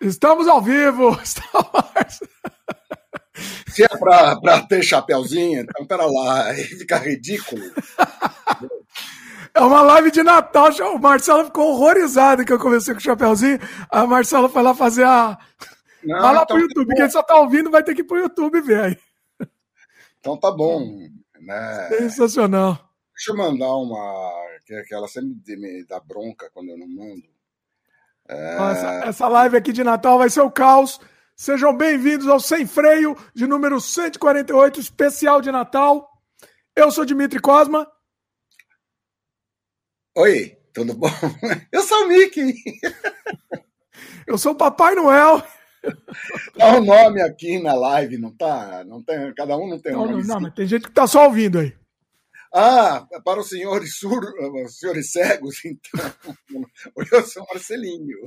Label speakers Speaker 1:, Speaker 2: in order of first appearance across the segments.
Speaker 1: Estamos ao vivo!
Speaker 2: Se é pra, pra ter chapéuzinho, então pera lá, fica ridículo.
Speaker 1: É uma live de Natal. O Marcelo ficou horrorizado que eu comecei com o chapéuzinho. A Marcela foi lá fazer a. Não, vai lá então pro YouTube. Tá Quem só tá ouvindo vai ter que ir pro YouTube ver aí.
Speaker 2: Então tá bom. Né?
Speaker 1: Sensacional.
Speaker 2: Deixa eu mandar uma. Que, que ela sempre me dá bronca quando eu não mando.
Speaker 1: É... Essa, essa live aqui de Natal vai ser o caos. Sejam bem-vindos ao Sem Freio de número 148, especial de Natal. Eu sou Dimitri Cosma.
Speaker 2: Oi, tudo bom? Eu sou o Mickey.
Speaker 1: Eu sou o Papai Noel.
Speaker 2: Dá um nome aqui na live, não tá? Não tem, cada um não tem um nome.
Speaker 1: Não, não, mas tem gente que tá só ouvindo aí.
Speaker 2: Ah, para os senhores, sur... os senhores cegos, então. Eu sou Marcelinho.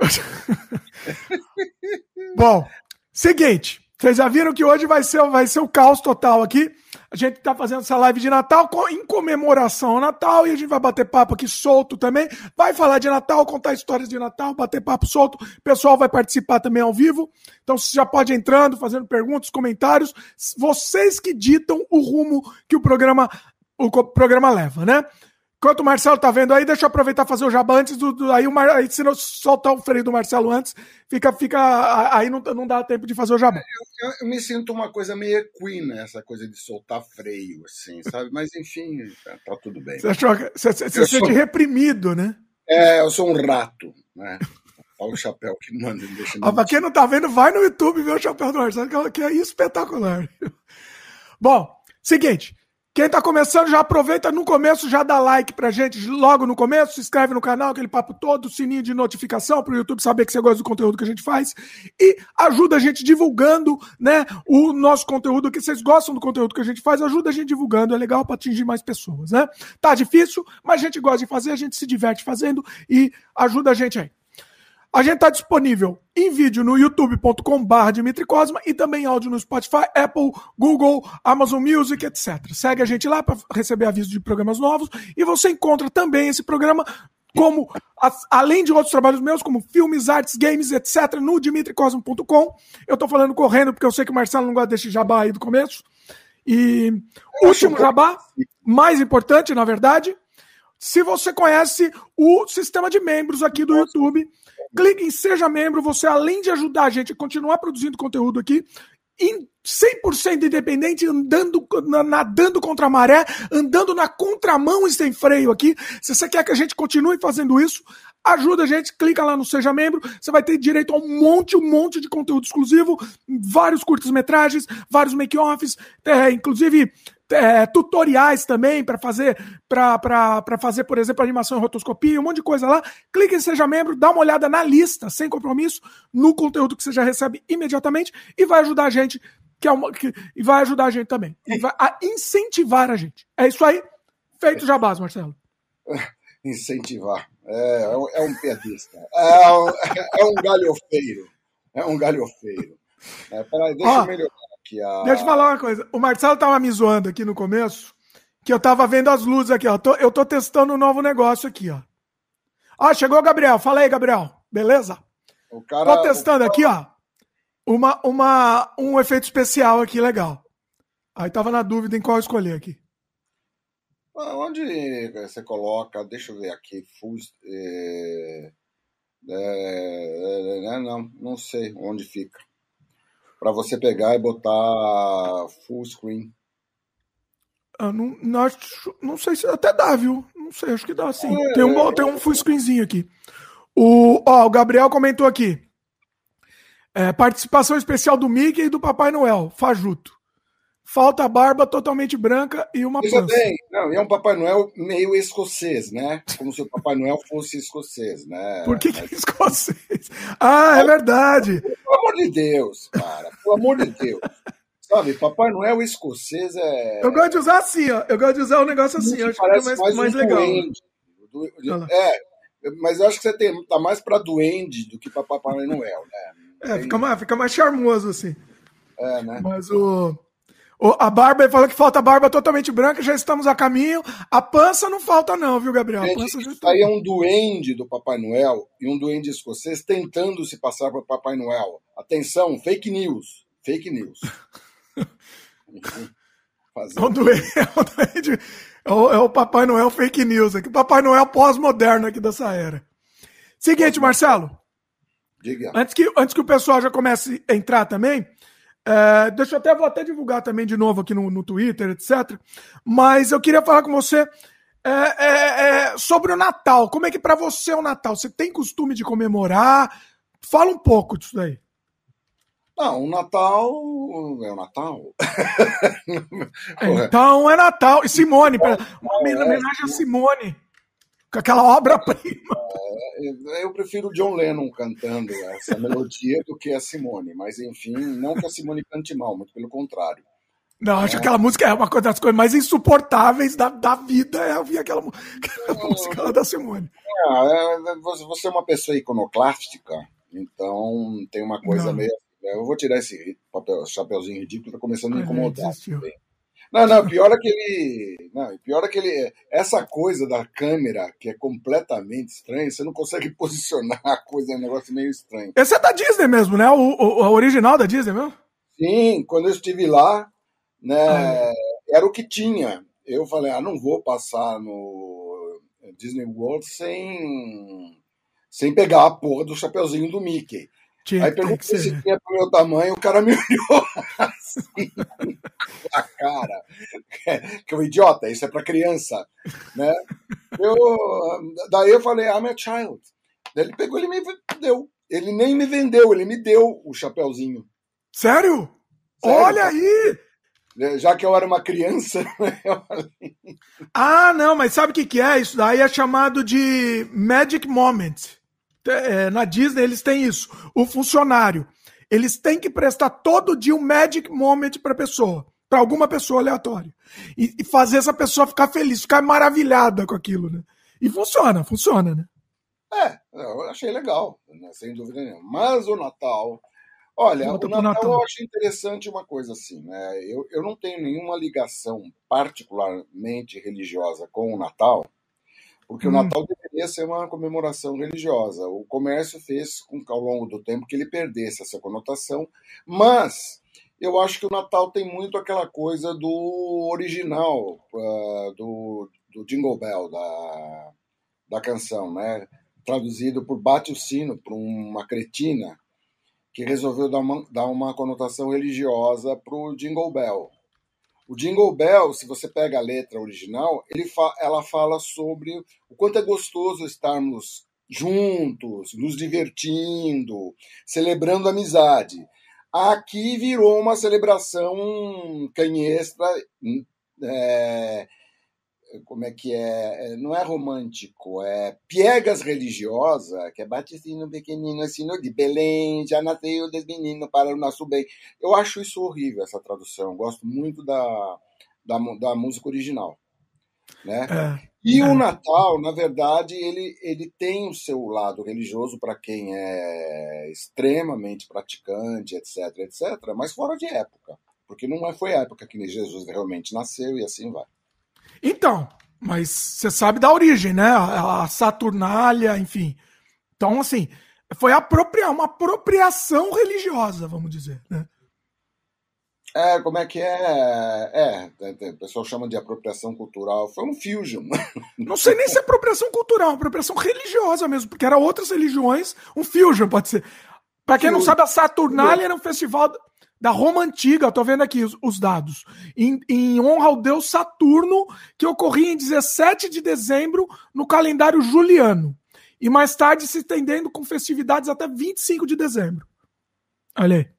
Speaker 1: Bom, seguinte. Vocês já viram que hoje vai ser, vai ser o caos total aqui. A gente está fazendo essa live de Natal em comemoração ao Natal e a gente vai bater papo aqui solto também. Vai falar de Natal, contar histórias de Natal, bater papo solto. O pessoal vai participar também ao vivo. Então você já pode entrando, fazendo perguntas, comentários. Vocês que ditam o rumo que o programa o programa leva, né? Enquanto o Marcelo tá vendo aí, deixa eu aproveitar e fazer o jabá antes do. do aí, o Mar, aí se não soltar o freio do Marcelo antes, fica. fica aí não, não dá tempo de fazer o jabá.
Speaker 2: Eu, eu, eu me sinto uma coisa meio equina, essa coisa de soltar freio, assim, sabe? Mas enfim, tá, tá tudo bem.
Speaker 1: Você achou você, você se sente reprimido, né?
Speaker 2: É, eu sou um rato, né? Olha o chapéu que manda. Deixa
Speaker 1: ah, pra quem não tá vendo, vai no YouTube ver o chapéu do Marcelo, que é espetacular. Bom, seguinte. Quem está começando, já aproveita no começo, já dá like pra gente logo no começo, se inscreve no canal, aquele papo todo, sininho de notificação para o YouTube saber que você gosta do conteúdo que a gente faz e ajuda a gente divulgando, né, o nosso conteúdo, que vocês gostam do conteúdo que a gente faz, ajuda a gente divulgando, é legal para atingir mais pessoas, né? Tá difícil, mas a gente gosta de fazer, a gente se diverte fazendo e ajuda a gente aí. A gente está disponível em vídeo no youtube.com.br Dimitri Cosma e também áudio no Spotify, Apple, Google, Amazon Music, etc. Segue a gente lá para receber aviso de programas novos e você encontra também esse programa como além de outros trabalhos meus, como filmes, artes, games, etc., no dimitricosmo.com. Eu estou falando correndo porque eu sei que o Marcelo não gosta desse jabá aí do começo. E último jabá, mais importante, na verdade, se você conhece o sistema de membros aqui do YouTube, Clique em Seja Membro. Você, além de ajudar a gente a continuar produzindo conteúdo aqui, em 100% independente, andando, nadando contra a maré, andando na contramão e sem freio aqui. Se você quer que a gente continue fazendo isso, ajuda a gente, clica lá no Seja Membro, você vai ter direito a um monte, um monte de conteúdo exclusivo, vários curtas-metragens, vários make-offs, é, inclusive é, tutoriais também para fazer, para fazer, por exemplo, animação em rotoscopia, um monte de coisa lá. Clique em Seja Membro, dá uma olhada na lista, sem compromisso, no conteúdo que você já recebe imediatamente e vai ajudar a gente, que é uma, que, e vai ajudar a gente também. E vai a incentivar a gente. É isso aí. Feito jabás, Marcelo.
Speaker 2: Incentivar. É, é um piadista. É um, é um galhofeiro. É um galhofeiro. É, peraí, deixa eu melhorar
Speaker 1: que a. Deixa eu falar uma coisa. O Marcelo tava me zoando aqui no começo, que eu tava vendo as luzes aqui, ó. eu tô testando um novo negócio aqui, ó. Ah, chegou o Gabriel. Fala aí, Gabriel. Beleza? O cara, tô testando cara... aqui, ó. Uma, uma, um efeito especial aqui legal. Aí tava na dúvida em qual escolher aqui.
Speaker 2: Ah, onde você coloca? Deixa eu ver aqui. Full, é, é, é, não, não sei onde fica para você pegar e botar full screen.
Speaker 1: Ah, não, não, não sei se até dá, viu? Não sei, acho que dá sim. É, tem, um, tem um full screenzinho aqui. O, ó, o Gabriel comentou aqui. É, participação especial do Mickey e do Papai Noel, Fajuto. Falta a barba totalmente branca e uma Veja pança. bem,
Speaker 2: não, e é um Papai Noel meio escocês, né? Como se o Papai Noel fosse escocês, né?
Speaker 1: Por que, que é escocês? Ah, é verdade.
Speaker 2: Pelo amor de Deus, cara. Pelo amor de Deus. Sabe, Papai Noel escocês é.
Speaker 1: Eu gosto de usar assim, ó. Eu gosto de usar um negócio assim, acho que é mais, mais, mais um legal. Duende.
Speaker 2: É, mas eu acho que você tem, tá mais pra duende do que pra Papai Noel, né?
Speaker 1: É, fica mais, fica mais charmoso assim.
Speaker 2: É, né?
Speaker 1: Mas o. A barba, ele falou que falta barba totalmente branca, já estamos a caminho. A pança não falta, não, viu, Gabriel?
Speaker 2: Gente,
Speaker 1: pança
Speaker 2: isso tá... aí é um duende do Papai Noel e um duende escocês tentando se passar para Papai Noel. Atenção, fake news. Fake news.
Speaker 1: é, um duende, é, um duende, é, o, é o Papai Noel fake news aqui. O Papai Noel pós-moderno aqui dessa era. Seguinte, Marcelo. Diga. Antes que, antes que o pessoal já comece a entrar também, é, deixa eu até, vou até divulgar também de novo aqui no, no Twitter, etc. Mas eu queria falar com você é, é, é sobre o Natal. Como é que para você é o Natal? Você tem costume de comemorar? Fala um pouco disso daí.
Speaker 2: Não, o Natal é o Natal.
Speaker 1: então é Natal. E Simone, uma homenagem a Simone com aquela obra-prima.
Speaker 2: É, eu prefiro John Lennon cantando essa melodia do que a Simone, mas enfim, não que a Simone cante mal, muito pelo contrário.
Speaker 1: Não, acho que aquela música é uma das coisas mais insuportáveis da, da vida, é ouvir aquela, aquela música da Simone.
Speaker 2: É, você é uma pessoa iconoclástica, então tem uma coisa não. meio. Eu vou tirar esse papel, chapeuzinho ridículo, tá começando a me incomodar. Não, não, pior é que ele. Não, pior é que ele. Essa coisa da câmera, que é completamente estranha, você não consegue posicionar a coisa, é um negócio meio estranho.
Speaker 1: Esse é da Disney mesmo, né? O, o, o original da Disney mesmo?
Speaker 2: Sim, quando eu estive lá, né, ah. era o que tinha. Eu falei, ah, não vou passar no Disney World sem, sem pegar a porra do chapeuzinho do Mickey. Tinha, Aí perguntei se tinha pro meu tamanho, o cara me olhou assim, a cara. Que o idiota, isso é para criança, né? Eu, daí eu falei, I'm a child. Daí ele pegou, ele me deu. Ele nem me vendeu, ele me deu o chapéuzinho.
Speaker 1: Sério? Sério? Olha aí!
Speaker 2: Já que eu era uma criança.
Speaker 1: ah, não, mas sabe o que, que é? Isso daí é chamado de Magic Moment é, na Disney eles têm isso. O funcionário, eles têm que prestar todo dia um magic moment para pessoa, para alguma pessoa aleatória. E, e, fazer essa pessoa ficar feliz, ficar maravilhada com aquilo, né? E funciona, funciona, né?
Speaker 2: É, eu achei legal, né? sem dúvida nenhuma. Mas o Natal. Olha, o Natal, Natal, eu achei interessante uma coisa assim, né? Eu, eu não tenho nenhuma ligação particularmente religiosa com o Natal, porque hum. o Natal deveria ser uma comemoração religiosa. O comércio fez com que ao longo do tempo que ele perdesse essa conotação, mas eu acho que o Natal tem muito aquela coisa do original, uh, do, do Jingle Bell, da, da canção, né? traduzido por Bate o Sino, por uma cretina, que resolveu dar uma, dar uma conotação religiosa para o Jingle Bell. O Jingle Bell, se você pega a letra original, fa ela fala sobre o quanto é gostoso estarmos juntos, nos divertindo, celebrando amizade. Aqui virou uma celebração canhestra, é, como é que é? é? Não é romântico, é piegas religiosa, que é batizinho pequenino, assim, de Belém, já nasceu des menino para o nosso bem. Eu acho isso horrível, essa tradução. Gosto muito da, da, da música original. Né? É, e é. o Natal, na verdade, ele, ele tem o seu lado religioso para quem é extremamente praticante, etc, etc, mas fora de época. Porque não é, foi a época que Jesus realmente nasceu e assim vai.
Speaker 1: Então, mas você sabe da origem, né? A, Saturnália, enfim. Então, assim, foi apropria uma apropriação religiosa, vamos dizer, né?
Speaker 2: É, como é que é? É, o pessoal chama de apropriação cultural. Foi um fusion.
Speaker 1: Não sei nem se é apropriação cultural, apropriação religiosa mesmo, porque era outras religiões, um fusion pode ser. Para quem não sabe, a Saturnália era um festival da Roma Antiga, tô vendo aqui os, os dados, em, em, honra ao deus Saturno, que ocorria em 17 de dezembro no calendário juliano. E mais tarde se estendendo com festividades até 25 de dezembro. Olha aí.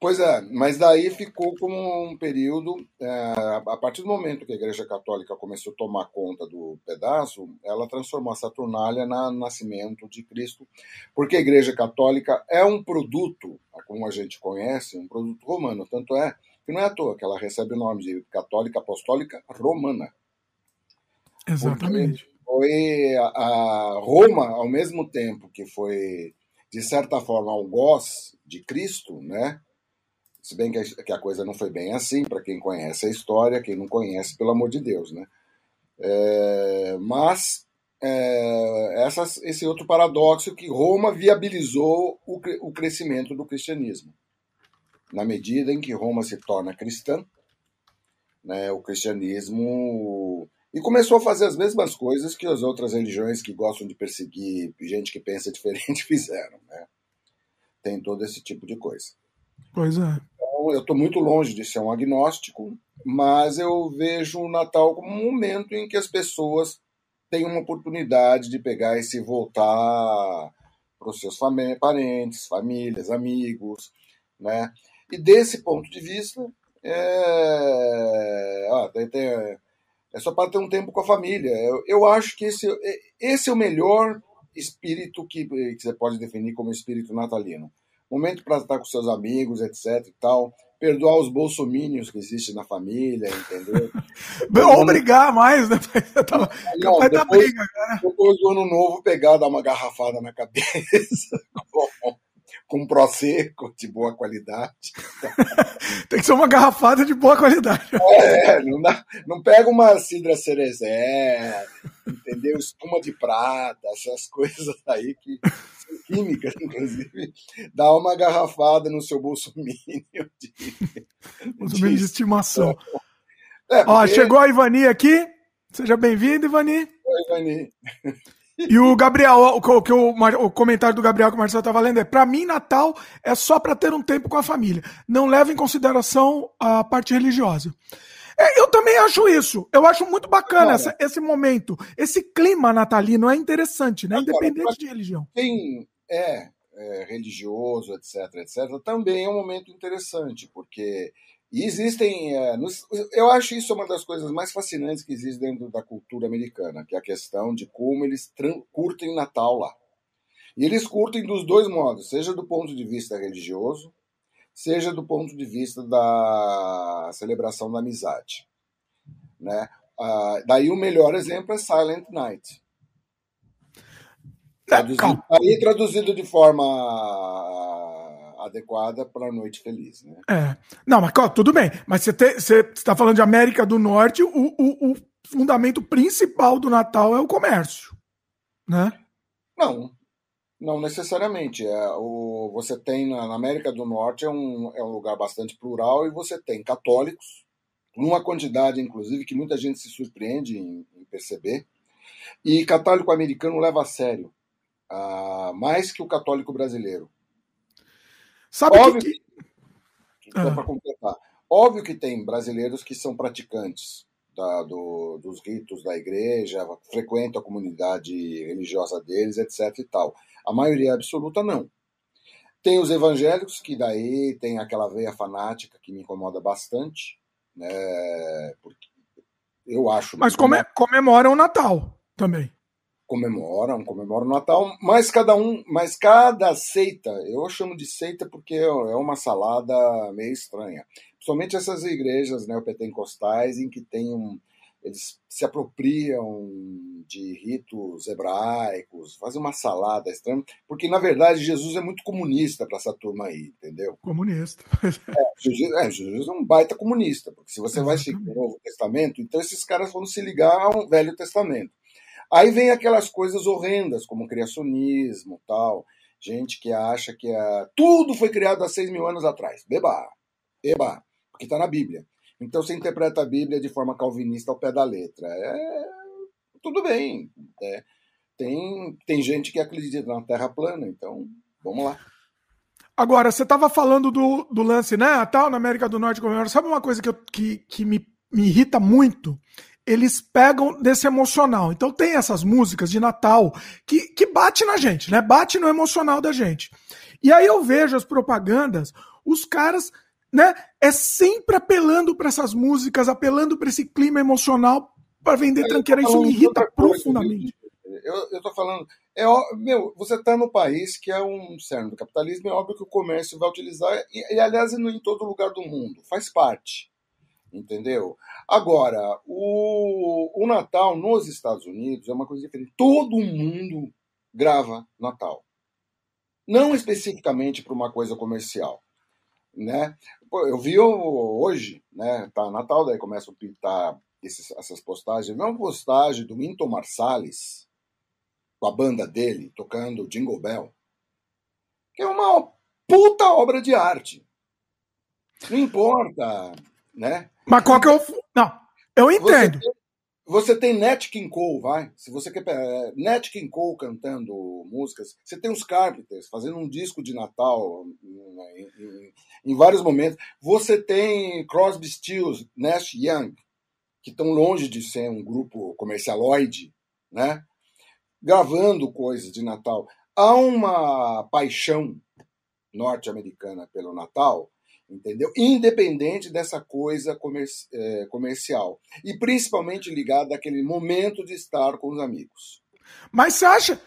Speaker 2: Pois é, mas daí ficou como um período, é, a partir do momento que a Igreja Católica começou a tomar conta do pedaço, ela transformou a Saturnália no nascimento de Cristo, porque a Igreja Católica é um produto, como a gente conhece, um produto romano, tanto é que não é à toa que ela recebe o nome de Católica Apostólica Romana.
Speaker 1: Exatamente.
Speaker 2: Foi a, a Roma, ao mesmo tempo que foi, de certa forma, algoz de Cristo, né? Se bem que a, coisa não foi bem assim, para quem conhece a história, quem não conhece, pelo amor de Deus, né? É, mas é, essas, esse outro paradoxo que Roma viabilizou o, o crescimento do cristianismo. Na medida em que Roma se torna cristã, né, o cristianismo. E começou a fazer as mesmas coisas que as outras religiões que gostam de perseguir gente que pensa diferente fizeram. Né? Tem todo esse tipo de coisa.
Speaker 1: Pois é.
Speaker 2: Então, eu estou muito longe de ser um agnóstico, mas eu vejo o Natal como um momento em que as pessoas têm uma oportunidade de pegar e se voltar para os seus parentes, famílias, amigos, né? E desse ponto de vista, é, ah, tem, tem, é só para ter um tempo com a família. Eu, eu acho que esse, esse é o melhor espírito que, que você pode definir como espírito natalino. Momento para estar com seus amigos, etc e tal. Perdoar os bolsomínios que existem na família, entendeu?
Speaker 1: Ou brigar mais, né? Tava,
Speaker 2: não, depois, briga, cara. depois do ano novo, pegar, dar uma garrafada na cabeça com Prosecco de boa qualidade.
Speaker 1: Tem que ser uma garrafada de boa qualidade.
Speaker 2: É, não, dá, não pega uma cidra cerezé, entendeu? Espuma de prata, essas coisas aí que são químicas, inclusive. Dá uma garrafada no seu bolso mínimo de,
Speaker 1: de, de estimação. É, porque... Ó, chegou a Ivani aqui. Seja bem-vindo, Ivani.
Speaker 2: Oi, Ivani.
Speaker 1: E o Gabriel, o, que o, o, comentário do Gabriel que o Marcelo estava lendo é: para mim, Natal é só para ter um tempo com a família. Não leva em consideração a parte religiosa. É, eu também acho isso. Eu acho muito bacana essa, esse momento. Esse clima natalino é interessante, né? Independente de religião.
Speaker 2: Quem é, é religioso, etc, etc, também é um momento interessante, porque e existem. É, eu acho isso uma das coisas mais fascinantes que existe dentro da cultura americana, que é a questão de como eles curtem Natal lá. E eles curtem dos dois modos, seja do ponto de vista religioso, seja do ponto de vista da celebração da amizade. Né? Ah, daí o melhor exemplo é Silent Night. É, traduzido, aí traduzido de forma adequada para a noite feliz, né?
Speaker 1: É. Não, mas tudo bem. Mas você está falando de América do Norte, o, o, o, fundamento principal do Natal é o comércio, né?
Speaker 2: Não, não necessariamente. É, o, você tem na, América do Norte é um, é um lugar bastante plural e você tem católicos, numa quantidade, inclusive, que muita gente se surpreende em, em perceber. E católico americano leva a sério, uh, mais que o católico brasileiro.
Speaker 1: Sabe Óbvio que.
Speaker 2: que... Ah. Para completar. Óbvio que tem brasileiros que são praticantes da, do, dos ritos da igreja, frequentam a comunidade religiosa deles, etc. e tal. A maioria absoluta não. Tem os evangélicos, que daí tem aquela veia fanática que me incomoda bastante, né? Porque eu acho.
Speaker 1: Mas come, comemoram o Natal também
Speaker 2: comemoram, comemoram o Natal, mas cada um, mas cada seita, eu chamo de seita porque é uma salada meio estranha. Principalmente essas igrejas neopentecostais em que tem um, eles se apropriam de ritos hebraicos, fazem uma salada estranha, porque na verdade Jesus é muito comunista para essa turma aí, entendeu?
Speaker 1: Comunista.
Speaker 2: É, Jesus, é, Jesus é um baita comunista, porque se você vai seguir o Novo Testamento, então esses caras vão se ligar ao Velho Testamento. Aí vem aquelas coisas horrendas, como criacionismo tal. Gente que acha que a... tudo foi criado há seis mil anos atrás. Beba, beba, porque está na Bíblia. Então você interpreta a Bíblia de forma calvinista ao pé da letra. É... Tudo bem. É... Tem, tem gente que acredita na Terra plana, então vamos lá.
Speaker 1: Agora, você estava falando do, do lance, né? Tal, na América do Norte, sabe uma coisa que, eu, que, que me, me irrita muito? Eles pegam desse emocional. Então tem essas músicas de Natal que, que bate na gente, né? Bate no emocional da gente. E aí eu vejo as propagandas, os caras, né? É sempre apelando para essas músicas, apelando para esse clima emocional para vender tranqueira. Isso me irrita profundamente.
Speaker 2: Eu, eu tô falando, é, meu, você tá no país que é um cerne do capitalismo, é óbvio que o comércio vai utilizar, e, e aliás, em todo lugar do mundo, faz parte entendeu? Agora, o, o Natal nos Estados Unidos é uma coisa diferente. Todo mundo grava Natal. Não especificamente para uma coisa comercial. né? Eu vi hoje, né? Tá Natal, daí começa a pintar esses, essas postagens. Eu vi uma postagem do Minton Marsalis, com a banda dele, tocando Jingle Bell, que é uma puta obra de arte. Não importa, né?
Speaker 1: Mas qual que é o. Não, eu entendo.
Speaker 2: Você tem, você tem Nat King Cole, vai. Se você quer. É, Nat King Cole cantando músicas. Você tem os Carpenters fazendo um disco de Natal em, em, em vários momentos. Você tem Crosby, Stills, Nash Young, que estão longe de ser um grupo comercialoide, né? Gravando coisas de Natal. Há uma paixão norte-americana pelo Natal entendeu? Independente dessa coisa é, comercial. E principalmente ligado àquele momento de estar com os amigos.
Speaker 1: Mas você acha.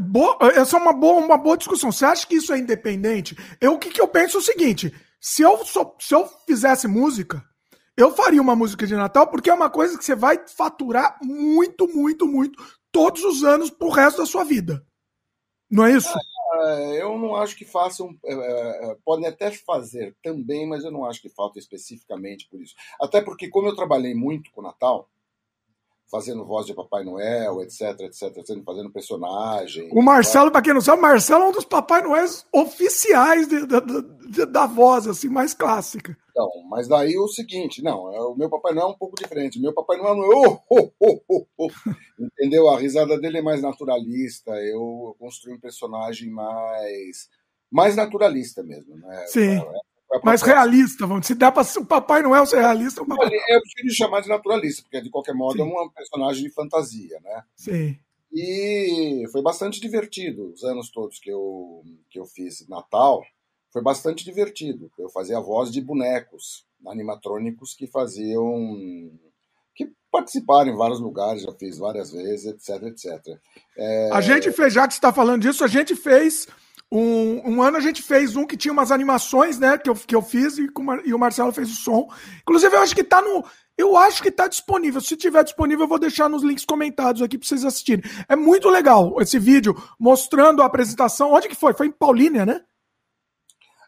Speaker 1: Boa, essa é uma boa, uma boa discussão. Você acha que isso é independente? Eu, o que, que eu penso é o seguinte: se eu, se eu fizesse música, eu faria uma música de Natal, porque é uma coisa que você vai faturar muito, muito, muito todos os anos pro resto da sua vida. Não é isso?
Speaker 2: É, eu não acho que façam. É, é, podem até fazer também, mas eu não acho que falta especificamente por isso. Até porque, como eu trabalhei muito com Natal, fazendo voz de Papai Noel, etc, etc, fazendo personagem.
Speaker 1: O Marcelo, para quem não sabe, o Marcelo é um dos Papai Noéis oficiais de, de, de, da voz, assim, mais clássica.
Speaker 2: Então, mas daí o seguinte, não, o meu Papai Noel é um pouco diferente. Meu Papai Noel não é oh, oh, oh, oh, oh. entendeu? A risada dele é mais naturalista. Eu construí um personagem mais mais naturalista mesmo, né?
Speaker 1: Sim. É, mais realista, vamos Se dá para o Papai Noel ser realista, o Papai
Speaker 2: Eu prefiro chamar de naturalista, porque de qualquer modo Sim. é um personagem de fantasia, né?
Speaker 1: Sim.
Speaker 2: E foi bastante divertido os anos todos que eu, que eu fiz Natal. Foi bastante divertido. Eu fazia a voz de bonecos animatrônicos que faziam. que participaram em vários lugares, já fiz várias vezes, etc, etc.
Speaker 1: É... A gente fez, já que você está falando disso, a gente fez um, um, ano a gente fez um que tinha umas animações, né? Que eu, que eu fiz e, e o Marcelo fez o som. Inclusive, eu acho que tá no. Eu acho que tá disponível. Se tiver disponível, eu vou deixar nos links comentados aqui para vocês assistirem. É muito legal esse vídeo mostrando a apresentação. Onde que foi? Foi em Paulínia, né?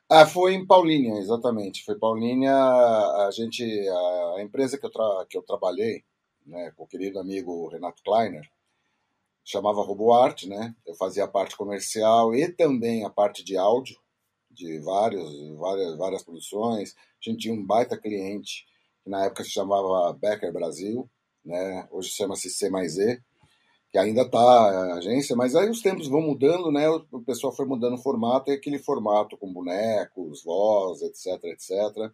Speaker 2: Ah, foi em Paulínia, exatamente. Foi Paulínia. A gente, a empresa que eu, tra que eu trabalhei, né, com o querido amigo Renato Kleiner, chamava RoboArt, né? Eu fazia a parte comercial e também a parte de áudio de vários, várias, várias produções. A gente tinha um baita cliente que na época se chamava Becker Brasil, né? Hoje chama-se C mais E, que ainda está a agência, mas aí os tempos vão mudando, né? O pessoal foi mudando o formato e aquele formato com bonecos, voz, etc, etc.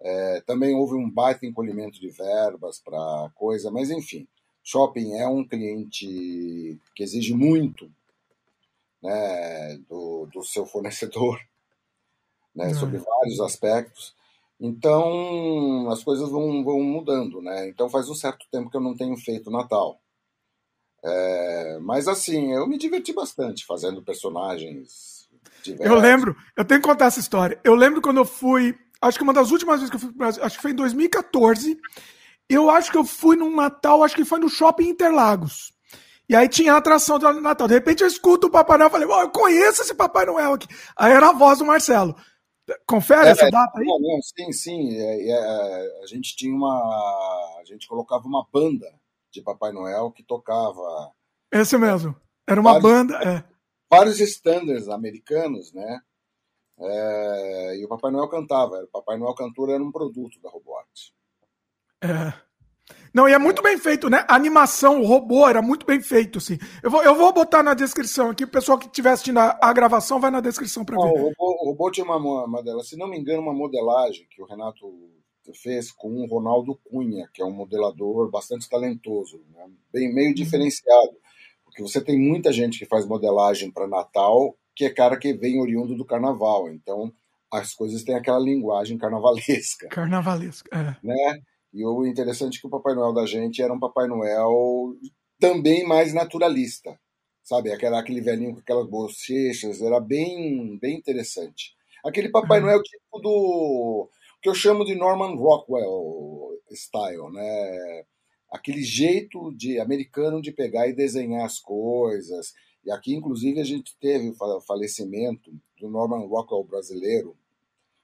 Speaker 2: É, também houve um baita encolhimento de verbas para coisa, mas enfim shopping é um cliente que exige muito né, do, do seu fornecedor, né, sobre vários aspectos. Então, as coisas vão, vão mudando, né? Então, faz um certo tempo que eu não tenho feito Natal. É, mas, assim, eu me diverti bastante fazendo personagens
Speaker 1: diversos. Eu lembro, eu tenho que contar essa história. Eu lembro quando eu fui, acho que uma das últimas vezes que eu fui pro Brasil, acho que foi em 2014, eu acho que eu fui num Natal, acho que foi no Shopping Interlagos. E aí tinha a atração do Natal. De repente eu escuto o Papai Noel e falei, oh, eu conheço esse Papai Noel aqui. Aí era a voz do Marcelo. Confere é, essa data aí?
Speaker 2: Não, não, sim, sim. É, é, a gente tinha uma. A gente colocava uma banda de Papai Noel que tocava.
Speaker 1: Esse mesmo. Era uma vários, banda. É.
Speaker 2: Vários standards americanos, né? É, e o Papai Noel cantava. O Papai Noel Cantor era um produto da Roboart.
Speaker 1: É. Não, e é muito bem feito, né? A animação, o robô era muito bem feito, assim. Eu vou, eu vou botar na descrição aqui, o pessoal que estiver assistindo a, a, gravação vai na descrição para ver.
Speaker 2: O robô, o robô tinha uma, uma, se não me engano, uma modelagem que o Renato fez com o Ronaldo Cunha, que é um modelador bastante talentoso, né? bem meio uhum. diferenciado, porque você tem muita gente que faz modelagem para Natal, que é cara que vem oriundo do Carnaval, então as coisas têm aquela linguagem carnavalesca.
Speaker 1: Carnavalesca, é.
Speaker 2: Né? E o interessante é que o Papai Noel da gente era um Papai Noel também mais naturalista, sabe? Aquela, aquele velhinho com aquelas bochechas, era bem, bem interessante. Aquele Papai uhum. Noel tipo do que eu chamo de Norman Rockwell style, né? Aquele jeito de americano de pegar e desenhar as coisas. E aqui, inclusive, a gente teve o falecimento do Norman Rockwell brasileiro,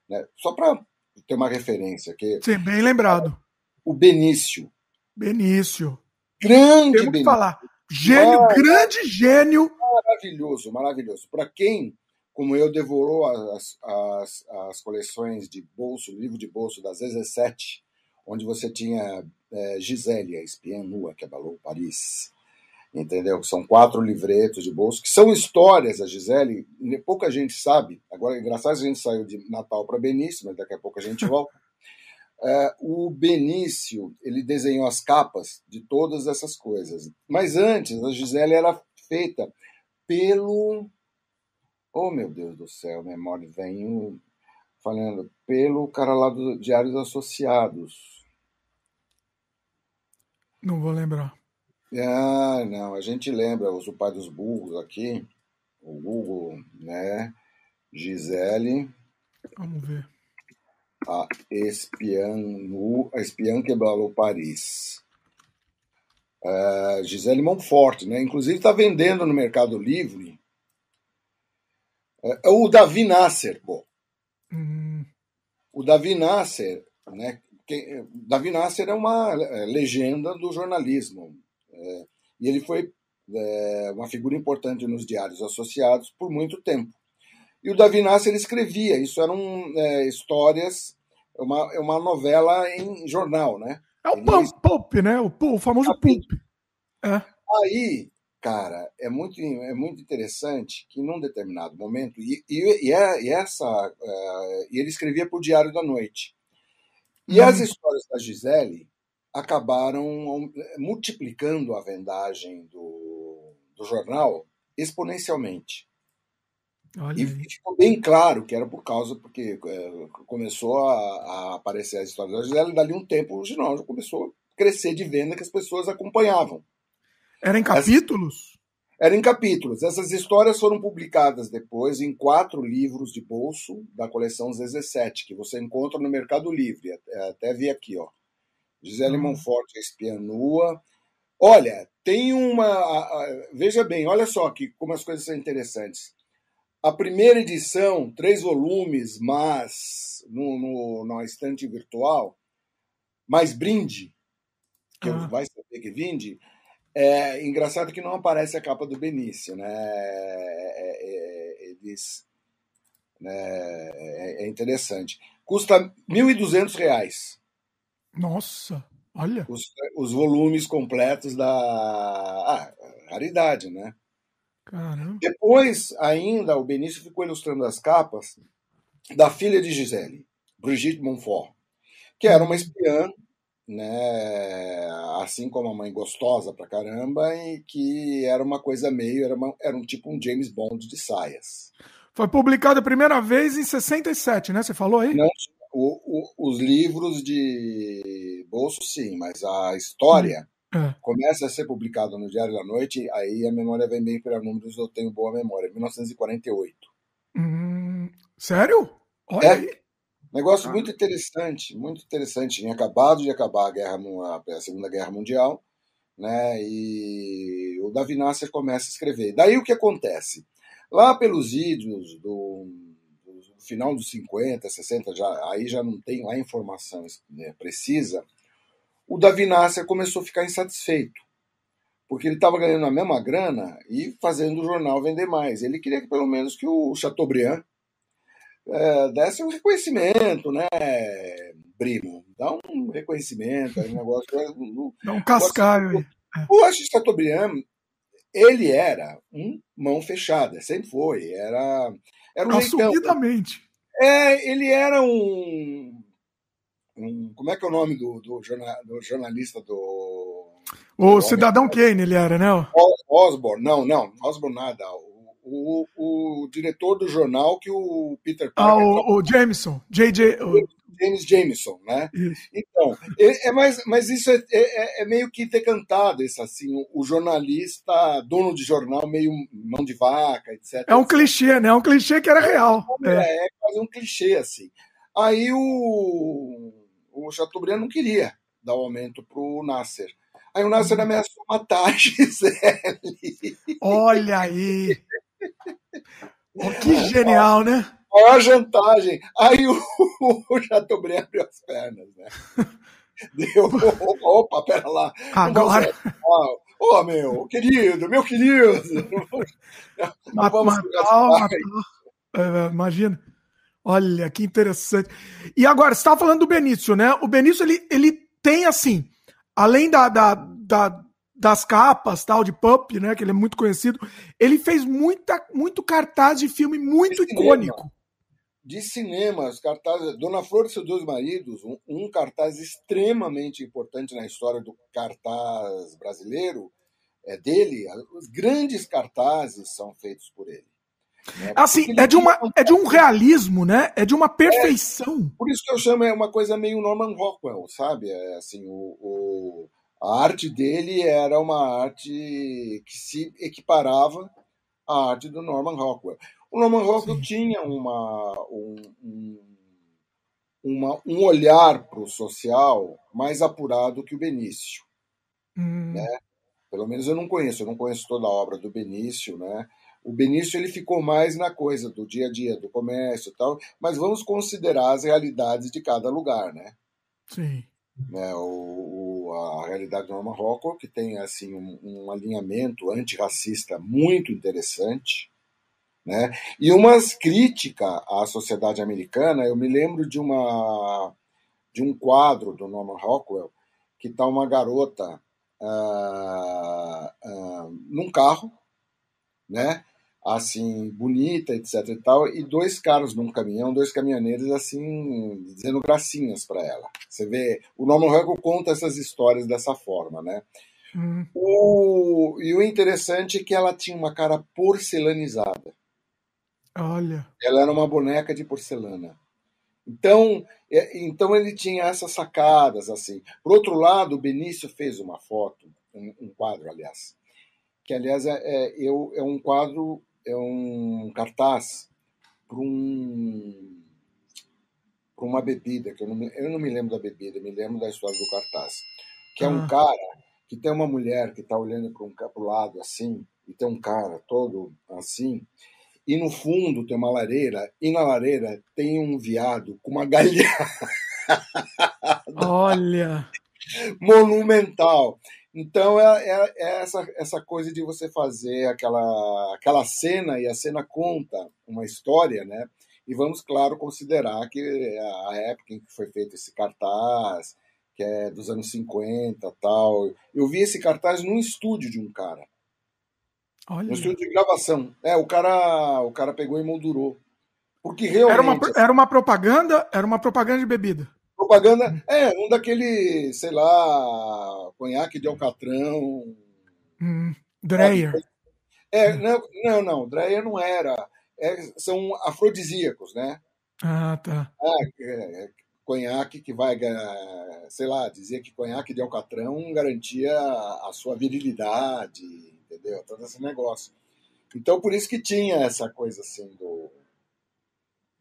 Speaker 2: Né? Só para ter uma referência. Que,
Speaker 1: Sim, bem lembrado.
Speaker 2: O Benício.
Speaker 1: Benício.
Speaker 2: Grande
Speaker 1: Temos que falar. Gênio, grande gênio.
Speaker 2: Maravilhoso, maravilhoso. Para quem, como eu, devorou as, as, as coleções de bolso, livro de bolso das 17, onde você tinha é, Gisele, a espiã nua que abalou Paris. Entendeu? São quatro livretos de bolso, que são histórias, a Gisele, pouca gente sabe. Agora, engraçado, a gente saiu de Natal para Benício, mas daqui a pouco a gente volta. É, o Benício ele desenhou as capas de todas essas coisas. Mas antes, a Gisele era feita pelo. Oh, meu Deus do céu, memória vem falando. Pelo cara lá do Diários Associados.
Speaker 1: Não vou lembrar.
Speaker 2: Ah, não, a gente lembra, o pai dos burros aqui, o Google, né? Gisele.
Speaker 1: Vamos ver
Speaker 2: a espiã, a espiã que abalou Paris. Uh, Gisele Monfort, né? Inclusive está vendendo no Mercado Livre. Uh, o Davi Nasser, pô. Uhum. O Davi Nasser, né? Quem, Davi Nasser é uma legenda do jornalismo. É, e ele foi é, uma figura importante nos diários associados por muito tempo. E o Davi Nasser escrevia, isso eram é, histórias, uma, uma novela em jornal, né?
Speaker 1: É o Ele... pulp, né? O, o famoso pulp.
Speaker 2: É. Aí, cara, é muito, é muito interessante que num determinado momento, e, e, e, é, e essa, uh, e ele escrevia para o Diário da Noite. E hum. as histórias da Gisele acabaram multiplicando a vendagem do, do jornal exponencialmente. Olha e aí. ficou bem claro que era por causa, porque é, começou a, a, aparecer as histórias da Gisele, e dali um tempo o já começou a crescer de venda que as pessoas acompanhavam.
Speaker 1: Era em capítulos?
Speaker 2: era em capítulos. Essas histórias foram publicadas depois em quatro livros de bolso da coleção 17, que você encontra no Mercado Livre. Até, até vi aqui, ó. Gisele hum. Monfort, a espiã nua. Olha, tem uma. A, a, veja bem, olha só que, como as coisas são interessantes. A primeira edição, três volumes, mas no, no, na estante virtual, mais brinde, que ah. vai saber que vinde, é engraçado que não aparece a capa do Benício, né? É, é, eles, né? é, é interessante. Custa R$ 1.200.
Speaker 1: Nossa, olha.
Speaker 2: Os, os volumes completos da ah, raridade, né?
Speaker 1: Caramba.
Speaker 2: Depois, ainda, o Benício ficou ilustrando as capas da filha de Gisele, Brigitte Montfort, que era uma espiã, né, assim como a mãe gostosa pra caramba, e que era uma coisa meio, era, uma, era um tipo um James Bond de saias.
Speaker 1: Foi publicado a primeira vez em 67, né? Você falou aí?
Speaker 2: Não, o, o, os livros de bolso, sim, mas a história é. Começa a ser publicado no Diário da Noite, aí a memória vem bem para números, eu tenho boa memória, 1948.
Speaker 1: Hum, sério? Olha
Speaker 2: é. Aí. Negócio ah. muito interessante, muito interessante. Tinha acabado de acabar a, guerra, a Segunda Guerra Mundial, né? E o Davi Nasser começa a escrever. Daí o que acontece? Lá pelos idos do, do final dos 50, 60, já, aí já não tem a informação né, precisa, o Davi Nasser começou a ficar insatisfeito, porque ele estava ganhando a mesma grana e fazendo o jornal vender mais. Ele queria que pelo menos que o Chateaubriand é, desse um reconhecimento, né, primo? Dá um reconhecimento, um negócio.
Speaker 1: Dá um cascalho.
Speaker 2: O, o Chateaubriand, ele era um mão fechada, sempre foi. Era, era um
Speaker 1: Assumidamente.
Speaker 2: É, ele era um um, como é que é o nome do, do, jornal, do jornalista do.
Speaker 1: O do Cidadão Kane, ele era, né?
Speaker 2: Osborne, não, não, Osborne nada. O, o, o, diretor do jornal que o Peter
Speaker 1: Parker. Ah, o, o Jameson, J.J.
Speaker 2: James Jameson, né? Isso. Então, é, é, mas, mas isso é, é, é, meio que ter cantado, esse, assim, o, o, jornalista, dono de jornal, meio mão de vaca, etc.
Speaker 1: É um clichê, né? É um clichê que era real.
Speaker 2: É, é, é quase um clichê, assim. Aí o o Chateaubriand não queria dar o aumento para o Nasser. Aí o Nasser ameaçou matar a Gisele.
Speaker 1: Olha aí! Oh, que genial, né?
Speaker 2: Maior jantagem. Aí o, o Chateaubriand abriu as pernas, né? Deu. Opa, pera lá.
Speaker 1: Agora.
Speaker 2: Ô, oh, meu, querido, meu querido.
Speaker 1: Vamos matar, é, imagina. Olha, que interessante. E agora, você estava falando do Benício, né? O Benício, ele, ele tem, assim, além da, da, da, das capas, tal, de Pup, né? Que ele é muito conhecido, ele fez muita, muito cartaz de filme muito de icônico.
Speaker 2: Cinema. De cinema, os cartazes. Dona Flor e seus dois maridos, um, um cartaz extremamente importante na história do cartaz brasileiro, é dele. Os grandes cartazes são feitos por ele.
Speaker 1: Né? Assim, é de, uma, é de um realismo, né? É de uma perfeição.
Speaker 2: É, por isso que eu chamo é uma coisa meio Norman Rockwell, sabe? É, assim, o, o, a arte dele era uma arte que se equiparava à arte do Norman Rockwell. O Norman Rockwell Sim. tinha uma, um, um, uma, um olhar para o social mais apurado que o Benício. Hum. Né? Pelo menos eu não conheço, eu não conheço toda a obra do Benício, né? O Benício ele ficou mais na coisa do dia a dia, do comércio e tal, mas vamos considerar as realidades de cada lugar, né?
Speaker 1: Sim.
Speaker 2: Né, o, o, a realidade do Rockwell, que tem assim um, um alinhamento antirracista muito interessante, né? E umas crítica à sociedade americana. Eu me lembro de uma de um quadro do Norman Rockwell que está uma garota uh, uh, num carro, né? Assim, bonita, etc e tal, e dois caras num caminhão, dois caminhoneiros, assim, dizendo gracinhas para ela. Você vê, o Norman Rockwell conta essas histórias dessa forma, né? Hum. O, e o interessante é que ela tinha uma cara porcelanizada.
Speaker 1: Olha.
Speaker 2: Ela era uma boneca de porcelana. Então, é, então ele tinha essas sacadas, assim. Por outro lado, o Benício fez uma foto, um, um quadro, aliás, que aliás é, é, eu, é um quadro é um cartaz para um para uma bebida que eu não, me, eu não me lembro da bebida, me lembro da história do cartaz, que é um ah. cara que tem uma mulher que está olhando para um o lado assim e tem um cara todo assim e no fundo tem uma lareira e na lareira tem um viado com uma galinha.
Speaker 1: Olha!
Speaker 2: Monumental. Então é, é, é, essa, essa coisa de você fazer aquela, aquela cena e a cena conta uma história, né? E vamos, claro, considerar que a época em que foi feito esse cartaz, que é dos anos 50 tal. Eu vi esse cartaz num estúdio de um cara. Olha. No estúdio de gravação. É, o cara, o cara pegou e moldurou. Porque realmente.
Speaker 1: Era uma, era uma propaganda, era uma propaganda de bebida.
Speaker 2: Propaganda. É, um daquele, sei lá, conhaque de alcatrão.
Speaker 1: Hum, Dreyer.
Speaker 2: É, não, não, não, Dreyer não era. É, são afrodisíacos, né?
Speaker 1: Ah, tá.
Speaker 2: É, é, conhaque que vai, sei lá, dizia que conhaque de alcatrão garantia a sua virilidade, entendeu? Todo esse negócio. Então, por isso que tinha essa coisa assim do,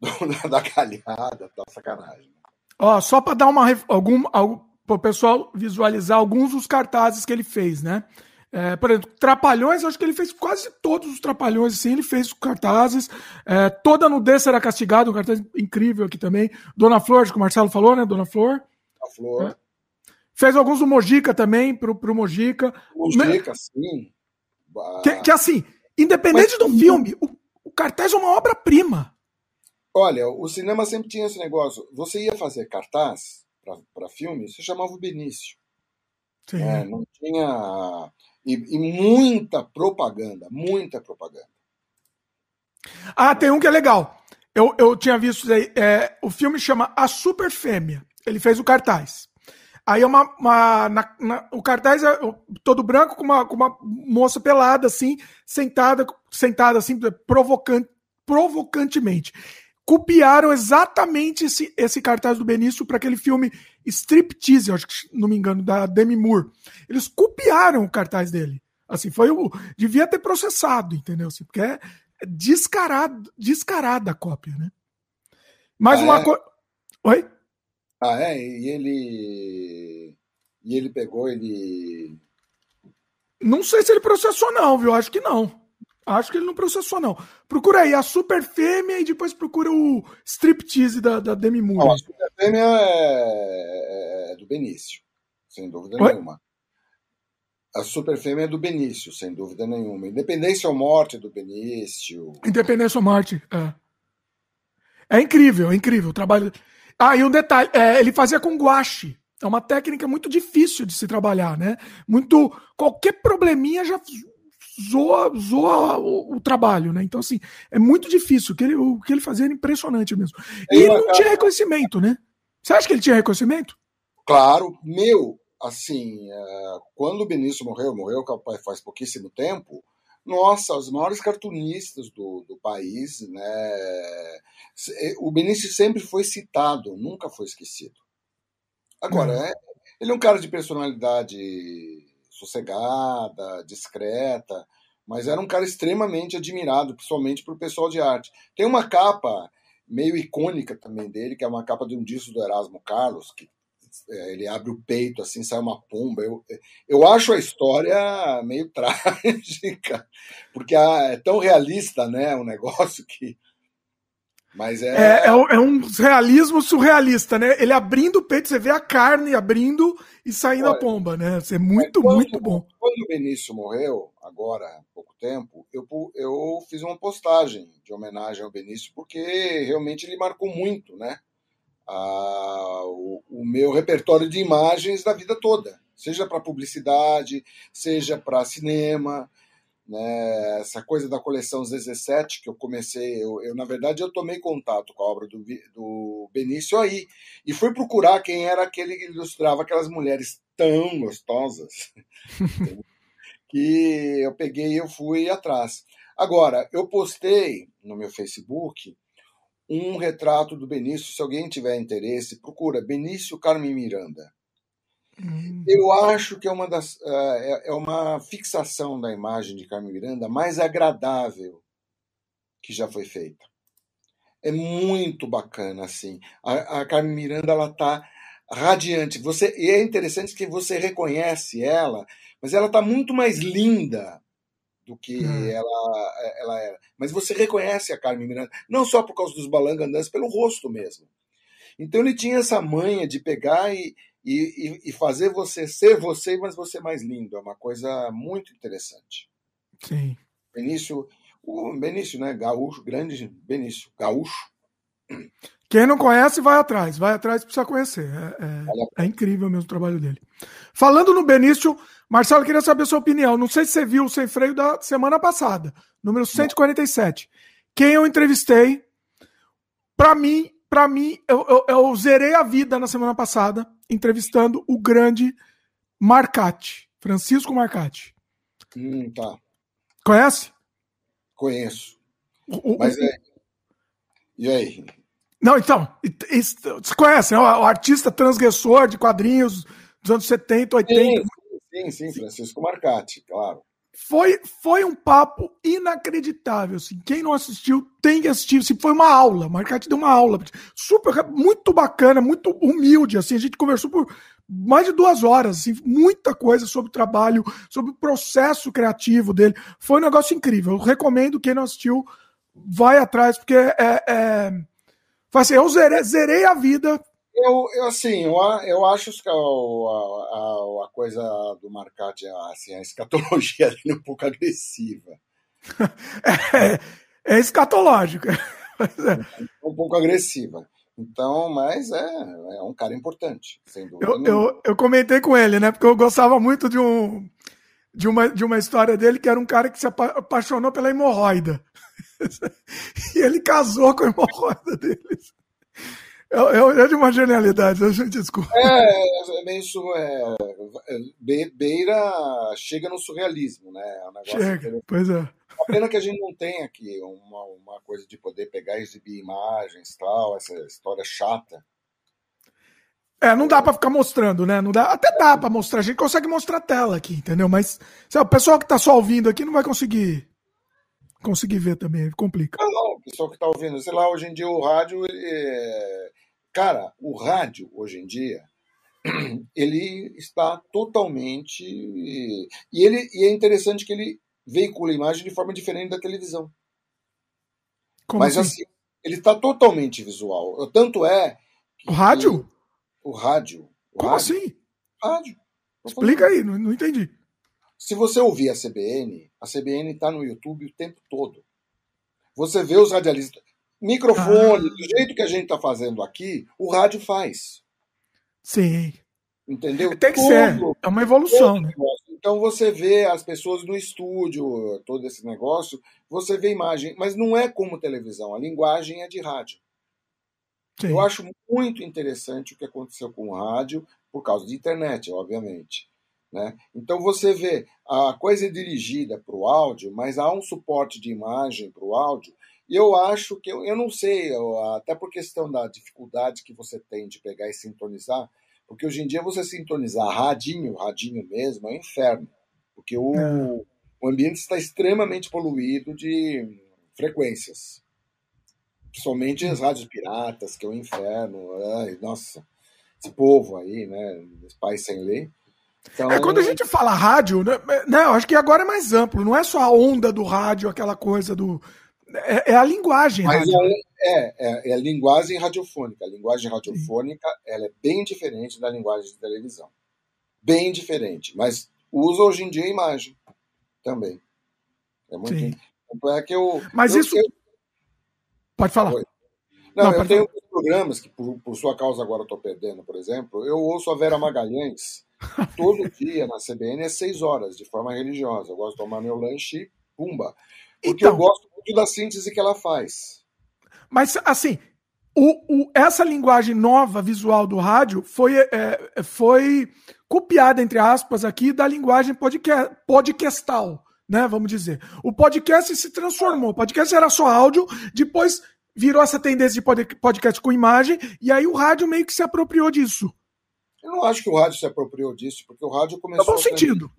Speaker 2: do da calhada, da sacanagem.
Speaker 1: Ó, só para dar uma algum, algum para o pessoal visualizar alguns dos cartazes que ele fez, né? É, por exemplo, Trapalhões, eu acho que ele fez quase todos os Trapalhões, assim, ele fez cartazes. É, toda nudez será castigada, um cartaz incrível aqui também. Dona Flor, acho que o Marcelo falou, né? Dona Flor.
Speaker 2: A Flor. É.
Speaker 1: Fez alguns do Mojica também, pro, pro Mojica.
Speaker 2: Mojica, sim.
Speaker 1: Que, que assim, independente Mas, do filme, o, o cartaz é uma obra-prima.
Speaker 2: Olha, o cinema sempre tinha esse negócio. Você ia fazer cartaz para filme, você chamava o Benício. É, não tinha. E, e, muita propaganda, muita propaganda.
Speaker 1: Ah, tem um que é legal. Eu, eu tinha visto aí. É, o filme chama A Super Fêmea. Ele fez o cartaz. Aí é uma. uma na, na, o cartaz é todo branco com uma, com uma moça pelada, assim, sentada, sentada assim, provocante, provocantemente copiaram exatamente esse, esse cartaz do Benício para aquele filme Striptease, acho que não me engano, da Demi Moore. Eles copiaram o cartaz dele. Assim, foi o. Devia ter processado, entendeu? Assim, porque é descarado, descarada a cópia, né? Mais ah, uma é? coisa. Oi?
Speaker 2: Ah, é? E ele. E ele pegou, ele.
Speaker 1: Não sei se ele processou, não, viu? Acho que não. Acho que ele não processou, não. Procura aí a Super Fêmea e depois procura o Striptease da, da Demi Moore. Não,
Speaker 2: a Super Fêmea é, é do Benício, sem dúvida Oi? nenhuma. A Super Fêmea é do Benício, sem dúvida nenhuma. Independência ou Morte é do Benício.
Speaker 1: Independência ou Morte, é. É incrível, é incrível o trabalho. Ah, e um detalhe, é, ele fazia com guache. É uma técnica muito difícil de se trabalhar, né? Muito. Qualquer probleminha já zoa, zoa o, o, trabalho, né? Então, assim, é muito difícil. O que ele, o que ele fazia era impressionante mesmo. E ele não tinha reconhecimento, né? Você acha que ele tinha reconhecimento?
Speaker 2: Claro, meu, assim, é, quando o Benício morreu, morreu faz pouquíssimo tempo, nossa, os maiores cartunistas do, do país, né? O Benício sempre foi citado, nunca foi esquecido. Agora, uhum. é, ele é um cara de personalidade sossegada, discreta, mas era um cara extremamente admirado, principalmente por pessoal de arte. Tem uma capa meio icônica também dele, que é uma capa de um disco do Erasmo Carlos, que é, ele abre o peito, assim, sai uma pomba. Eu, eu acho a história meio trágica, porque é tão realista, né, o negócio que... Mas é...
Speaker 1: É, é, um realismo surrealista, né? Ele abrindo o peito, você vê a carne abrindo e saindo Olha, a pomba, né? Isso é muito, quando, muito bom.
Speaker 2: Quando o Benício morreu, agora há pouco tempo, eu, eu fiz uma postagem de homenagem ao Benício, porque realmente ele marcou muito, né? a, o, o, meu repertório de imagens da vida toda, seja para publicidade, seja para cinema, né, essa coisa da coleção 17 que eu comecei, eu, eu, na verdade eu tomei contato com a obra do, do Benício aí e fui procurar quem era aquele que ilustrava aquelas mulheres tão gostosas que eu peguei e eu fui atrás. Agora, eu postei no meu Facebook um retrato do Benício. Se alguém tiver interesse, procura Benício Carmen Miranda. Hum. Eu acho que é uma, das, é, é uma fixação da imagem de Carmen Miranda mais agradável que já foi feita. É muito bacana, assim. A, a Carmen Miranda, ela tá radiante. Você, e é interessante que você reconhece ela, mas ela está muito mais linda do que hum. ela, ela era. Mas você reconhece a Carmen Miranda, não só por causa dos balangandãs, pelo rosto mesmo. Então ele tinha essa manha de pegar e, e, e fazer você ser você, mas você mais lindo. É uma coisa muito interessante.
Speaker 1: Sim.
Speaker 2: Benício, o Benício, né? Gaúcho, grande Benício, gaúcho.
Speaker 1: Quem não conhece, vai atrás. Vai atrás precisa conhecer. É, é, é incrível mesmo o trabalho dele. Falando no Benício, Marcelo, queria saber a sua opinião. Não sei se você viu o Sem Freio da semana passada, número 147. Quem eu entrevistei, para mim, para mim, eu, eu, eu, zerei a vida na semana passada entrevistando o grande Marcati, Francisco Marcati.
Speaker 2: Hum, tá.
Speaker 1: Conhece?
Speaker 2: Conheço. O, Mas é. E aí?
Speaker 1: Não, então, você conhece, né? O artista transgressor de quadrinhos dos anos 70, 80.
Speaker 2: Sim, sim, Francisco Marcati, claro.
Speaker 1: Foi, foi um papo inacreditável. Assim. Quem não assistiu tem que assistir. Assim, foi uma aula. Marcati deu uma aula. Super, muito bacana, muito humilde. Assim, a gente conversou por mais de duas horas. Assim, muita coisa sobre o trabalho, sobre o processo criativo dele. Foi um negócio incrível. Eu recomendo quem não assistiu, vai atrás, porque é. é... Assim, eu zerei, zerei a vida
Speaker 2: eu, eu, assim, eu, eu acho que a, a, a coisa do Marcati, assim, a escatologia dele é um pouco agressiva.
Speaker 1: é, é escatológica.
Speaker 2: É. Um pouco agressiva. Então, mas é, é um cara importante, sem dúvida.
Speaker 1: Eu, eu, eu, comentei com ele, né? Porque eu gostava muito de, um, de, uma, de uma história dele que era um cara que se apaixonou pela hemorroida. e ele casou com a hemorroida deles. É, é, é, de uma genialidade, a gente desculpa.
Speaker 2: É, é meio isso, é, beira, chega no surrealismo, né? É
Speaker 1: chega, pois é.
Speaker 2: A pena que a gente não tem aqui uma, uma coisa de poder pegar e exibir imagens tal, essa história chata.
Speaker 1: É, não dá para ficar mostrando, né? Não dá, até dá para mostrar, a gente consegue mostrar a tela aqui, entendeu? Mas o pessoal que tá só ouvindo aqui não vai conseguir conseguir ver também, complica.
Speaker 2: Não, não, o pessoal que tá ouvindo, sei lá, hoje em dia o rádio ele, Cara, o rádio, hoje em dia, ele está totalmente. E, ele, e é interessante que ele veicula imagem de forma diferente da televisão.
Speaker 1: Como
Speaker 2: Mas assim, assim ele está totalmente visual. Tanto é.
Speaker 1: o rádio?
Speaker 2: O rádio. O
Speaker 1: Como
Speaker 2: rádio,
Speaker 1: assim?
Speaker 2: Rádio.
Speaker 1: Explica aí, não, não entendi.
Speaker 2: Se você ouvir a CBN, a CBN está no YouTube o tempo todo. Você vê os radialistas. Microfone, ah. do jeito que a gente está fazendo aqui, o rádio faz.
Speaker 1: Sim.
Speaker 2: Entendeu?
Speaker 1: Tem que Tudo. ser. É uma evolução, né?
Speaker 2: Então você vê as pessoas no estúdio, todo esse negócio, você vê imagem, mas não é como televisão, a linguagem é de rádio. Sim. Eu acho muito interessante o que aconteceu com o rádio, por causa da internet, obviamente. Né? Então você vê, a coisa é dirigida para o áudio, mas há um suporte de imagem para o áudio, eu acho que, eu, eu não sei, eu, até por questão da dificuldade que você tem de pegar e sintonizar, porque hoje em dia você sintonizar radinho, radinho mesmo, é um inferno. Porque o, é. o ambiente está extremamente poluído de frequências. Principalmente as rádios piratas, que é um inferno. Ai, nossa, esse povo aí, né? Esse país sem lei.
Speaker 1: Então... É, quando a gente fala rádio, né, né, eu acho que agora é mais amplo, não é só a onda do rádio, aquela coisa do. É, é a linguagem.
Speaker 2: Mas rádio. É, é, é, a linguagem radiofônica. A linguagem radiofônica ela é bem diferente da linguagem de televisão. Bem diferente. Mas usa hoje em dia a imagem também. É muito. Sim. É que eu,
Speaker 1: Mas
Speaker 2: eu,
Speaker 1: isso. Eu... Pode falar.
Speaker 2: Oi. Não, Não eu tenho falar. programas que, por, por sua causa, agora estou perdendo, por exemplo. Eu ouço a Vera Magalhães todo dia na CBN às seis horas, de forma religiosa. Eu gosto de tomar meu lanche e pumba. Porque então... eu gosto muito da síntese que ela faz.
Speaker 1: Mas, assim, o, o, essa linguagem nova visual do rádio foi, é, foi copiada, entre aspas, aqui da linguagem podcast, podcastal, né? Vamos dizer. O podcast se transformou. O podcast era só áudio, depois virou essa tendência de podcast com imagem, e aí o rádio meio que se apropriou disso.
Speaker 2: Eu não acho que o rádio se apropriou disso, porque o rádio começou.
Speaker 1: No bom sentido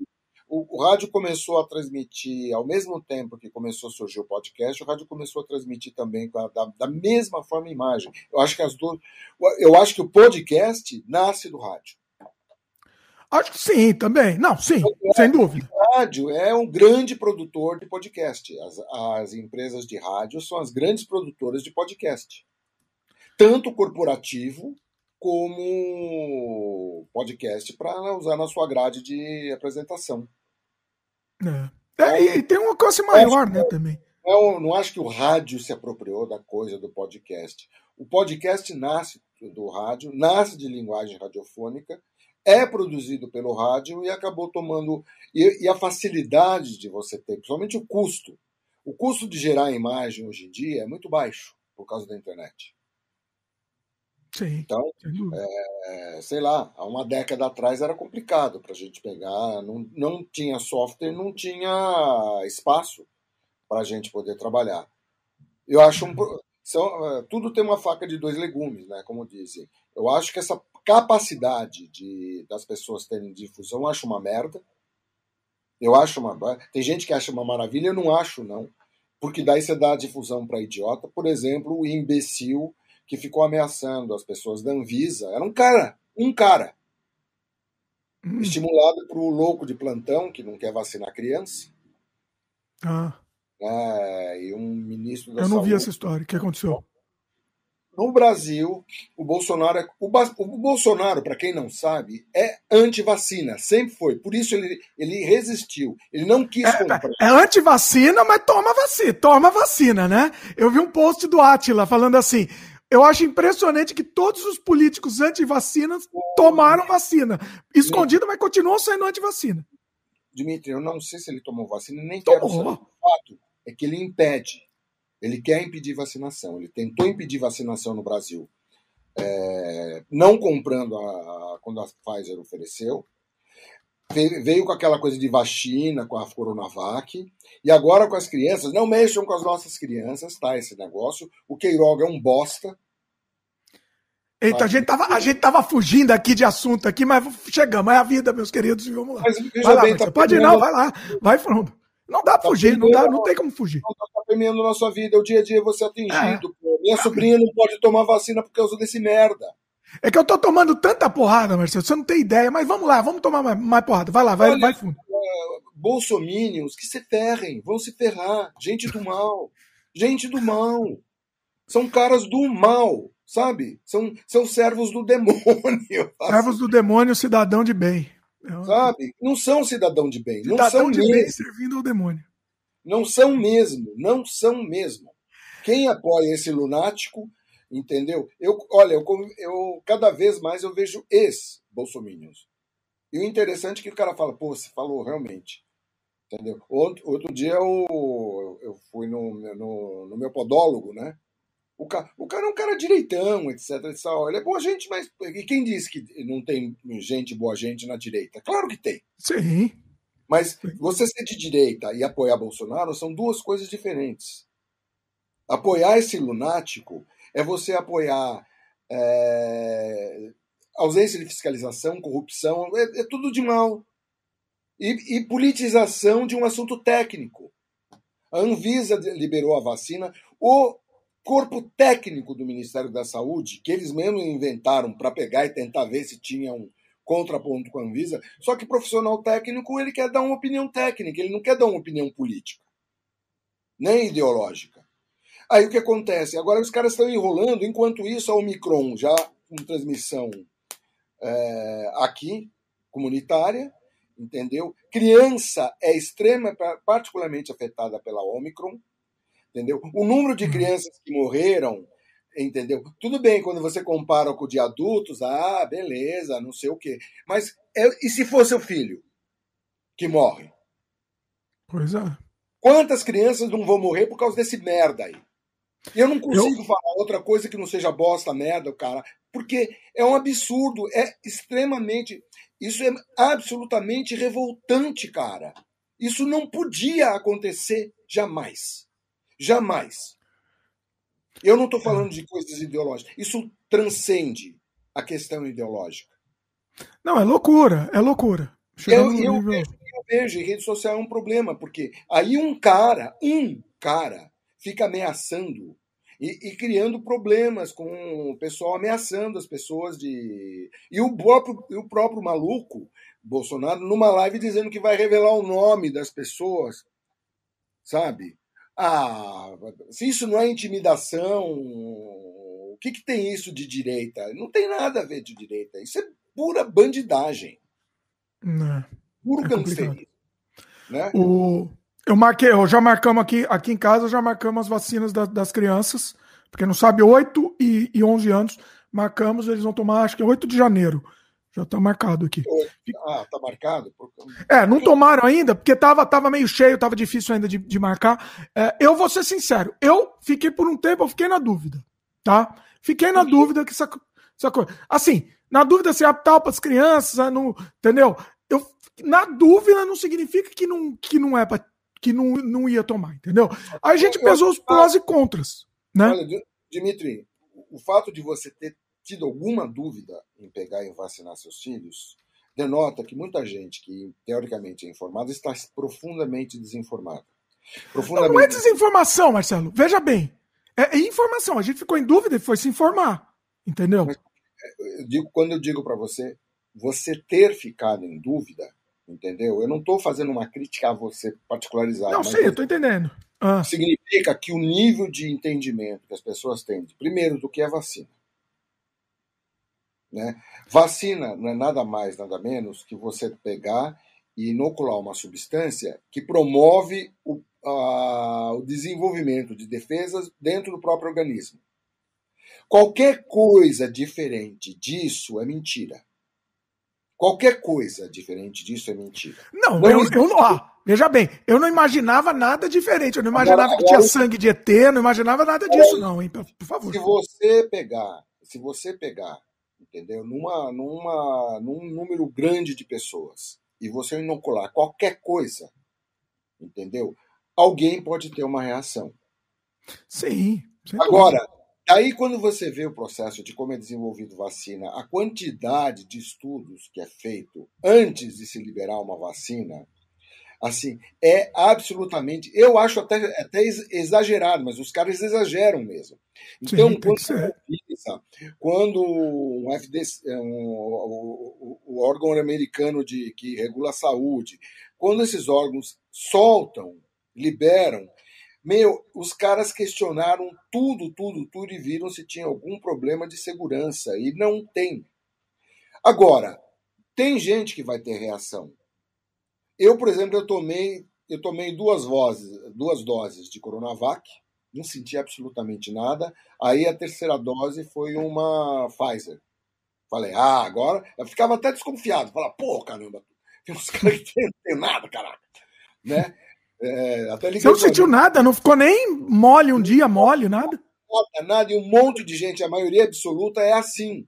Speaker 2: o, o, rádio começou a transmitir, ao mesmo tempo que começou a surgir o podcast, o rádio começou a transmitir também da, da mesma forma imagem. Eu acho que as duas. Eu acho que o podcast nasce do rádio.
Speaker 1: Acho que sim, também. Não, sim, sem dúvida.
Speaker 2: O rádio é um grande produtor de podcast. As, as empresas de rádio são as grandes produtoras de podcast. Tanto corporativo como podcast para usar na sua grade de apresentação.
Speaker 1: É. é e tem uma coisa maior, né, também.
Speaker 2: Não, não acho que o rádio se apropriou da coisa do podcast. O podcast nasce do rádio, nasce de linguagem radiofônica, é produzido pelo rádio e acabou tomando. E, e, a facilidade de você ter, principalmente o custo. O custo de gerar imagem hoje em dia é muito baixo por causa da internet.
Speaker 1: Sim.
Speaker 2: Então, é, sei lá, há uma década atrás era complicado para a gente pegar, não, não tinha software, não tinha espaço para a gente poder trabalhar. Eu acho um, são, é, tudo tem uma faca de dois legumes, né? Como dizem. Eu acho que essa capacidade de, das pessoas terem difusão, eu acho uma merda. Eu acho uma. Tem gente que acha uma maravilha, eu não acho, não. Porque daí você dá difusão para idiota. Por exemplo, o imbecil que ficou ameaçando as pessoas da Anvisa. Era um cara, um cara, hum. estimulado por um louco de plantão que não quer vacinar criança.
Speaker 1: Ah.
Speaker 2: É, e um ministro da
Speaker 1: Eu não
Speaker 2: saúde.
Speaker 1: vi essa história. O que aconteceu?
Speaker 2: No Brasil, o Bolsonaro, é, o, o Bolsonaro, para quem não sabe, é anti-vacina, sempre foi. Por isso ele, ele resistiu. Ele não quis
Speaker 1: é, comprar. É anti-vacina, mas toma vacina, toma vacina, né? Eu vi um post do Atila falando assim: eu acho impressionante que todos os políticos anti-vacinas tomaram vacina. Escondido, mas continuam sendo anti-vacina.
Speaker 2: Dimitri, eu não sei se ele tomou vacina, nem tomou. quero saber. O fato é que ele impede. Ele quer impedir vacinação. Ele tentou impedir vacinação no Brasil. É, não comprando a, quando a Pfizer ofereceu, veio com aquela coisa de vacina, com a Coronavac, e agora com as crianças, não mexam com as nossas crianças, tá? Esse negócio. O Queiroga é um bosta.
Speaker 1: Eita, a gente, tava, a gente tava fugindo aqui de assunto aqui, mas chegamos, é a vida, meus queridos, e vamos lá. Mas, vai lá, bem, tá pode ir, não, vai lá, vai fundo. Não dá pra tá fugir, não, dá, não tem como fugir. Não,
Speaker 2: tá, tá premiando na sua vida, o dia a dia você é atingido. É. Minha sobrinha não pode tomar vacina por causa desse merda.
Speaker 1: É que eu tô tomando tanta porrada, Marcelo, você não tem ideia, mas vamos lá, vamos tomar mais, mais porrada. Vai lá, vai, Olha, vai fundo.
Speaker 2: bolsomínios que se ferrem, vão se ferrar. Gente do mal. Gente do mal. São caras do mal, sabe? São, são servos do demônio.
Speaker 1: Servos do demônio, cidadão de bem.
Speaker 2: Sabe? Não são cidadão de bem.
Speaker 1: Cidadão
Speaker 2: não são
Speaker 1: de
Speaker 2: mesmo.
Speaker 1: bem servindo ao demônio.
Speaker 2: Não são mesmo. Não são mesmo. Quem apoia esse lunático, entendeu? Eu, olha, eu, eu cada vez mais eu vejo ex-bolsominions. E o interessante é que o cara fala, pô, você falou realmente. Entendeu? Outro, outro dia eu, eu fui no, no, no meu podólogo, né? O cara, o cara é um cara direitão, etc. etc. Ele é boa gente, mas. E quem disse que não tem gente boa gente na direita? Claro que tem.
Speaker 1: Sim.
Speaker 2: Mas você ser de direita e apoiar Bolsonaro são duas coisas diferentes. Apoiar esse lunático é você apoiar é, ausência de fiscalização, corrupção, é, é tudo de mal. E, e, politização de um assunto técnico. A Anvisa liberou a vacina, o corpo técnico do Ministério da Saúde, que eles mesmos inventaram para pegar e tentar ver se tinha um contraponto com a Anvisa, só que profissional técnico ele quer dar uma opinião técnica, ele não quer dar uma opinião política, nem ideológica. Aí o que acontece? Agora os caras estão enrolando, enquanto isso a Omicron já com transmissão é, aqui, comunitária, entendeu? Criança é extrema, particularmente afetada pela Omicron, entendeu? O número de crianças que morreram, entendeu? Tudo bem quando você compara com o de adultos, ah, beleza, não sei o quê. Mas é, e se for seu filho que morre?
Speaker 1: Pois é.
Speaker 2: Quantas crianças não vão morrer por causa desse merda aí? E eu não consigo eu... falar outra coisa que não seja bosta, merda, cara, porque é um absurdo, é extremamente. Isso é absolutamente revoltante, cara. Isso não podia acontecer jamais. Jamais. Eu não estou falando de coisas ideológicas. Isso transcende a questão ideológica.
Speaker 1: Não, é loucura, é loucura.
Speaker 2: Eu, eu, vejo, eu vejo, rede social é um problema, porque aí um cara, um cara, fica ameaçando e, e, criando problemas com o pessoal ameaçando as pessoas de e o próprio o próprio maluco Bolsonaro numa live dizendo que vai revelar o nome das pessoas sabe ah se isso não é intimidação o que, que tem isso de direita? Não tem nada a ver de direita isso é pura bandidagem.
Speaker 1: Não,
Speaker 2: puro é cancerígeno né?
Speaker 1: O eu marquei, eu já marcamos aqui, aqui em casa, já marcamos as vacinas da, das crianças, porque não sabe, 8 e, e 11 anos, marcamos, eles vão tomar, acho que 8 de janeiro. Já tá marcado aqui.
Speaker 2: Ah, tá marcado?
Speaker 1: É, não tomaram ainda, porque tava, tava meio cheio, tava difícil ainda de, de marcar. É, eu vou ser sincero, eu fiquei por um tempo, eu fiquei na dúvida, tá? Fiquei na dúvida que essa, essa coisa. Assim, na dúvida se é tal para as crianças, não, entendeu? Eu, na dúvida não significa que não, que não é para que não, não ia tomar, entendeu? Aí a gente pesou os prós e contras, né? Olha,
Speaker 2: Dimitri, o fato de você ter tido alguma dúvida em pegar e vacinar seus filhos denota que muita gente que teoricamente é informada está profundamente desinformada.
Speaker 1: Profundamente... Não é desinformação, Marcelo. Veja bem. É, é, informação. A gente ficou em dúvida e foi se informar. Entendeu? Mas,
Speaker 2: é, eu digo, quando eu digo para você, você ter ficado em dúvida entendeu? Eu não estou fazendo uma crítica a você particularizada.
Speaker 1: Não sei, eu estou entendendo.
Speaker 2: Ah. Significa que o nível de entendimento que as pessoas têm, primeiro, do que é vacina. Né? Vacina não é nada mais, nada menos que você pegar e inocular uma substância que promove o, a, o desenvolvimento de defesas dentro do próprio organismo. Qualquer coisa diferente disso é mentira. Qualquer coisa diferente disso é mentira.
Speaker 1: Não, não eu, eu não. Ah, veja bem, eu não imaginava nada diferente. Eu não imaginava agora, que tinha sangue de ET, não imaginava nada disso, não, hein? Por favor.
Speaker 2: Se você pegar, se você pegar, entendeu? Numa, numa, num número grande de pessoas e você inocular qualquer coisa, entendeu? Alguém pode ter uma reação.
Speaker 1: Sim.
Speaker 2: Agora, Aí, quando você vê o processo de como é desenvolvido vacina, a quantidade de estudos que é feito antes de se liberar uma vacina, assim, é absolutamente. Eu acho até, até exagerado, mas os caras exageram mesmo. Então, Sim, quando, quando um FD, um, o, o, órgão americano de, que regula a saúde, quando esses órgãos soltam, liberam, meu, os caras questionaram tudo, tudo, tudo e viram se tinha algum problema de segurança. E não tem. Agora, tem gente que vai ter reação. Eu, por exemplo, eu tomei, eu tomei duas, vozes, duas doses de Coronavac, não senti absolutamente nada. Aí a terceira dose foi uma Pfizer. Falei, ah, agora. Eu ficava até desconfiado. Falava, pô, caramba, tem uns caras que não tem nada, caraca. Né?
Speaker 1: É, até Você não sentiu nada? Não ficou nem mole um dia, mole, nada?
Speaker 2: Nada, nada. E um monte de gente, a maioria absoluta é assim.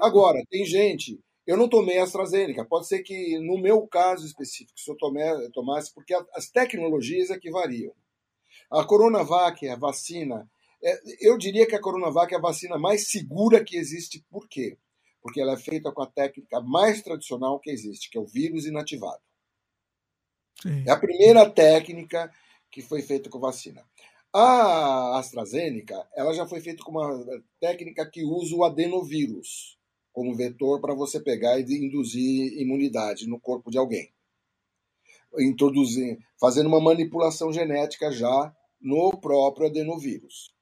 Speaker 2: Agora, tem gente. Eu não tomei AstraZeneca. Pode ser que, no meu caso específico, se eu tomasse, porque as tecnologias é que variam. A Coronavac, a vacina, é, eu diria que a Coronavac é a vacina mais segura que existe. Por quê? Porque ela é feita com a técnica mais tradicional que existe, que é o vírus inativado. Sim. É a primeira técnica que foi feita com vacina. A AstraZeneca, ela já foi feita com uma técnica que usa o adenovírus como vetor para você pegar e induzir imunidade no corpo de alguém. Introduzir, fazendo uma manipulação genética já no próprio adenovírus.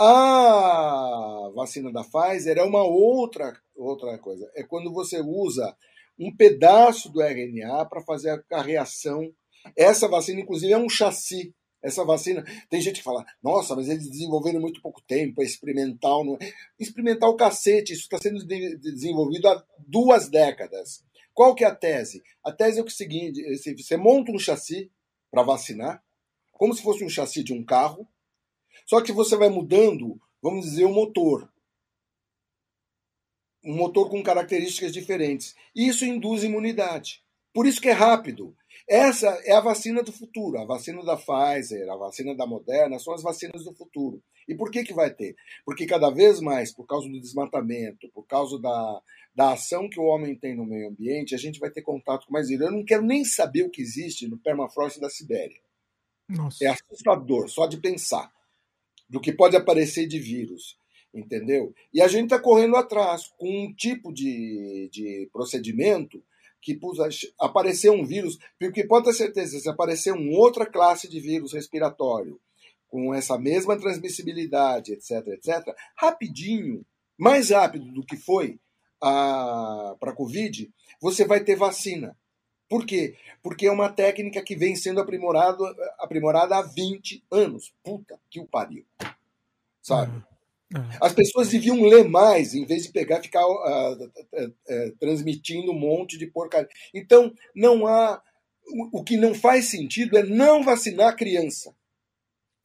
Speaker 2: A vacina da Pfizer é uma outra, outra coisa. É quando você usa um pedaço do RNA para fazer a reação. Essa vacina, inclusive, é um chassi. Essa vacina, tem gente que fala, nossa, mas eles desenvolveram muito pouco tempo, é experimental. Não é? Cacete, isso está sendo desenvolvido há duas décadas. Qual que é a tese? A tese é o seguinte: você monta um chassi para vacinar, como se fosse um chassi de um carro, só que você vai mudando, vamos dizer, o motor um motor com características diferentes. E isso induz imunidade. Por isso que é rápido. Essa é a vacina do futuro. A vacina da Pfizer, a vacina da Moderna são as vacinas do futuro. E por que, que vai ter? Porque cada vez mais, por causa do desmatamento, por causa da, da ação que o homem tem no meio ambiente, a gente vai ter contato com mais vírus. Eu não quero nem saber o que existe no permafrost da Sibéria. Nossa. É assustador, só de pensar do que pode aparecer de vírus entendeu? E a gente está correndo atrás com um tipo de, de procedimento que aparecer um vírus, porque pode ter certeza, se aparecer uma outra classe de vírus respiratório com essa mesma transmissibilidade, etc, etc, rapidinho, mais rápido do que foi para a Covid, você vai ter vacina. Por quê? Porque é uma técnica que vem sendo aprimorado, aprimorada há 20 anos. Puta que o pariu. Sabe? É. As pessoas deviam ler mais, em vez de pegar e ficar uh, uh, uh, transmitindo um monte de porcaria. Então, não há. O, o que não faz sentido é não vacinar a criança.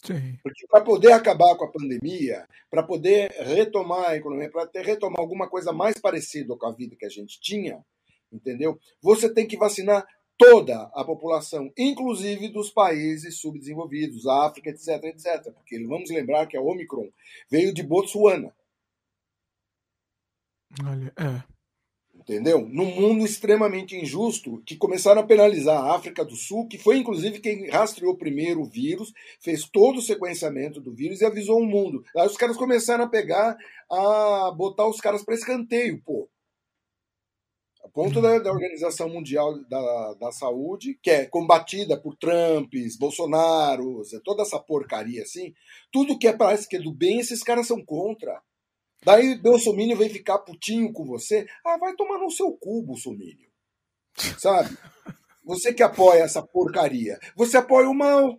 Speaker 2: Sim. Porque para poder acabar com a pandemia, para poder retomar a economia, para retomar alguma coisa mais parecida com a vida que a gente tinha, entendeu? Você tem que vacinar toda a população, inclusive dos países subdesenvolvidos, África, etc, etc. Porque vamos lembrar que a Omicron veio de Botsuana.
Speaker 1: Olha, é.
Speaker 2: Entendeu? Num mundo extremamente injusto, que começaram a penalizar a África do Sul, que foi inclusive quem rastreou primeiro o vírus, fez todo o sequenciamento do vírus e avisou o mundo. Aí os caras começaram a pegar, a botar os caras para escanteio, pô ponto da, da, Organização Mundial da, da Saúde, que é combatida por Trumps, Bolsonaros, toda essa porcaria assim, tudo que é, parece que é do bem, esses caras são contra. Daí Bolsonaro vem ficar putinho com você, ah, vai tomar no seu cu, Bolsonaro. Sabe? Você que apoia essa porcaria, você apoia o mal.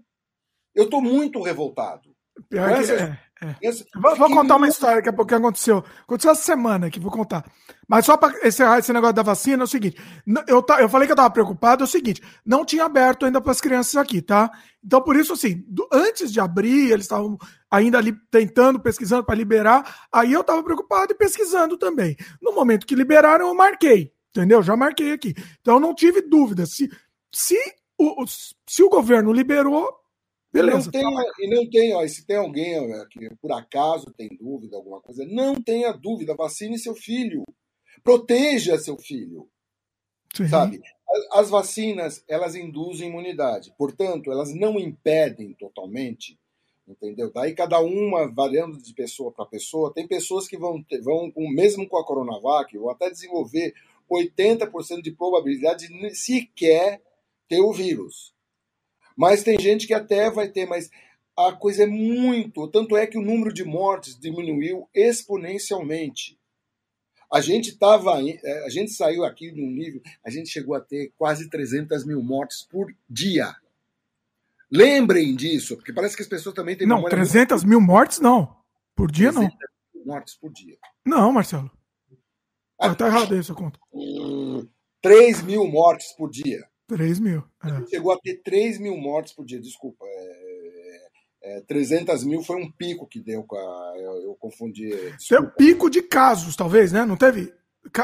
Speaker 2: Eu tô muito revoltado.
Speaker 1: Pior que, é. É. vou, vou, contar uma história daqui a pouco que aconteceu. Aconteceu essa semana que vou contar. Mas só para encerrar esse negócio da vacina, é o seguinte: eu, eu falei que eu estava preocupado, é o seguinte, não tinha aberto ainda para as crianças aqui, tá? Então, por isso, assim, do, antes de abrir, eles estavam ainda ali tentando, pesquisando para liberar, aí eu estava preocupado e pesquisando também. No momento que liberaram, eu marquei, entendeu? Já marquei aqui. Então, eu não tive dúvida. Se, se, o, se o governo liberou, Beleza.
Speaker 2: Não tem, e não tem, ó, se tem alguém ó, que por acaso tem dúvida, alguma coisa, não tenha dúvida, vacine seu filho. Proteja seu filho. Sim. Sabe? As, as vacinas, elas induzem imunidade. Portanto, elas não impedem totalmente, entendeu? Daí cada uma variando de pessoa para pessoa, tem pessoas que vão, ter, vão mesmo com a Coronavac, vão até desenvolver 80% de probabilidade de sequer ter o vírus. Mas tem gente que até vai ter, mas a coisa é muito. Tanto é que o número de mortes diminuiu exponencialmente. A gente tava, é, a gente saiu aqui num nível, a gente chegou a ter quase 300 mil mortes por dia. Lembrem disso, porque parece que as pessoas também têm
Speaker 1: Não, 300 muito... mil mortes não. Por dia não.
Speaker 2: mortes por dia.
Speaker 1: Não, Marcelo. Ah, tá errado aí essa conta.
Speaker 2: 3 mil mortes por dia.
Speaker 1: 3 mil.
Speaker 2: É. Chegou a ter 3 mil mortes por dia, desculpa. É, é, 300 mil foi um pico que deu com a. Eu, eu confundi.
Speaker 1: Tem um pico de casos, talvez, né? Não teve?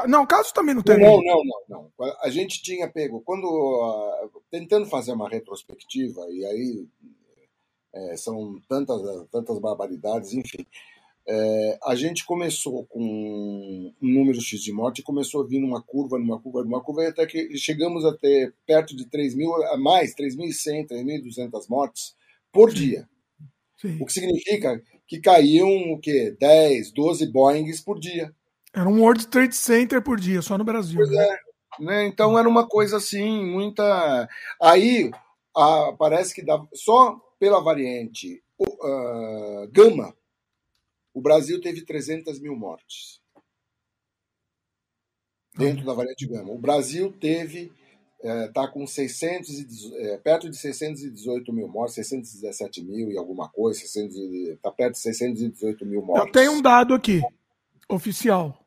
Speaker 1: Não, casos também não teve.
Speaker 2: Não, não, não, não. A gente tinha pego. Quando. Uh, tentando fazer uma retrospectiva, e aí é, são tantas, tantas barbaridades, enfim. É, a gente começou com um número X de morte começou a vir numa curva, numa curva, numa curva, e até que chegamos a ter perto de 3 mil, a mais, 3.100, 3.200 mortes por dia. Sim. O que significa que caíam o quê? 10, 12 Boeings por dia.
Speaker 1: Era um World Trade Center por dia, só no Brasil.
Speaker 2: Pois né? é. Né? Então era uma coisa assim, muita. Aí a, parece que dá, só pela variante uh, Gama, o Brasil teve 300 mil mortes. Dentro da variante Gama. O Brasil teve está é, com 600 é, perto de 618 mil mortes, 617 mil e alguma coisa, está perto de 618 mil mortes.
Speaker 1: Eu tenho um dado aqui, oficial.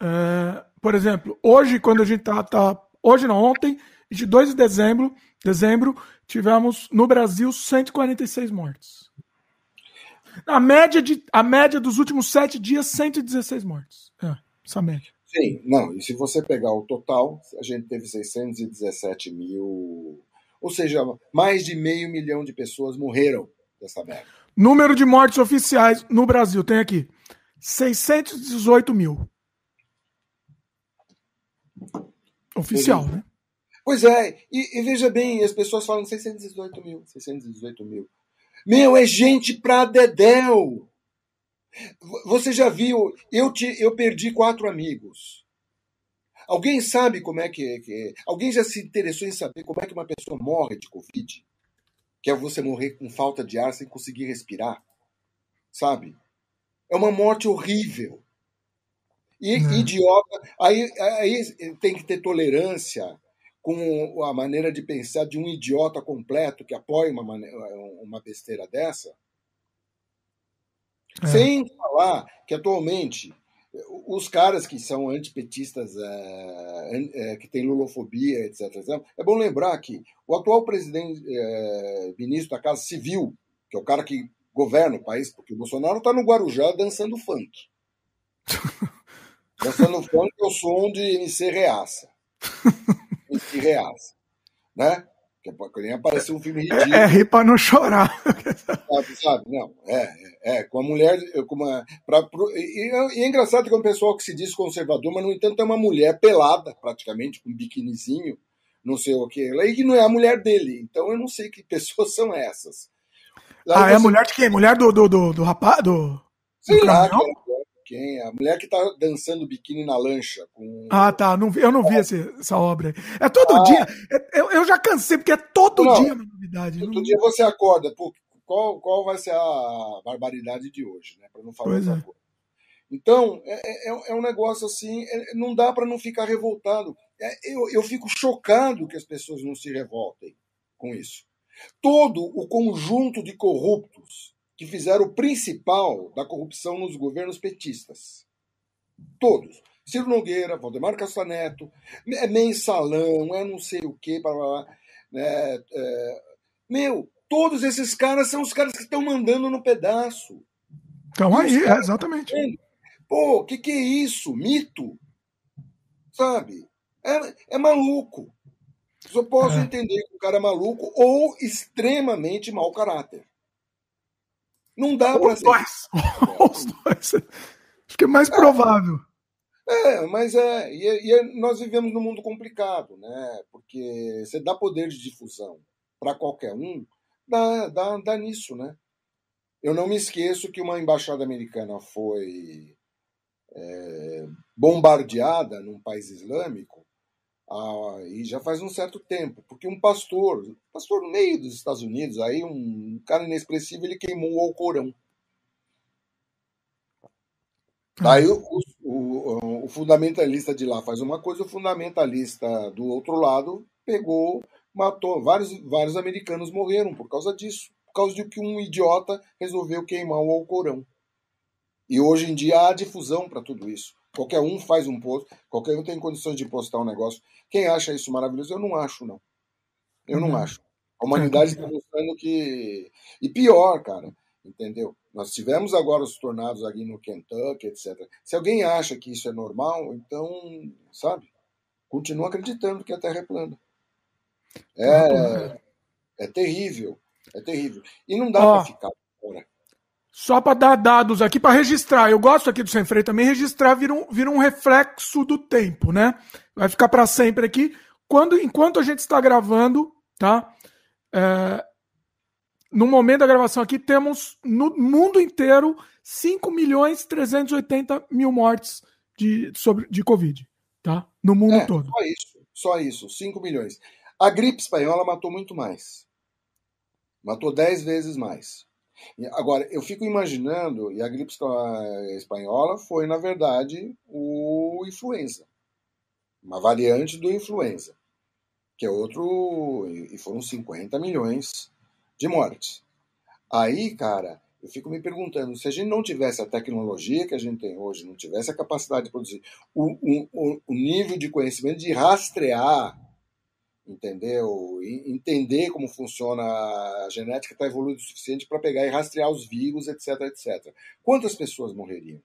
Speaker 1: É, por exemplo, hoje, quando a gente está. Tá, hoje não, ontem, de 2 de dezembro, dezembro, tivemos no Brasil 146 mortes. A média, de, a média dos últimos sete dias, 116 mortes. É, essa média.
Speaker 2: Sim, não, e se você pegar o total, a gente teve 617 mil. Ou seja, mais de meio milhão de pessoas morreram dessa merda.
Speaker 1: Número de mortes oficiais no Brasil, tem aqui. 618 mil. Oficial, né?
Speaker 2: Pois é, e, e, veja bem, as pessoas falam 618 mil, 618 mil. Meu, é gente pra dedéu. Você já viu? Eu, te, eu perdi quatro amigos. Alguém sabe como é que, que. Alguém já se interessou em saber como é que uma pessoa morre de Covid? Que é você morrer com falta de ar sem conseguir respirar. Sabe? É uma morte horrível. E idiota. Aí, aí tem que ter tolerância com a maneira de pensar de um idiota completo que apoia uma, uma besteira dessa. É. Sem falar que atualmente os caras que são antipetistas, é, é, que têm lulofobia, etc, etc, é bom lembrar que o atual presidente, é, ministro da Casa Civil, que é o cara que governa o país, porque o Bolsonaro está no Guarujá dançando funk. dançando funk é o som de MC Reaça. Reaça. Né? Que é nem aparecer um filme
Speaker 1: ridículo. É, é rir pra não chorar.
Speaker 2: Sabe, sabe? Não, é, é, é, com a mulher, com uma, pra, e, e, é engraçado que é um pessoal que se diz conservador, mas no entanto é uma mulher pelada, praticamente, com um biquinizinho, não sei o que, e que não é a mulher dele. Então eu não sei que pessoas são essas.
Speaker 1: Lá ah, é a mulher de quem? Mulher do, do, do, do rapaz? Do,
Speaker 2: Sei do lá, quem? A mulher que tá dançando biquíni na lancha. Com...
Speaker 1: Ah, tá. Não, eu não vi essa, essa obra. É todo ah. dia. É, eu, eu já cansei, porque é todo não, dia uma novidade.
Speaker 2: Todo não... dia você acorda. Pô, qual, qual vai ser a barbaridade de hoje, né? Para não falar pois é. coisa. Então, é, é, é, um negócio assim, é, não dá para não ficar revoltado. É, eu, eu fico chocado que as pessoas não se revoltem com isso. Todo o conjunto de corruptos que fizeram o principal da corrupção nos governos petistas. Todos. Ciro Nogueira, Valdemar Castaneto, é mensalão, é não sei o quê, para lá. Né, é, meu, todos esses caras são os caras que estão mandando no pedaço.
Speaker 1: Então aí, é, exatamente.
Speaker 2: Pô, o que, que é isso? Mito? Sabe? É, é maluco. Só posso é. entender que o cara é maluco ou extremamente mau caráter. Não dá para ser.
Speaker 1: Os dois. Acho que é mais provável.
Speaker 2: É, mas é e, e, é, nós vivemos num mundo complicado, né? Porque você dá poder de difusão para qualquer um, dá, dá, dá nisso, né? Eu não me esqueço que uma embaixada americana foi é, bombardeada num país islâmico. Ah, e já faz um certo tempo, porque um pastor, pastor no meio dos Estados Unidos, aí um cara inexpressivo, ele queimou o Alcorão. Daí o, o, o, fundamentalista de lá faz uma coisa, o fundamentalista do outro lado pegou, matou. Vários, vários americanos morreram por causa disso. Por causa de que um idiota resolveu queimar o Alcorão. E hoje em dia há difusão para tudo isso. Qualquer um faz um post, qualquer um tem condições de postar um negócio. Quem acha isso maravilhoso? Eu não acho, não. Eu não uhum. acho. A humanidade está mostrando que. E pior, cara, entendeu? Nós tivemos agora os tornados aqui no Kentucky, etc. Se alguém acha que isso é normal, então, sabe, continua acreditando que a Terra é plana. É, é terrível, é terrível. E não dá para ficar fora.
Speaker 1: Só para dar dados aqui, para registrar. Eu gosto aqui do Sem Freio também. Registrar vira um, vira um reflexo do tempo, né? Vai ficar para sempre aqui. Quando, enquanto a gente está gravando, tá? É, no momento da gravação aqui, temos no mundo inteiro 5 milhões 380 mil mortes de, sobre, de Covid, tá? No mundo é, todo.
Speaker 2: Só isso, só isso, 5 milhões. A gripe espanhola matou muito mais. Matou 10 vezes mais. Agora, eu fico imaginando, e a gripe espanhola foi, na verdade, o influenza. Uma variante do influenza, que é outro. E foram 50 milhões de mortes. Aí, cara, eu fico me perguntando, se a gente não tivesse a tecnologia que a gente tem hoje, não tivesse a capacidade de produzir, o, o, o nível de conhecimento de rastrear, entendeu? E entender como funciona a genética está evoluído o suficiente para pegar e rastrear os vírus, etc, etc. Quantas pessoas morreriam?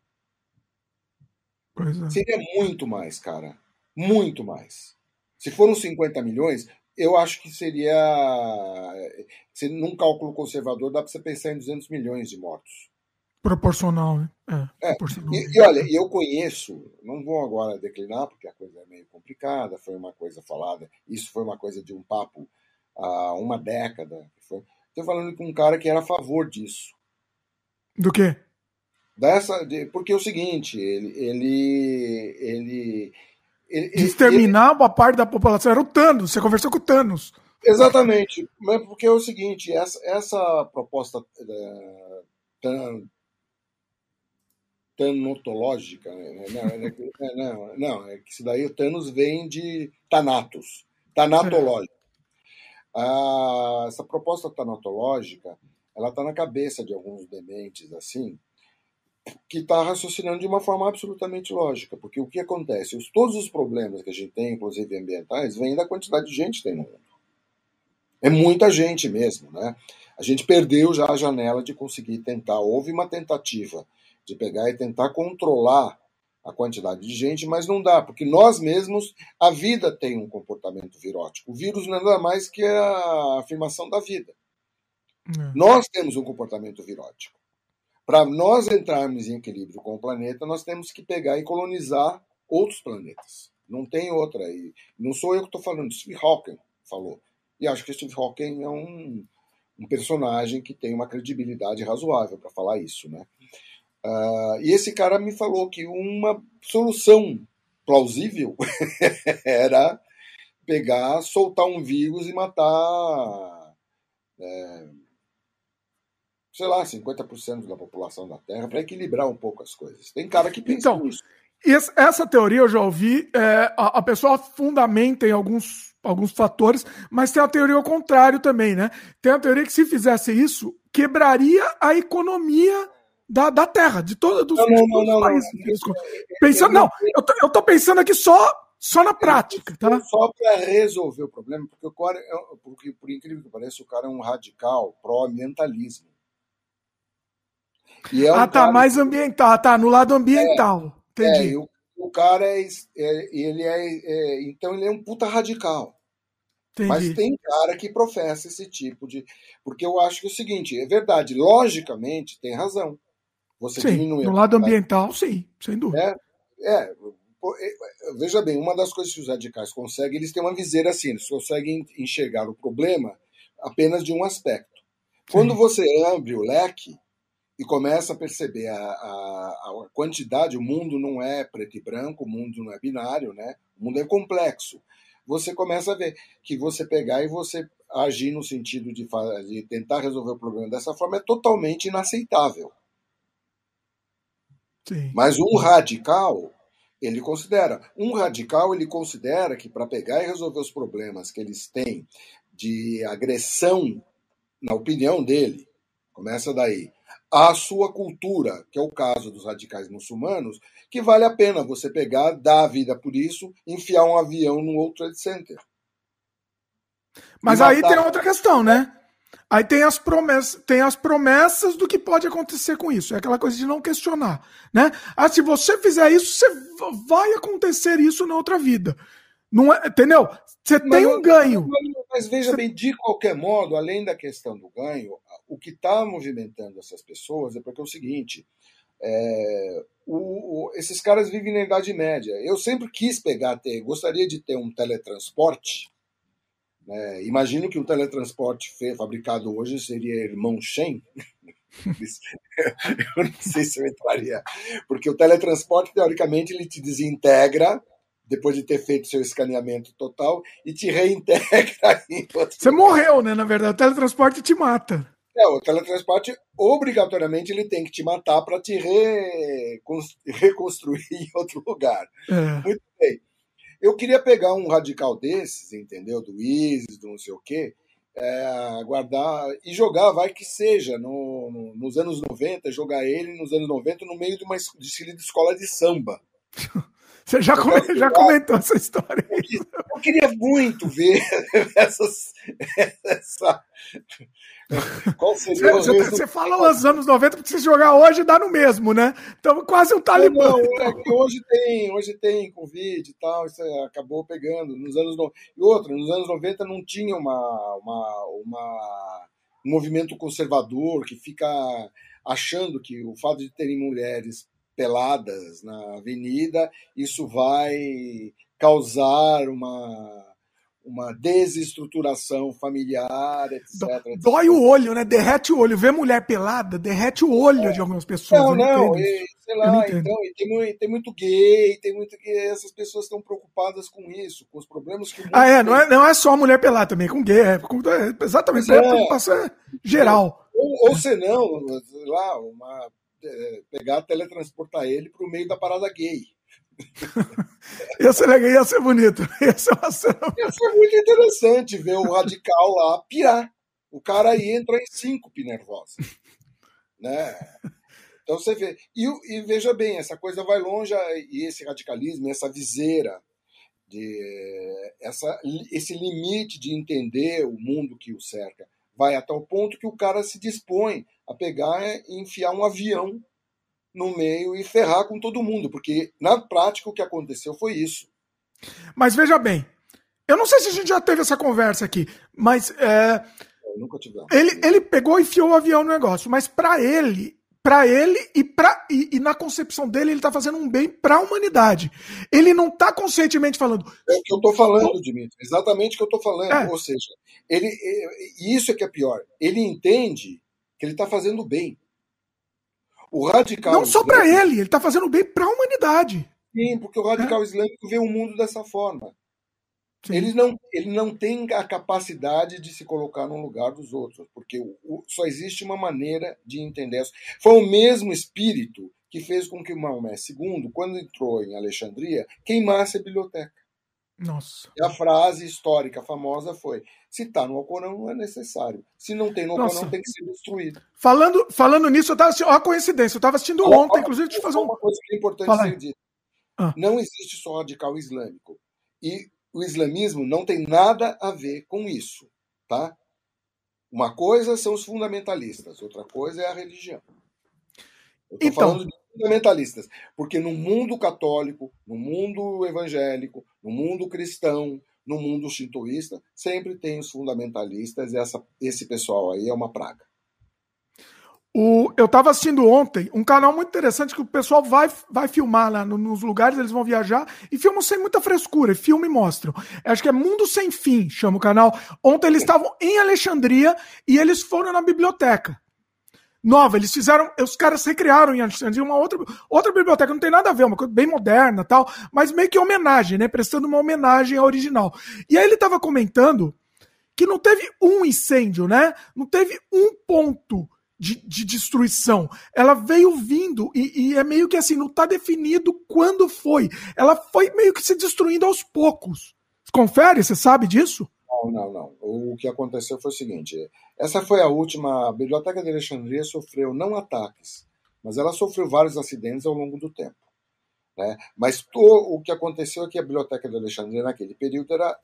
Speaker 2: É. Seria muito mais, cara. Muito mais. Se foram 50 milhões, eu acho que seria. Se num cálculo conservador, dá para você pensar em 200 milhões de mortos.
Speaker 1: Proporcional, né?
Speaker 2: É, é. Proporcional. E, e, olha, eu conheço, não vou agora declinar, porque a coisa é meio complicada, foi uma coisa falada, isso foi uma coisa de um papo há uma década. Estou falando com um cara que era a favor disso.
Speaker 1: Do quê?
Speaker 2: Dessa, de, porque é o seguinte, ele, ele, ele
Speaker 1: de exterminar ele... uma parte da população. Era o Thanos, você conversou com o Thanos.
Speaker 2: Exatamente, porque é o seguinte, essa, essa proposta tan, tanotológica, né? não, é, é, não, não, é que isso daí o Thanos vem de Thanatos, tanatológico. Ah, essa proposta tanatológica, ela está na cabeça de alguns dementes assim, que está raciocinando de uma forma absolutamente lógica, porque o que acontece? Os, todos os problemas que a gente tem, inclusive ambientais, vêm da quantidade de gente que tem no mundo. É muita gente mesmo, né? A gente perdeu já a janela de conseguir tentar. Houve uma tentativa de pegar e tentar controlar a quantidade de gente, mas não dá, porque nós mesmos, a vida tem um comportamento virótico. O vírus não é nada mais que a afirmação da vida. É. Nós temos um comportamento virótico. Para nós entrarmos em equilíbrio com o planeta, nós temos que pegar e colonizar outros planetas. Não tem outra. E não sou eu que estou falando, Steve Hawking falou. E acho que Steve Hawking é um, um personagem que tem uma credibilidade razoável para falar isso, né? Uh, e esse cara me falou que uma solução plausível era pegar, soltar um vírus e matar é, sei lá, 50% da população da Terra para equilibrar um pouco as coisas. Tem cara que pensa então, nisso.
Speaker 1: Essa teoria eu já ouvi, é, a, a, pessoa fundamenta em alguns, alguns fatores, mas tem a teoria ao contrário também, né? Tem a teoria que se fizesse isso, quebraria a economia da, da Terra, de, todo, dos, não, de todos não, os países. Não, pensando, não, eu tô, eu tô pensando aqui só, só na prática, tá?
Speaker 2: Só para resolver o problema, porque o cara, porque, por incrível que pareça, o cara é um radical pró-ambientalismo.
Speaker 1: É um ah, tá, mais ambiental, ah, tá, no lado ambiental. É, Entendi.
Speaker 2: É, o, o, cara é, é ele é, é, Então ele é um puta radical. Entendi. Mas tem cara que professa esse tipo de. Porque eu acho que é o seguinte, é verdade, logicamente tem razão.
Speaker 1: Você sim, diminui. No lado ambiental, sim, sem dúvida.
Speaker 2: É, é, é, veja bem, uma das coisas que os radicais conseguem, eles têm uma viseira assim, eles conseguem enxergar o problema apenas de um aspecto. Quando sim. você abre o leque, e começa a perceber a, a, a, quantidade. O mundo não é preto e branco, o mundo não é binário, né? O mundo é complexo. você começa a ver que você pegar e você agir no sentido de, de tentar resolver o problema dessa forma é totalmente inaceitável. Sim. Mas um radical, ele considera. Um radical, ele considera que para pegar e resolver os problemas que eles têm de agressão, na opinião dele, começa daí, a sua cultura, que é o caso dos radicais muçulmanos, que vale a pena você pegar, dar a vida por isso, enfiar um avião no outro Trade Center.
Speaker 1: Mas aí tem outra questão, né? Aí tem as promessas, tem as promessas do que pode acontecer com isso. É aquela coisa de não questionar, né? Ah, se você fizer isso, você vai acontecer isso na outra vida. Não é, entendeu? Você mas, tem um ganho.
Speaker 2: Mas, veja você... bem, de qualquer modo, além da questão do ganho, o que está movimentando essas pessoas é porque é o seguinte: é, o, o, esses caras vivem na Idade Média. Eu sempre quis pegar, ter, gostaria de ter um teletransporte é, imagino que o teletransporte fabricado hoje seria irmão Shen. eu não sei se eu entraria. Porque o teletransporte, teoricamente, ele te desintegra depois de ter feito seu escaneamento total e te reintegra em
Speaker 1: outro Você morreu, né? Na verdade, o teletransporte te mata.
Speaker 2: É, o teletransporte, obrigatoriamente, ele tem que te matar para te reconstruir em outro lugar. É. Muito bem. Eu queria pegar um radical desses, entendeu? Do ISIS, do não sei o quê, é, guardar e jogar, vai que seja, no, no, nos anos 90, jogar ele nos anos 90 no meio de uma de escola de samba.
Speaker 1: Você já, come, já comentou essa história.
Speaker 2: Eu, eu queria muito ver essas, essa,
Speaker 1: qual seria você, o você fala os anos 90, porque se jogar hoje dá no mesmo, né? Então quase um talibã. Não,
Speaker 2: não, é que hoje tem, hoje tem Covid e tal, isso acabou pegando. Nos anos no... E outra, nos anos 90 não tinha uma, uma, uma, um movimento conservador que fica achando que o fato de terem mulheres peladas na avenida, isso vai causar uma uma desestruturação familiar, etc, etc.
Speaker 1: Dói o olho, né? Derrete o olho. Ver mulher pelada, derrete o olho é. de algumas pessoas.
Speaker 2: Não, não, não e, sei lá, então, tem, tem, muito gay, tem muito que essas pessoas estão preocupadas com isso, com os problemas que
Speaker 1: Ah, é, não é, não é só mulher pelada também, com gay, é, com, é exatamente, é, é preocupação geral.
Speaker 2: Ou, ou senão, sei lá, uma, pegar, teletransportar ele para o meio da parada gay.
Speaker 1: ia ser legal, ia ser bonito. Ia ser,
Speaker 2: uma cena... ia ser muito interessante ver o radical lá pirar. O cara aí entra em síncope nervosa. Né? Então você vê. E, e, veja bem, essa coisa vai longe, e esse radicalismo, essa viseira, de, essa, esse limite de entender o mundo que o cerca, vai até o ponto que o cara se dispõe a pegar e enfiar um avião no meio e ferrar com todo mundo, porque na prática o que aconteceu foi isso.
Speaker 1: Mas veja bem, eu não sei se a gente já teve essa conversa aqui, mas é,
Speaker 2: nunca tivemos.
Speaker 1: Ele, ele pegou e enfiou o avião no negócio, mas para ele, para ele e, pra, e, e, na concepção dele, ele tá fazendo um bem para a humanidade. Ele não tá conscientemente falando.
Speaker 2: É o que eu tô falando, Dimitri. Exatamente o que eu tô falando. É. Ou seja, ele, e isso é que é pior. Ele entende que ele tá fazendo bem. O radical.
Speaker 1: Não só para ele, ele está fazendo bem para a humanidade.
Speaker 2: Sim, porque o radical é. islâmico vê o mundo dessa forma. Ele não, ele não tem a capacidade de se colocar no lugar dos outros, porque o, o, só existe uma maneira de entender isso. Foi o mesmo espírito que fez com que Maomé II, quando entrou em Alexandria, queimasse a biblioteca.
Speaker 1: Nossa.
Speaker 2: E a frase histórica famosa foi: se está no Alcorão, não é necessário. Se não tem no Alcorão, tem que ser destruído.
Speaker 1: Falando, falando nisso, eu tava assistindo, ó, a coincidência, eu estava assistindo ontem, inclusive, de fazer um...
Speaker 2: uma coisa que é importante Fala ser dita. Ah. Não existe só radical islâmico. E o islamismo não tem nada a ver com isso, tá? Uma coisa são os fundamentalistas, outra coisa é a religião. Eu estou então, falando de fundamentalistas, porque no mundo católico, no mundo evangélico, no mundo cristão, no mundo shintoísta, sempre tem os fundamentalistas, e essa, esse pessoal aí é uma praga.
Speaker 1: O, eu estava assistindo ontem um canal muito interessante que o pessoal vai, vai filmar lá no, nos lugares, eles vão viajar e filmam sem muita frescura, e mostram. Acho que é Mundo Sem Fim, chama o canal. Ontem eles estavam em Alexandria e eles foram na biblioteca nova. Eles fizeram, os caras recriaram em Alexandria uma outra, outra biblioteca, não tem nada a ver, uma coisa bem moderna tal, mas meio que homenagem, né? Prestando uma homenagem ao original. E aí ele tava comentando que não teve um incêndio, né? Não teve um ponto de, de destruição. Ela veio vindo e, e, é meio que assim, não está definido quando foi. Ela foi meio que se destruindo aos poucos. Confere, você sabe disso?
Speaker 2: Não, não, não. O que aconteceu foi o seguinte: essa foi a última. A Biblioteca de Alexandria sofreu não ataques, mas ela sofreu vários acidentes ao longo do tempo. Né? Mas to, o que aconteceu é que a Biblioteca de Alexandria, naquele período, era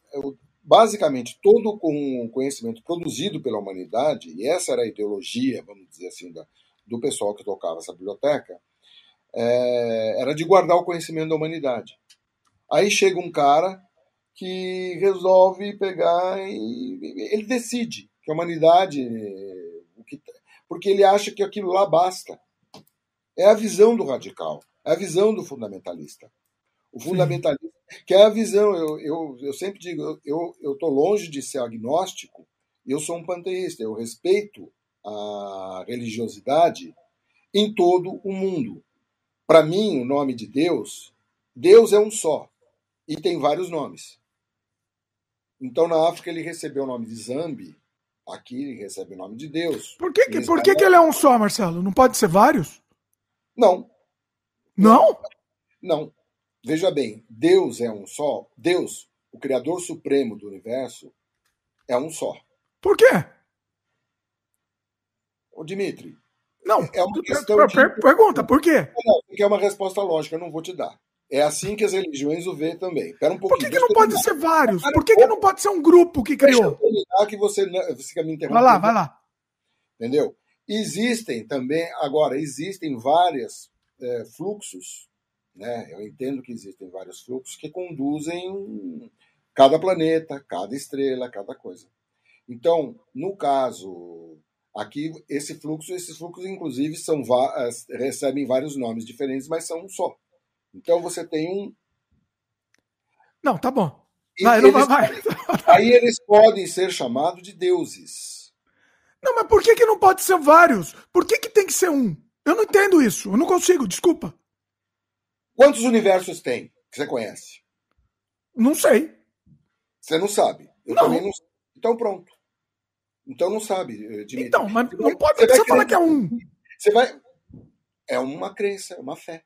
Speaker 2: basicamente todo o conhecimento produzido pela humanidade, e essa era a ideologia, vamos dizer assim, da, do pessoal que tocava essa biblioteca, é, era de guardar o conhecimento da humanidade. Aí chega um cara que resolve pegar e ele decide que a humanidade, porque ele acha que aquilo lá basta. É a visão do radical, é a visão do fundamentalista. O fundamentalista, Sim. Que é a visão, eu, eu, eu sempre digo, eu estou longe de ser agnóstico, eu sou um panteísta, eu respeito a religiosidade em todo o mundo. Para mim, o nome de Deus, Deus é um só e tem vários nomes. Então, na África, ele recebeu o nome de Zambi, aqui ele recebe o nome de Deus.
Speaker 1: Por que, que, por que, que ele é um só, Marcelo? Não pode ser vários?
Speaker 2: Não.
Speaker 1: Não?
Speaker 2: Não. Veja bem, Deus é um só. Deus, o Criador Supremo do universo, é um só.
Speaker 1: Por quê?
Speaker 2: Ô, Dimitri.
Speaker 1: Não, é uma questão per, per, de... pergunta, por quê?
Speaker 2: Não, porque é uma resposta lógica, eu não vou te dar. É assim que as religiões o vê também. Pera um
Speaker 1: pouquinho. Por que, que não pode ser vários? Por que, que não pode ser um grupo que criou?
Speaker 2: Deixa eu que você, você fica me interrompendo.
Speaker 1: Vai lá, vai lá.
Speaker 2: Entendeu? Existem também, agora, existem vários é, fluxos né? Eu entendo que existem vários fluxos que conduzem cada planeta, cada estrela, cada coisa. Então, no caso aqui, esse fluxo, esses fluxos, inclusive, são recebem vários nomes diferentes, mas são um só. Então você tem um.
Speaker 1: Não, tá bom.
Speaker 2: Vai, eles, não vai, Aí eles podem ser chamados de deuses.
Speaker 1: Não, mas por que, que não pode ser vários? Por que, que tem que ser um? Eu não entendo isso. Eu não consigo, desculpa.
Speaker 2: Quantos universos tem que você conhece?
Speaker 1: Não sei.
Speaker 2: Você não sabe. Eu não. também não sei. Então pronto. Então não sabe, eh, Dimitri.
Speaker 1: Então, mas não pode você, falar que é um.
Speaker 2: Você vai. É uma crença, é uma fé.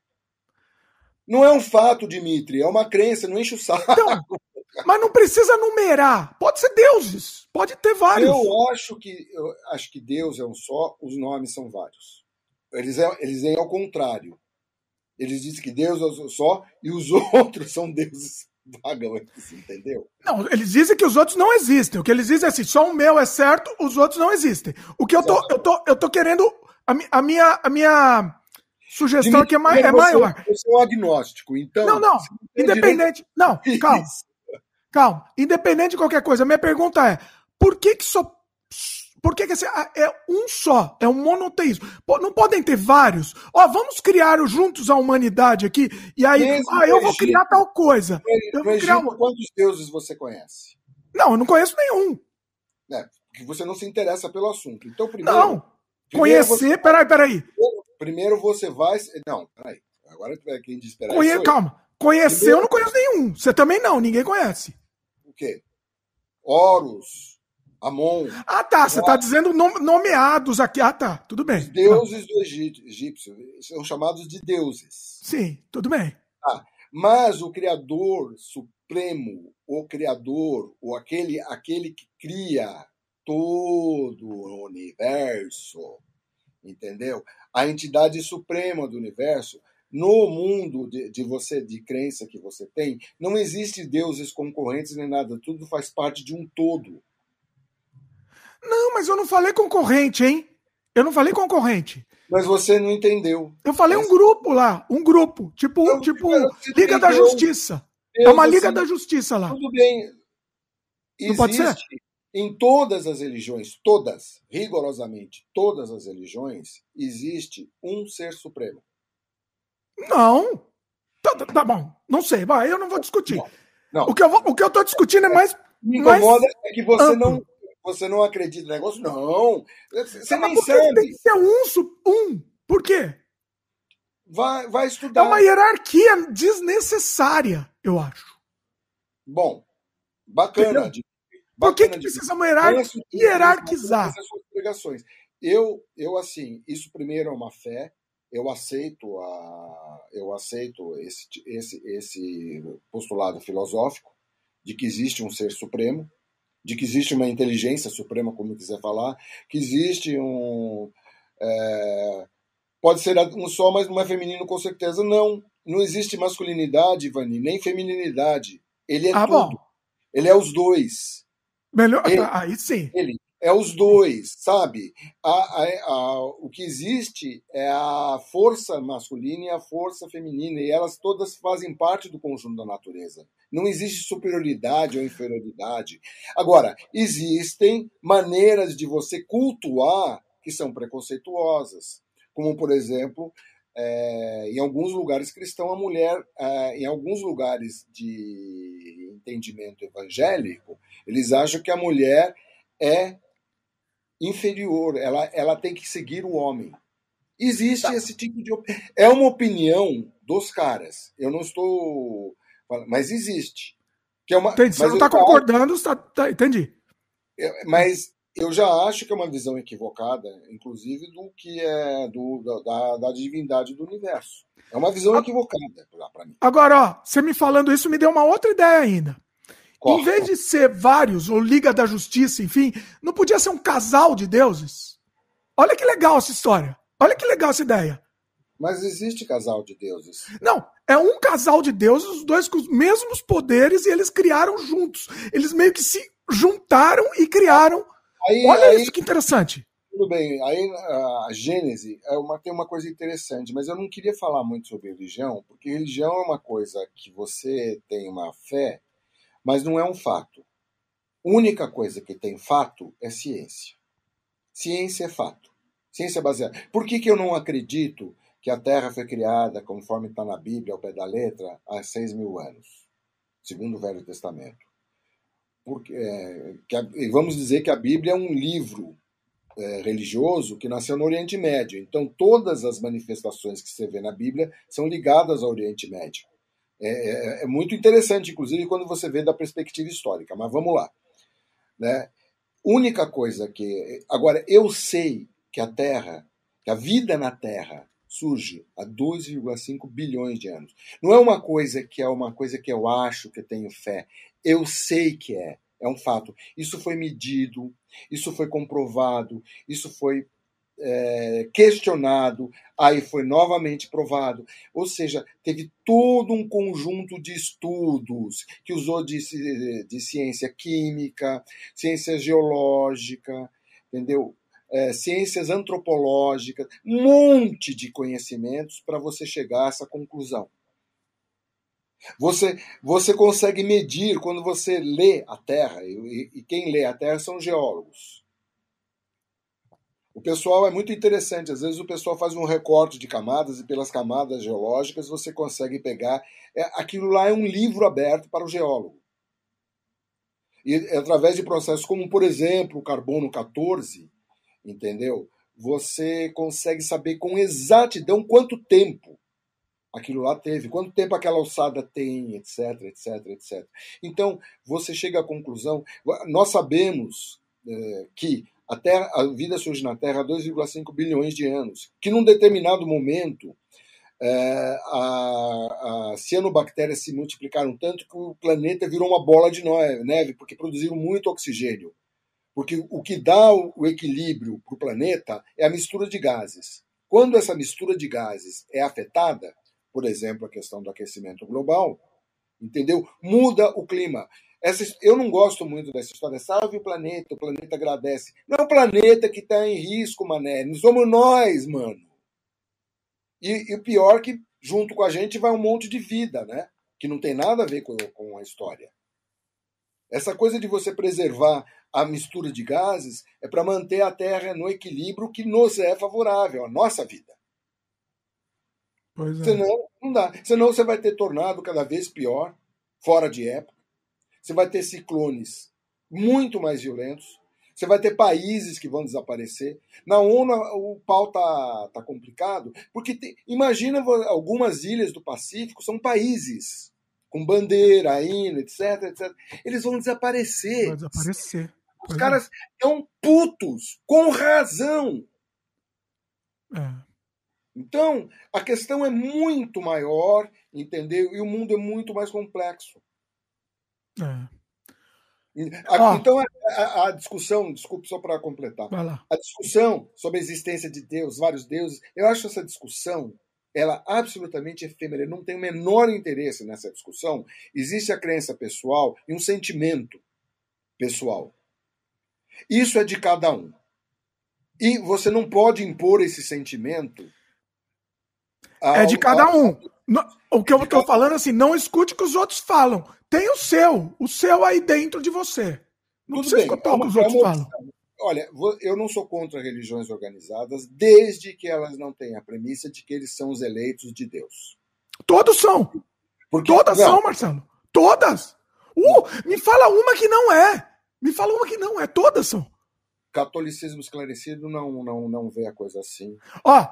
Speaker 2: Não é um fato, Dimitri, é uma crença, não enche o saco. Então,
Speaker 1: mas não precisa numerar. Pode ser deuses. Pode ter vários.
Speaker 2: Eu acho que eu acho que Deus é um só, os nomes são vários. Eles, é, eles vêm ao contrário. Eles dizem que Deus é só e os outros são deuses vagões, entendeu?
Speaker 1: Não, eles dizem que os outros não existem. O que eles dizem é assim, só o meu é certo, os outros não existem. O que eu tô, eu tô, eu tô querendo. A, a minha, a minha sugestão aqui é, mais, é maior.
Speaker 2: Eu sou agnóstico, então.
Speaker 1: Não, não. Independente. Direito... Não, calma. Calma. Independente de qualquer coisa, minha pergunta é: por que, que só por que, que esse, é um só? É um monoteísmo. Não podem ter vários. Ó, vamos criar juntos a humanidade aqui. E aí, Mesmo ah, eu vou Egito, criar tal coisa.
Speaker 2: Eu vou criar uma... Quantos deuses você conhece?
Speaker 1: Não, eu não conheço nenhum.
Speaker 2: É, porque você não se interessa pelo assunto. Então, primeiro.
Speaker 1: Não. Primeiro conhecer. Você... Peraí, peraí.
Speaker 2: Primeiro você vai. Não, peraí. Agora quem diz peraí.
Speaker 1: Conhe... Calma. Conhecer primeiro... eu não conheço nenhum. Você também não, ninguém conhece.
Speaker 2: O quê? Horus. Amon.
Speaker 1: Ah, tá. Você está dizendo nomeados aqui. Ah, tá. Tudo bem. Os
Speaker 2: deuses do Egito, egípcio são chamados de deuses.
Speaker 1: Sim, tudo bem.
Speaker 2: Ah, mas o Criador Supremo, o Criador, ou aquele, aquele que cria todo o universo, entendeu? A entidade suprema do universo, no mundo de, de, você, de crença que você tem, não existe deuses concorrentes nem nada, tudo faz parte de um todo.
Speaker 1: Não, mas eu não falei concorrente, hein? Eu não falei concorrente.
Speaker 2: Mas você não entendeu.
Speaker 1: Eu falei um grupo lá, um grupo, tipo, não, tipo Liga da Justiça. Deus, é uma Liga assim, da Justiça lá.
Speaker 2: Tudo bem. Existe não pode ser? Em todas as religiões, todas, rigorosamente, todas as religiões, existe um ser supremo.
Speaker 1: Não. Tá, tá, tá bom. Não sei, vai, eu não vou discutir.
Speaker 2: Não, não.
Speaker 1: O, que eu vou, o que eu tô discutindo é mais.
Speaker 2: Me incomoda mais é que você amplo. não você não acredita no negócio? Não. Você nem sabe.
Speaker 1: Tem que ser um, um. Por quê?
Speaker 2: Vai, vai estudar. É
Speaker 1: uma hierarquia desnecessária, eu acho.
Speaker 2: Bom, bacana.
Speaker 1: De, Por que, que precisa de, hierarquizar?
Speaker 2: Eu, eu, assim, isso primeiro é uma fé, eu aceito a, eu aceito esse, esse, esse postulado filosófico de que existe um ser supremo, de que existe uma inteligência suprema, como quiser falar, que existe um é, pode ser um só, mas não é feminino com certeza não. Não existe masculinidade, Ivani, nem feminilidade. Ele é ah, tudo. Bom. Ele é os dois.
Speaker 1: Melhor, ele, aí sim.
Speaker 2: Ele, é os dois, sabe? A, a, a, o que existe é a força masculina e a força feminina, e elas todas fazem parte do conjunto da natureza. Não existe superioridade ou inferioridade. Agora, existem maneiras de você cultuar que são preconceituosas, como, por exemplo, é, em alguns lugares cristãos, a mulher, é, em alguns lugares de entendimento evangélico, eles acham que a mulher é inferior, ela, ela tem que seguir o homem. Existe tá. esse tipo de. É uma opinião dos caras. Eu não estou. Mas existe. Que é uma,
Speaker 1: entendi. Você não está concordando, tá, tá, entendi.
Speaker 2: Mas eu já acho que é uma visão equivocada, inclusive, do que é do, da, da divindade do universo. É uma visão equivocada para mim.
Speaker 1: Agora, ó, você me falando isso me deu uma outra ideia ainda. Em vez de ser vários, ou Liga da Justiça, enfim, não podia ser um casal de deuses? Olha que legal essa história. Olha que legal essa ideia.
Speaker 2: Mas existe casal de deuses.
Speaker 1: Não, é um casal de deuses, os dois com os mesmos poderes e eles criaram juntos. Eles meio que se juntaram e criaram. Aí, Olha aí, isso que interessante.
Speaker 2: Tudo bem, aí a Gênese é uma, tem uma coisa interessante, mas eu não queria falar muito sobre religião, porque religião é uma coisa que você tem uma fé mas não é um fato. Única coisa que tem fato é ciência. Ciência é fato. Ciência é baseada. Por que, que eu não acredito que a Terra foi criada, conforme está na Bíblia, ao pé da letra, há seis mil anos, segundo o Velho Testamento? Porque, é, que a, vamos dizer que a Bíblia é um livro é, religioso que nasceu no Oriente Médio. Então, todas as manifestações que você vê na Bíblia são ligadas ao Oriente Médio. É, é, é, muito interessante, inclusive, quando você vê da perspectiva histórica. Mas vamos lá. Né? Única coisa que. Agora, eu sei que a Terra, que a vida na Terra, surge há 2,5 bilhões de anos. Não é uma coisa que é uma coisa que eu acho que eu tenho fé. Eu sei que é. É um fato. Isso foi medido, isso foi comprovado, isso foi é, questionado, aí foi novamente provado. Ou seja, teve todo um conjunto de estudos que usou de, de ciência química, ciência geológica, entendeu? É, ciências antropológicas, um monte de conhecimentos para você chegar a essa conclusão. Você, você consegue medir quando você lê a Terra, e, e quem lê a Terra são geólogos o pessoal é muito interessante. Às vezes o pessoal faz um recorte de camadas e pelas camadas geológicas você consegue pegar. É, aquilo lá é um livro aberto para o geólogo. E através de processos como, por exemplo, o carbono 14, entendeu? Você consegue saber com exatidão quanto tempo aquilo lá teve, quanto tempo aquela alçada tem, etc, etc, etc. Então, você chega à conclusão, nós sabemos é, que a, terra, a vida surge na Terra há 2,5 bilhões de anos, que num determinado momento é, a, a cianobactérias se multiplicaram tanto que o planeta virou uma bola de neve, porque produziram muito oxigênio. Porque o que dá o equilíbrio para o planeta é a mistura de gases. Quando essa mistura de gases é afetada, por exemplo, a questão do aquecimento global, entendeu? Muda o clima. Essa, eu não gosto muito dessa história. Salve o planeta, o planeta agradece. Não é o planeta que está em risco, mané. Não somos nós, mano. E, e o pior é que, junto com a gente, vai um monte de vida, né? Que não tem nada a ver com, com a história. Essa coisa de você preservar a mistura de gases é para manter a Terra no equilíbrio que nos é favorável, a nossa vida.
Speaker 1: Pois é.
Speaker 2: Senão, não dá. Senão você vai ter tornado cada vez pior, fora de época. Você vai ter ciclones muito mais violentos. Você vai ter países que vão desaparecer. Na ONU o pau tá, tá complicado, porque tem, imagina algumas ilhas do Pacífico são países com bandeira, hino, etc, etc. Eles vão desaparecer.
Speaker 1: Vai desaparecer.
Speaker 2: Os pois caras estão é. putos, com razão. É. Então, a questão é muito maior, entendeu? E o mundo é muito mais complexo. É. A, então, a, a, discussão, desculpe só para completar, a discussão sobre a existência de Deus, vários deuses, eu acho essa discussão ela absolutamente efêmera. Eu não tenho o menor interesse nessa discussão. Existe a crença pessoal e um sentimento pessoal. Isso é de cada um. E você não pode impor esse sentimento.
Speaker 1: Ao, é de cada ao... um. O que eu estou falando é assim, não escute o que os outros falam. Tem o seu, o seu aí dentro de você. Não Tudo precisa bem, escutar o que os outros falam.
Speaker 2: Olha, eu não sou contra religiões organizadas, desde que elas não tenham a premissa de que eles são os eleitos de Deus.
Speaker 1: Todos são. Porque, Todas não. são, Marcelo. Todas. Uh, me fala uma que não é. Me fala uma que não é. Todas são.
Speaker 2: Catolicismo esclarecido não, não, não vê a coisa assim.
Speaker 1: Ó,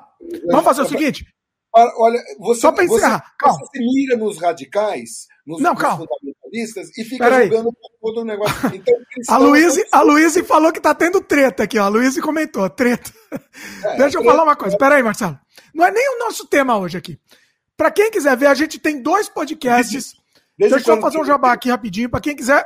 Speaker 1: vamos fazer o seguinte.
Speaker 2: Olha, você, Só para encerrar, você, você se mira nos radicais, nos,
Speaker 1: não, calma.
Speaker 2: fundamentalistas e fica Pera jogando todo o negócio. Então,
Speaker 1: a Luíse a Luíse falou que tá tendo treta aqui, ó. A Luíse comentou, treta. É, Deixa eu treta, falar uma coisa. Pera aí, Marcelo. Não é nem o nosso tema hoje aqui. Para quem quiser ver, a gente tem dois podcasts. Deixa eu só fazer um jabá aqui rapidinho. Para quem quiser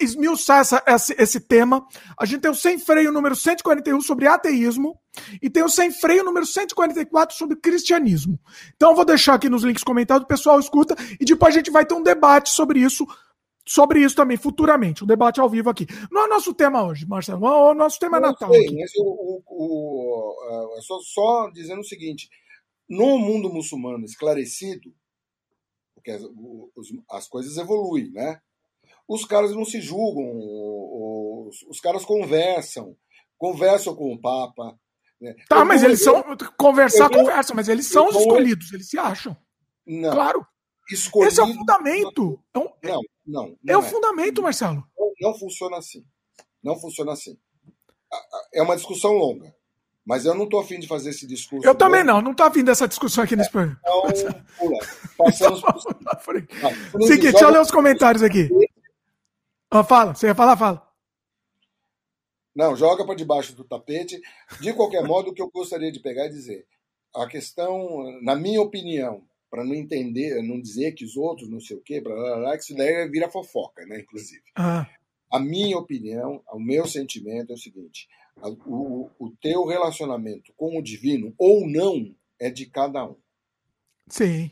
Speaker 1: esmiuçar essa, esse, esse tema. A gente tem o Sem Freio número 141 sobre ateísmo e tem o Sem Freio número 144 sobre cristianismo. Então eu vou deixar aqui nos links comentados, o pessoal escuta e depois a gente vai ter um debate sobre isso, sobre isso também futuramente, um debate ao vivo aqui. Não é o nosso tema hoje, Marcelo, o nosso tema é Natal. Sei,
Speaker 2: mas o, o, o, só, só dizendo o seguinte, no mundo muçulmano esclarecido, porque as, as coisas evoluem, né? Os caras não se julgam, os, os caras conversam, conversam com o Papa.
Speaker 1: Né? Tá, eu mas eles são. Conversar, eu, conversa, mas eles são os escolhidos, eles se acham. Não. Claro. Escolhido, Esse é o fundamento.
Speaker 2: Não, não. não,
Speaker 1: não é o é. fundamento, Marcelo.
Speaker 2: Não, não funciona assim. Não funciona assim. É uma discussão longa. Mas eu não estou afim de fazer esse discurso.
Speaker 1: Eu também não, não estou afim dessa discussão aqui nesse
Speaker 2: programa. Então, pula. Passamos
Speaker 1: por... Seguinte, deixa eu ler os comentários aqui. Ah, fala, você ia falar, fala.
Speaker 2: Não, joga para debaixo do tapete. De qualquer modo, o que eu gostaria de pegar e dizer, a questão, na minha opinião, para não entender, não dizer que os outros não sei o quê, blá, blá, blá, que isso daí vira fofoca, né, inclusive. Ah. A minha opinião, o meu sentimento é o seguinte: o, o teu relacionamento com o divino ou não é de cada um.
Speaker 1: Sim.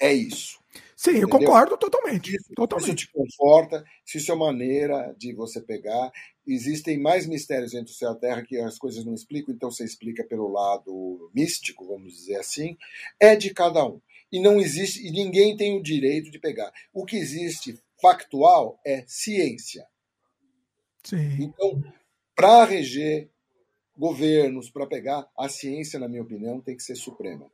Speaker 2: É isso.
Speaker 1: Sim, Entendeu? eu concordo totalmente. Isso, totalmente.
Speaker 2: isso te conforta, se isso é maneira de você pegar. Existem mais mistérios entre o céu e a terra que as coisas não explicam, então você explica pelo lado místico, vamos dizer assim. É de cada um. E não existe, e ninguém tem o direito de pegar. O que existe factual é ciência.
Speaker 1: Sim.
Speaker 2: Então, para reger governos, para pegar, a ciência, na minha opinião, tem que ser suprema.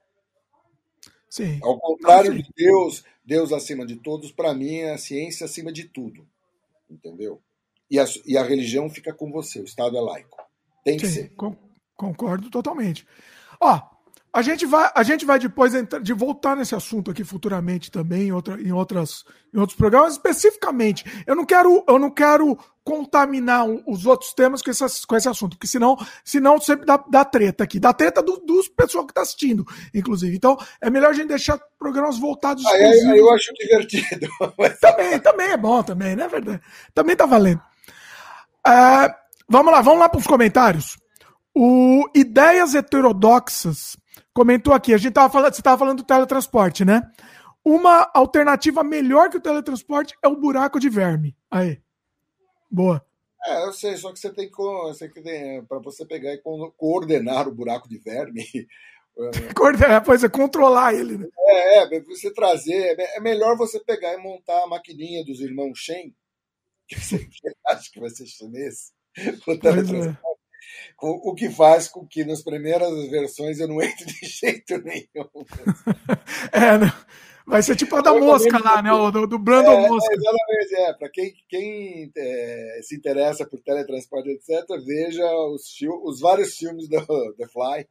Speaker 1: Sim.
Speaker 2: Ao contrário de Deus, Deus acima de todos, para mim é a ciência acima de tudo. Entendeu? E a, e a religião fica com você, o Estado é laico. Tem que Sim, ser.
Speaker 1: concordo totalmente. Ó, a gente vai, a gente vai depois de voltar nesse assunto aqui futuramente também em, outra, em, outras, em outros programas. Especificamente, eu não quero, eu não quero contaminar os outros temas com esse, com esse assunto, porque senão, senão sempre dá, dá treta aqui. Dá treta do, dos pessoal que está assistindo, inclusive. Então, é melhor a gente deixar programas voltados.
Speaker 2: Ah, é, eu acho divertido.
Speaker 1: também, também é bom, também, né? Verdade. Também tá valendo. Uh, vamos lá, vamos lá para os comentários. O Ideias Heterodoxas comentou aqui, a gente tava falando, você estava falando do teletransporte, né? Uma alternativa melhor que o teletransporte é o buraco de verme. Aí. Boa.
Speaker 2: É, eu sei, só que você tem que. Para você pegar e coordenar o buraco de verme.
Speaker 1: Coordenar, pois é, controlar ele. Né?
Speaker 2: É, é, você trazer. É melhor você pegar e montar a maquininha dos irmãos Shen, que você acha que vai ser chinês. O teletransporte. O, que faz com que nas primeiras versões eu não entre de jeito nenhum.
Speaker 1: é, não. Vai ser tipo a da mosca lá, né? O do, do Brandon
Speaker 2: é,
Speaker 1: Mosca.
Speaker 2: É, exatamente, é. Para quem, quem é, se interessa por teletransporte, etc., veja os, os vários filmes do The Fly.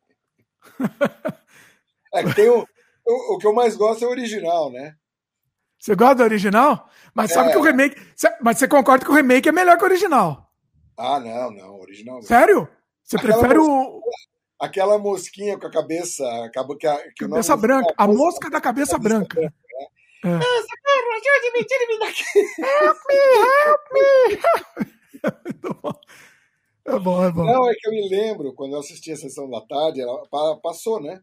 Speaker 2: É tem o, o, o, que eu mais gosto é o original, né?
Speaker 1: Você gosta do original? Mas sabe é. que o remake. Mas você concorda que o remake é melhor que o original?
Speaker 2: Ah, não, não. Original.
Speaker 1: Sério? Você Aquela prefere o
Speaker 2: aquela mosquinha com a cabeça. Que a,
Speaker 1: que cabeça branca. A, mosca da cabeça, branca. branca né?
Speaker 2: é. Socorro, ajude-me, tire-me daqui.
Speaker 1: Help me, help me. É bom, é bom.
Speaker 2: Não, é que eu me lembro, quando eu assisti a sessão da tarde, ela passou, né?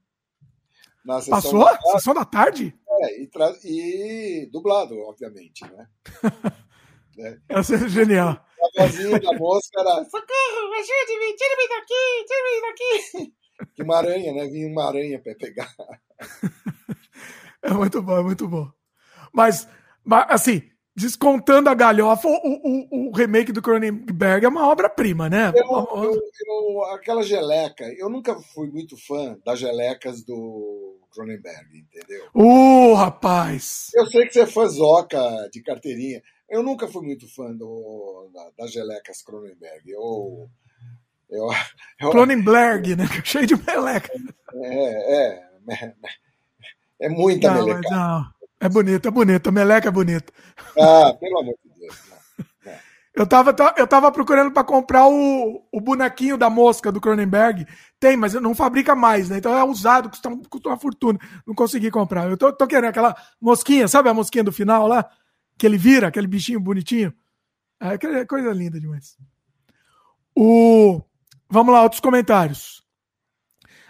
Speaker 1: Na sessão passou? Da tarde. Sessão da tarde?
Speaker 2: É, e, e dublado, obviamente, né?
Speaker 1: é. Essa é genial.
Speaker 2: A vozinha da mosca era: Socorro, ajude-me, tire-me daqui, tire-me daqui. Que uma aranha, né? Vinha uma aranha para pegar.
Speaker 1: É muito bom, é muito bom. Mas, mas assim, descontando a galhofa, o, o, o remake do Cronenberg é uma obra-prima, né?
Speaker 2: Eu, eu, eu, aquela geleca, eu nunca fui muito fã das gelecas do Cronenberg, entendeu?
Speaker 1: Uh, rapaz!
Speaker 2: Eu sei que você é fãzoca de carteirinha, eu nunca fui muito fã do, da, das gelecas Cronenberg. Eu,
Speaker 1: eu, eu, Cronenberg, né? Cheio de meleca.
Speaker 2: É, é. É muita não, meleca. Não,
Speaker 1: é bonito, é bonito. A meleca é bonita.
Speaker 2: Ah, pelo amor de Deus. Não,
Speaker 1: Eu tava, eu tava procurando para comprar o, o bonequinho da mosca do Cronenberg. Tem, mas não fabrica mais, né? Então é usado, custa, custa uma fortuna. Não consegui comprar. Eu tô, tô querendo aquela mosquinha, sabe a mosquinha do final lá? Que ele vira, aquele bichinho bonitinho. É coisa linda demais. O... Vamos lá, outros comentários.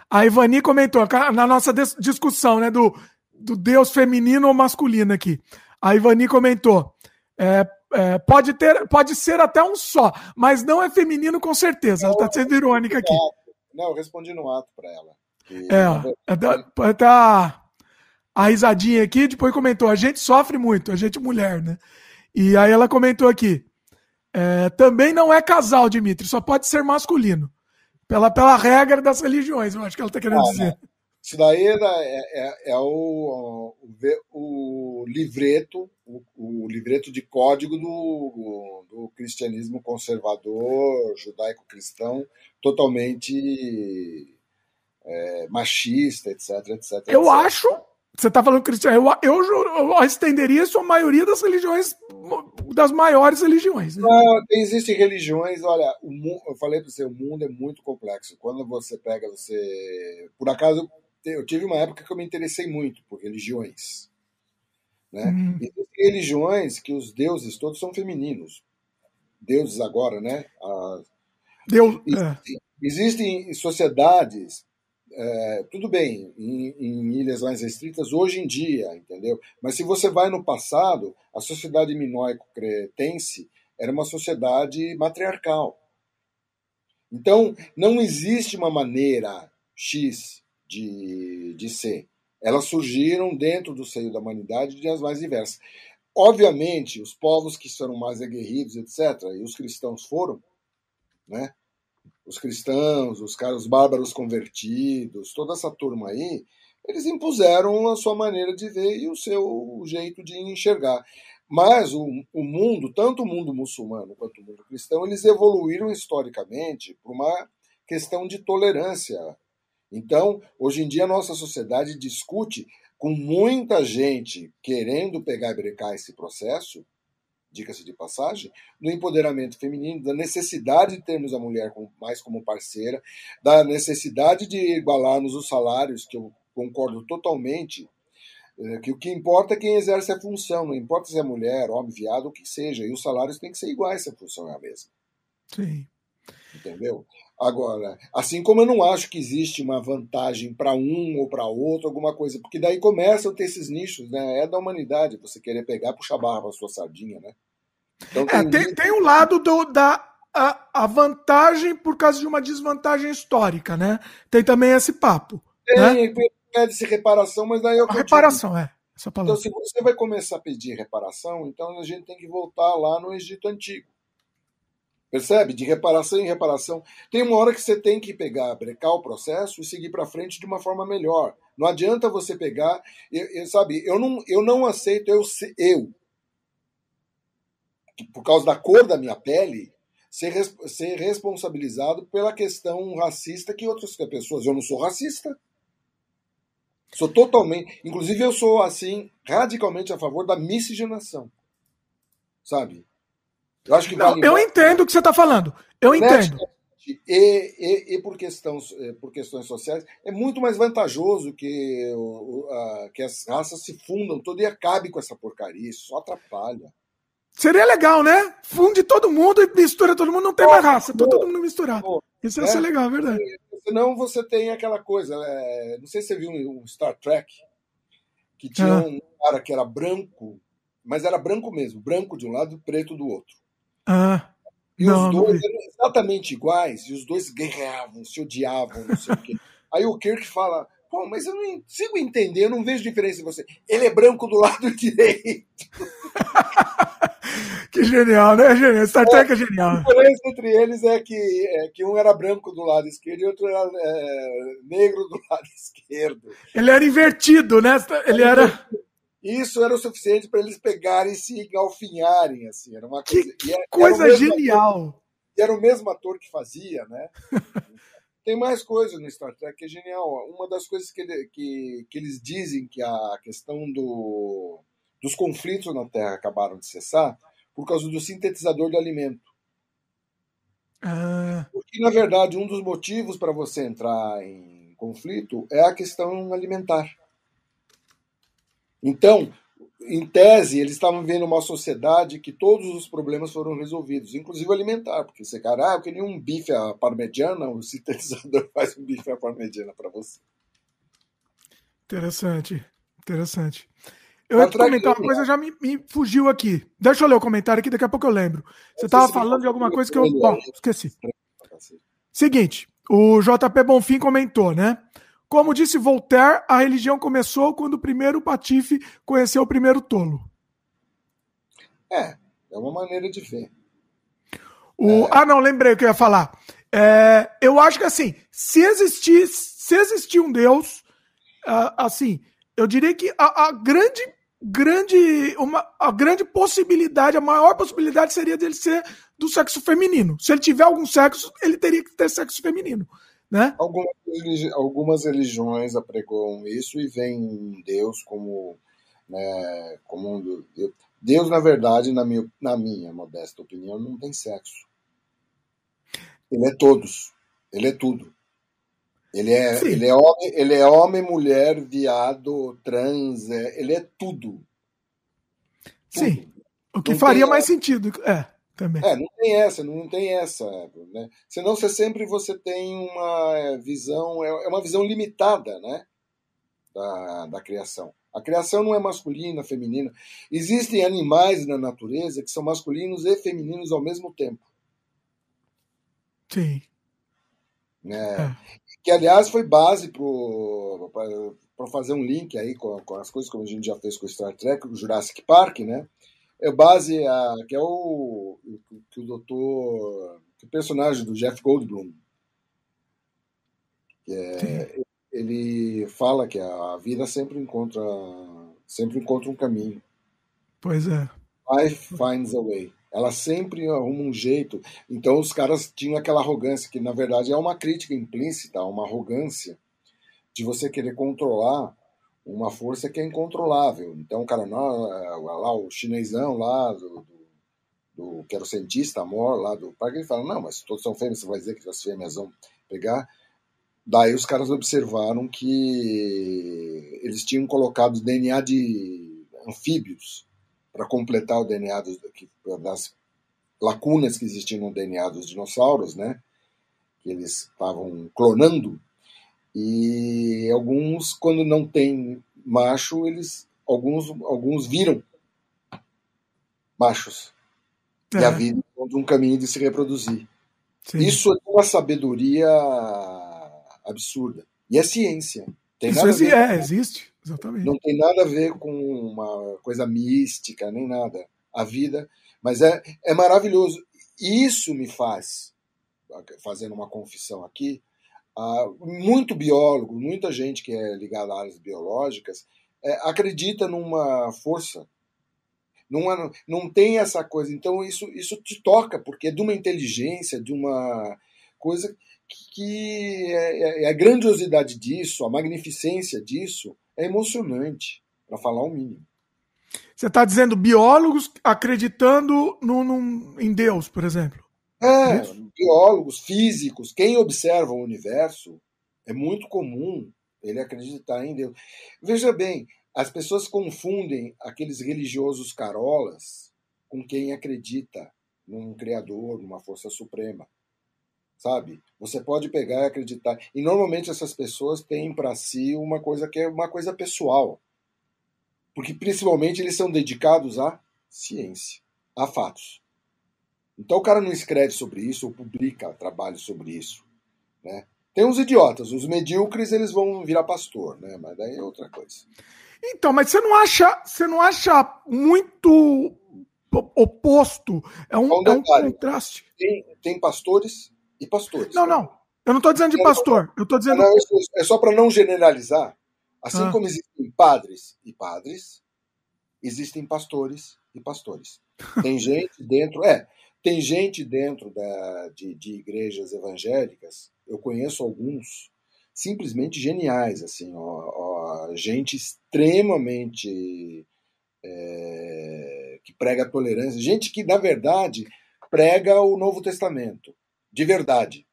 Speaker 1: A Ivani comentou, na nossa discussão né, do, do Deus feminino ou masculino aqui. A Ivani comentou: é, é, pode, ter, pode ser até um só, mas não é feminino com certeza. Ela está sendo irônica aqui.
Speaker 2: Não, eu respondi no ato para ela.
Speaker 1: Que... É, é, tá, a risadinha aqui, depois comentou: a gente sofre muito, a gente mulher, né? E aí ela comentou aqui: é, também não é casal, Dimitri, só pode ser masculino. Pela, pela regra das religiões, eu acho que ela está querendo ah, dizer.
Speaker 2: Isso daí é, é, é o, o, o, livreto, o, o, livreto de código do, do cristianismo conservador, judaico-cristão, totalmente é, machista, etc, etc.
Speaker 1: Eu
Speaker 2: etc.
Speaker 1: acho você está falando cristiano. Eu, eu, eu, estenderia isso à maioria das religiões, das maiores religiões. Né?
Speaker 2: Não, existem religiões, olha, mundo, eu falei para você, o mundo é muito complexo. Quando você pega, você. Por acaso, eu tive uma época que eu me interessei muito por religiões. Né? Hum. Existem religiões que os deuses todos são femininos. Deuses agora, né?
Speaker 1: Deus,
Speaker 2: existem, é. existem sociedades é, tudo bem, em, em, ilhas mais restritas hoje em dia, entendeu? Mas se você vai no passado, a sociedade minoico-cretense era uma sociedade matriarcal. Então, não existe uma maneira X de, de ser. Elas surgiram dentro do seio da humanidade de as mais diversas. Obviamente, os povos que foram mais aguerridos, etc., e os cristãos foram, né? Os cristãos, os caras bárbaros convertidos, toda essa turma aí, eles impuseram a sua maneira de ver e o seu jeito de enxergar. Mas o, o mundo, tanto o mundo muçulmano quanto o mundo cristão, eles evoluíram historicamente por uma questão de tolerância. Então, hoje em dia, a nossa sociedade discute com muita gente querendo pegar e brecar esse processo, diga-se de passagem, do empoderamento feminino, da necessidade de termos a mulher mais como parceira, da necessidade de igualarmos os salários, que eu concordo totalmente, é, que o que importa é quem exerce a função, não importa se é mulher, homem, viado, o que seja, e os salários têm que ser iguais se a função é a mesma.
Speaker 1: Sim.
Speaker 2: Entendeu? Agora, assim como eu não acho que existe uma vantagem para um ou para outro, alguma coisa, porque daí começam a ter esses nichos, né? É da humanidade você querer pegar e puxar barra para sua sardinha, né?
Speaker 1: Então, tem, é, tem, tem um lado do, da a, a, vantagem por causa de uma desvantagem histórica, né? Tem também esse papo. Tem,
Speaker 2: né? pede-se reparação, mas daí eu.
Speaker 1: A reparação, é.
Speaker 2: Então, se você vai começar a pedir reparação, então a gente tem que voltar lá no Egito Antigo Percebe? De reparação em reparação. Tem uma hora que você tem que pegar, brecar o processo e seguir para frente de uma forma melhor. Não adianta você pegar, eu, eu, sabe? Eu não, eu não aceito eu, eu por causa da cor da minha pele, ser, ser responsabilizado pela questão racista que outras pessoas. Eu não sou racista. Sou totalmente. Inclusive, eu sou, assim, radicalmente a favor da miscigenação. Sabe?
Speaker 1: Eu acho que Não, vale eu entendo o que você está falando. Eu entendo.
Speaker 2: E, e, e, por, questões, eh, por questões sociais, é muito mais vantajoso que, o, a, que as raças se fundam todo e acabe com essa porcaria. Isso só atrapalha.
Speaker 1: Seria legal, né? Funde todo mundo e mistura todo mundo, não tem mais raça, tá todo mundo misturado. Isso ia é, ser legal, é verdade.
Speaker 2: Senão você tem aquela coisa, é, não sei se você viu um Star Trek, que tinha ah. um cara que era branco, mas era branco mesmo, branco de um lado e preto do outro.
Speaker 1: Ah.
Speaker 2: E não, os dois eram exatamente iguais, e os dois guerreavam, se odiavam, não sei o quê. Aí o Kirk fala: Pô, mas eu não consigo entender, eu não vejo diferença em você. Ele é branco do lado direito.
Speaker 1: que genial, né? Genial. Star Trek é, é genial. A
Speaker 2: diferença entre eles é que, é que um era branco do lado esquerdo e outro era é, negro do lado esquerdo.
Speaker 1: Ele era invertido, né? Ele era.
Speaker 2: Isso era o suficiente para eles pegarem e se engalfinharem, assim. Era uma
Speaker 1: coisa, que, que era, coisa era genial!
Speaker 2: Ator, e era o mesmo ator que fazia, né? Tem mais coisas no Star Trek que é genial. Uma das coisas que, ele, que, que eles dizem que a questão do, dos conflitos na Terra acabaram de cessar por causa do sintetizador de alimento.
Speaker 1: Ah.
Speaker 2: Porque, na verdade, um dos motivos para você entrar em conflito é a questão alimentar. Então, em tese, eles estavam vendo uma sociedade que todos os problemas foram resolvidos, inclusive alimentar, porque você, cara, ah, eu queria um bife à parmegiana, o sintetizador faz um bife à parmegiana para você.
Speaker 1: Interessante, interessante. Eu ia comentar uma coisa, já me, me, fugiu aqui. Deixa eu ler o comentário aqui, daqui a pouco eu lembro. Você estava falando de alguma coisa que eu. Bom, esqueci. Seguinte, o JP Bonfim comentou, né? Como disse Voltaire, a religião começou quando o primeiro patife conheceu o primeiro tolo.
Speaker 2: É, é uma maneira de ver.
Speaker 1: O, é... Ah, não, lembrei o que eu ia falar. É, eu acho que assim, se existir, se existir um Deus, uh, assim, eu diria que a, a, grande, grande, uma, a grande possibilidade, a maior possibilidade seria dele ser do sexo feminino. Se ele tiver algum sexo, ele teria que ter sexo feminino. Né?
Speaker 2: Algumas, algumas religiões apregoam isso e veem Deus como, né, como um, Deus, na verdade, na minha, na minha modesta opinião, não tem sexo. Ele é todos. Ele é tudo. Ele é, ele é, homem, ele é homem, mulher, viado, trans, é, ele é tudo.
Speaker 1: tudo. Sim. O que não faria mais sentido. É também.
Speaker 2: É, não tem essa, não tem essa. Né? Senão você sempre você tem uma é, visão, é, é uma visão limitada né? da, da criação. A criação não é masculina, feminina. Existem animais na natureza que são masculinos e femininos ao mesmo tempo.
Speaker 1: Sim.
Speaker 2: Né? É. Que, aliás, foi base para fazer um link aí com, com, as coisas como a gente já fez com o Star Trek, o Jurassic Park, né? É base a que é o que o doutor que o personagem do Jeff Goldblum. Que é, ele fala que a vida sempre encontra sempre encontra um caminho.
Speaker 1: Pois é.
Speaker 2: Life finds a way. Ela sempre arruma um jeito. Então os caras tinham aquela arrogância que na verdade é uma crítica implícita uma arrogância de você querer controlar uma força que é incontrolável. Então, o cara, não, é, lá, o chinesão lá, do, do, do que era o cientista, amor lá do parque, ele fala, não, mas todos são fêmeas, você vai dizer que as fêmeas vão pegar. Daí os caras observaram que eles tinham colocado DNA de anfíbios para completar o DNA dos, das lacunas que existiam no DNA dos dinossauros, né? Que eles estavam clonando e alguns, quando não tem macho, eles alguns, alguns viram machos. É. E a vida encontra um caminho de se reproduzir. Sim. Isso é uma sabedoria absurda. E é ciência.
Speaker 1: Tem Isso nada é, é, existe, exatamente.
Speaker 2: Não tem nada a ver com uma coisa mística, nem nada. A vida. Mas é, é maravilhoso. isso me faz, fazendo uma confissão aqui, muito biólogo, muita gente que é ligada a áreas biológicas, é, acredita numa força. Não, é, não tem essa coisa. Então, isso, isso te toca, porque é de uma inteligência, de uma coisa que, é, é, a grandiosidade disso, a magnificência disso, é emocionante, para falar o mínimo.
Speaker 1: Você está dizendo biólogos acreditando no, no, em Deus, por exemplo?
Speaker 2: É, biólogos, físicos, quem observa o universo, é muito comum ele acreditar em Deus. Veja bem, as pessoas confundem aqueles religiosos carolas com quem acredita num Criador, numa força suprema. Sabe? Você pode pegar e acreditar. E normalmente essas pessoas têm para si uma coisa que é uma coisa pessoal. Porque principalmente eles são dedicados à ciência, a fatos. Então o cara não escreve sobre isso ou publica trabalho sobre isso. Né? Tem uns idiotas, os medíocres eles vão virar pastor, né? mas daí é outra coisa.
Speaker 1: Então, mas você não acha, você não acha muito oposto? É um, um, é um contraste.
Speaker 2: Tem, tem pastores e pastores.
Speaker 1: Não, né? não. Eu não estou dizendo de pastor. Eu estou dizendo. Não,
Speaker 2: é só para não generalizar. Assim ah. como existem padres e padres, existem pastores e pastores. Tem gente dentro, é, tem gente dentro da, de, de igrejas evangélicas, eu conheço alguns, simplesmente geniais, assim, ó, ó gente extremamente é, que prega tolerância, gente que, na verdade, prega o Novo Testamento, de verdade.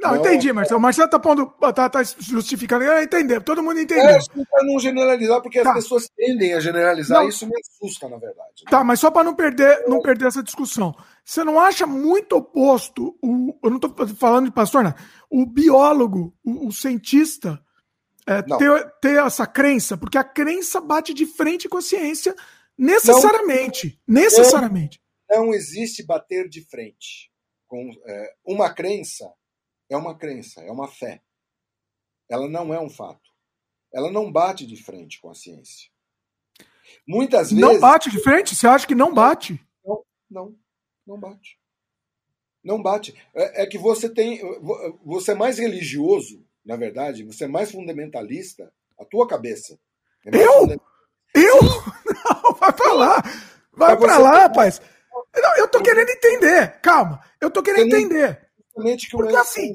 Speaker 1: Não, não, entendi, Marcelo. O Marcelo tá, pondo, tá, tá justificando. Eu entendi, todo mundo entendeu. É,
Speaker 2: para não generalizar, porque tá. as pessoas tendem a generalizar, não. isso me assusta, na verdade.
Speaker 1: Né? Tá, mas só para não perder, não perder essa discussão. Você não acha muito oposto, o, eu não estou falando de pastor, né? o biólogo, o, o cientista, é, ter, ter essa crença? Porque a crença bate de frente com a ciência necessariamente. Não, necessariamente.
Speaker 2: Não, não existe bater de frente. Com, é, uma crença é uma crença, é uma fé. Ela não é um fato. Ela não bate de frente com a ciência. Muitas vezes.
Speaker 1: Não bate de frente? Você acha que não bate?
Speaker 2: Não, não, não bate. Não bate. É, é que você tem. Você é mais religioso, na verdade, você é mais fundamentalista, a tua cabeça. É
Speaker 1: eu? Eu? Não, vai pra lá. Vai pra lá, rapaz. Não, eu tô querendo entender. Calma. Eu tô querendo entender que Porque assim,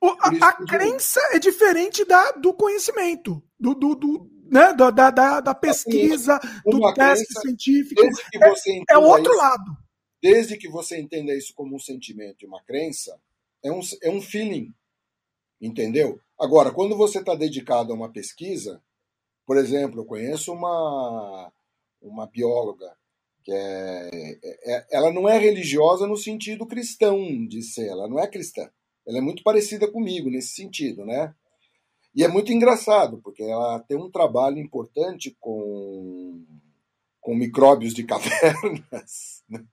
Speaker 1: o, a, a crença é diferente da, do conhecimento, do, do, do né, da, da, da pesquisa, do teste científico. É, é outro
Speaker 2: isso,
Speaker 1: lado.
Speaker 2: Desde que você entenda isso como um sentimento e uma crença, é um, é um feeling. Entendeu? Agora, quando você está dedicado a uma pesquisa, por exemplo, eu conheço uma, uma bióloga que é, é, é, ela não é religiosa no sentido cristão de ser, ela não é cristã. Ela é muito parecida comigo nesse sentido, né? E é muito engraçado, porque ela tem um trabalho importante com, com micróbios de cavernas. Né?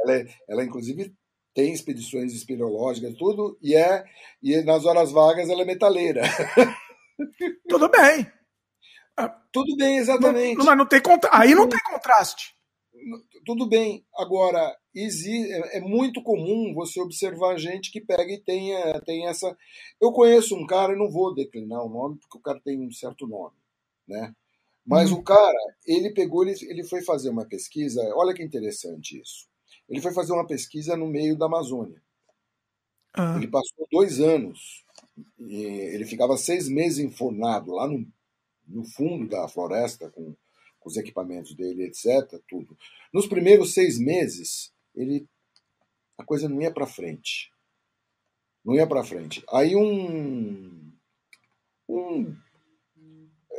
Speaker 2: ela, é, ela, inclusive, tem expedições espeleológicas, tudo, e é e nas horas vagas ela é metaleira.
Speaker 1: Tudo bem.
Speaker 2: Tudo bem, exatamente.
Speaker 1: Não, mas não tem contra... Aí não tem contraste
Speaker 2: tudo bem. Agora, é, é muito comum você observar gente que pega e tem, tem essa. Eu conheço um cara, eu não vou declinar o nome, porque o cara tem um certo nome, né? Mas uhum. o cara, ele pegou, ele, ele foi fazer uma pesquisa, olha que interessante isso. Ele foi fazer uma pesquisa no meio da Amazônia. Uhum. Ele passou dois anos, ele ficava seis meses enfornado lá no, no fundo da floresta, com os equipamentos dele, etc. Tudo. Nos primeiros seis meses, ele a coisa não ia para frente, não ia para frente. Aí um, um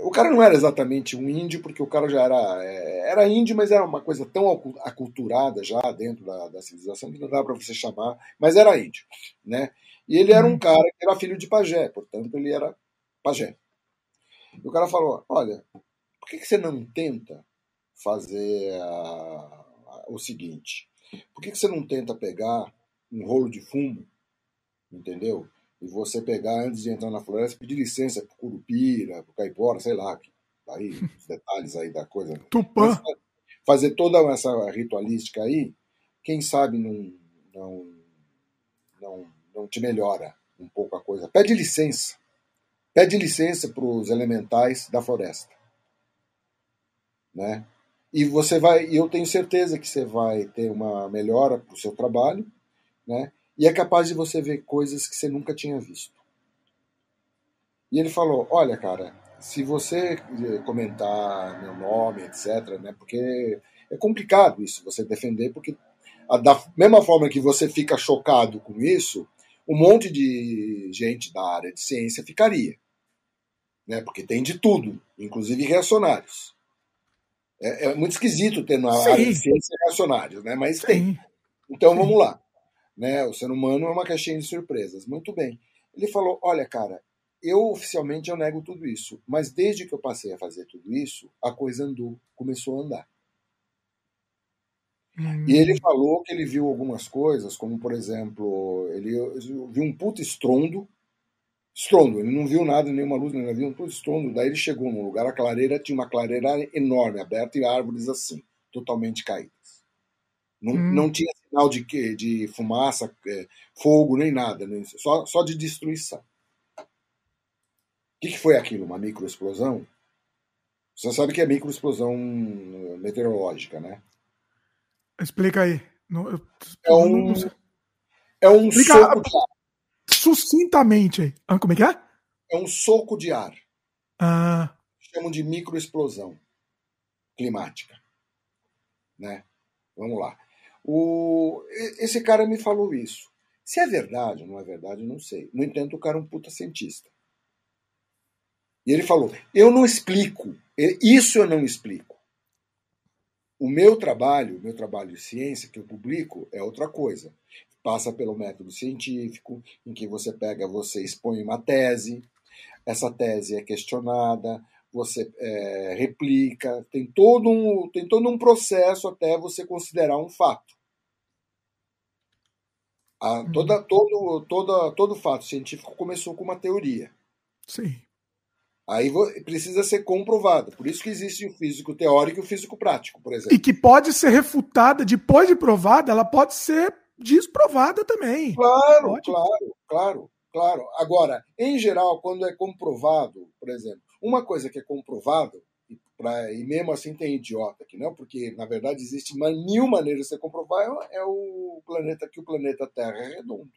Speaker 2: o cara não era exatamente um índio, porque o cara já era. É, era índio, mas era uma coisa tão aculturada já dentro da, da civilização que não dá para você chamar, mas era índio. Né? E ele era um uhum. cara que era filho de pajé, portanto ele era pajé. E o cara falou: Olha, que, que você não tenta fazer a, a, o seguinte? Por que, que você não tenta pegar um rolo de fumo, entendeu? E você pegar, antes de entrar na floresta, pedir licença pro curupira, pro caipora, sei lá, aí, os detalhes aí da coisa.
Speaker 1: Tupã.
Speaker 2: Fazer toda essa ritualística aí, quem sabe não, não, não, não te melhora um pouco a coisa. Pede licença. Pede licença para os elementais da floresta. Né? E você vai, eu tenho certeza que você vai ter uma melhora para o seu trabalho, né? E é capaz de você ver coisas que você nunca tinha visto. E ele falou: Olha, cara, se você comentar meu nome, etc., né? Porque é complicado isso, você defender, porque da mesma forma que você fica chocado com isso, um monte de gente da área de ciência ficaria. Né? Porque tem de tudo, inclusive reacionários. É, é muito esquisito ter na Sim. área de ciência reacionários, né? mas Sim. tem. Então Sim. vamos lá. Né? O ser humano é uma caixinha de surpresas. Muito bem. Ele falou: olha, cara, eu oficialmente eu nego tudo isso, mas desde que eu passei a fazer tudo isso, a coisa andou, começou a andar. Hum. E ele falou que ele viu algumas coisas, como por exemplo, ele viu um puto estrondo, estrondo, ele não viu nada, nenhuma luz, nem um puto estrondo. Daí ele chegou num lugar, a clareira tinha uma clareira enorme, aberta e árvores assim, totalmente caídas. Não, hum. não tinha sinal de, de fumaça, é, fogo, nem nada, nem, só, só de destruição. O que, que foi aquilo? Uma microexplosão? Você sabe que é microexplosão meteorológica, né?
Speaker 1: Explica aí.
Speaker 2: Não, eu, é um, não, é um Explica soco de.
Speaker 1: Sucintamente aí. Ah, como é que é?
Speaker 2: É um soco de ar.
Speaker 1: Ah.
Speaker 2: Chamam de microexplosão climática. Né? Vamos lá. O, esse cara me falou isso. Se é verdade ou não é verdade, não sei. No entanto, o cara é um puta cientista. E ele falou: Eu não explico. Isso eu não explico. O meu trabalho, o meu trabalho de ciência que eu publico é outra coisa. Passa pelo método científico, em que você pega, você expõe uma tese, essa tese é questionada, você é, replica, tem todo, um, tem todo um processo até você considerar um fato. A, toda, uhum. todo, toda, todo fato científico começou com uma teoria.
Speaker 1: Sim.
Speaker 2: Aí precisa ser comprovado. Por isso que existe o físico teórico e o físico prático, por exemplo.
Speaker 1: E que pode ser refutada depois de provada, ela pode ser desprovada também.
Speaker 2: Claro, pode. claro, claro, claro. Agora, em geral, quando é comprovado, por exemplo, uma coisa que é comprovado, e, pra, e mesmo assim tem idiota que não, porque na verdade existe mil maneiras de você comprovar, é, é o planeta que o planeta Terra é redondo.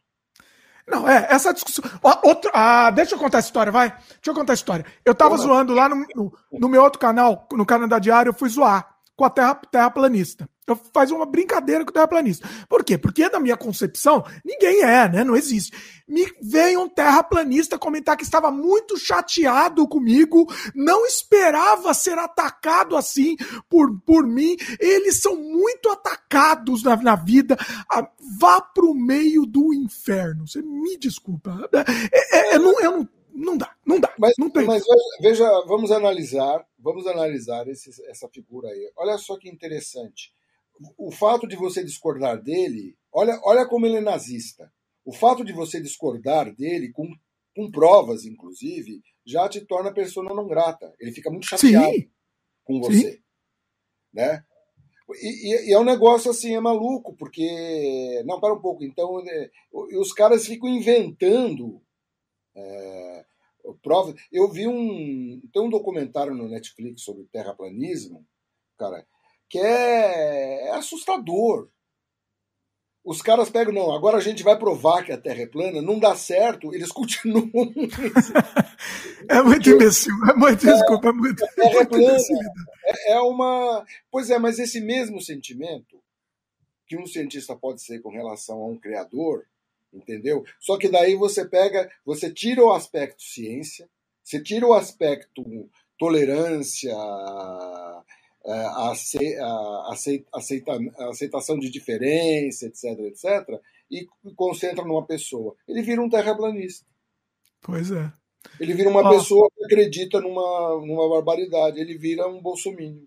Speaker 1: Não, é, essa discussão. Outro, ah, deixa eu contar a história, vai. Deixa eu contar a história. Eu tava zoando lá no, no, no, meu outro canal, no Canadá Diário, eu fui zoar com a terra, terraplanista. Eu faço uma brincadeira com o terraplanista. Por quê? Porque na minha concepção, ninguém é, né? Não existe. Me veio um terraplanista comentar que estava muito chateado comigo, não esperava ser atacado assim por, por mim. Eles são muito atacados na, na vida. Ah, vá pro meio do inferno. Você me desculpa. É, é, é não, eu não não dá, não dá.
Speaker 2: Mas, mas veja, vamos analisar, vamos analisar esse, essa figura aí. Olha só que interessante. O fato de você discordar dele, olha, olha como ele é nazista. O fato de você discordar dele, com, com provas, inclusive, já te torna pessoa não grata. Ele fica muito chateado Sim. com você. Sim. Né? E, e, é um negócio assim, é maluco, porque. Não, para um pouco. Então, é, os caras ficam inventando é, prova. Eu vi um. Tem um documentário no Netflix sobre terraplanismo, cara, que é, é assustador. Os caras pegam, não, agora a gente vai provar que a Terra é plana, não dá certo, eles continuam.
Speaker 1: é muito imbecil, é muito, é, desculpa, é muito. A Terra é plana.
Speaker 2: É, é uma. Pois é, mas esse mesmo sentimento que um cientista pode ser com relação a um criador, entendeu? Só que daí você pega, você tira o aspecto ciência, você tira o aspecto tolerância, é, aceitação de diferença, etc, etc, e concentra numa pessoa. Ele vira um terraplanista.
Speaker 1: Pois é.
Speaker 2: Ele vira uma pessoa que acredita numa, numa barbaridade. Ele vira um bolsominion.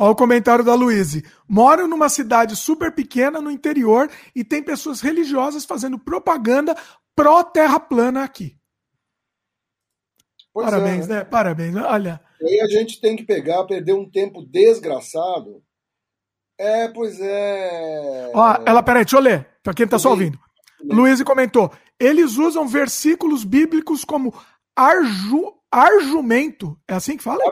Speaker 1: Olha o comentário da Luíse. Moro numa cidade super pequena no interior e tem pessoas religiosas fazendo propaganda pró-terra plana aqui. Pois Parabéns, é, né? né? Parabéns. Olha.
Speaker 2: E aí a gente tem que pegar, perder um tempo desgraçado É, pois é.
Speaker 1: Ó, ela, peraí, deixa eu ler, pra quem tá só ouvindo. Luiz comentou: eles usam versículos bíblicos como arju, argumento. É assim que fala?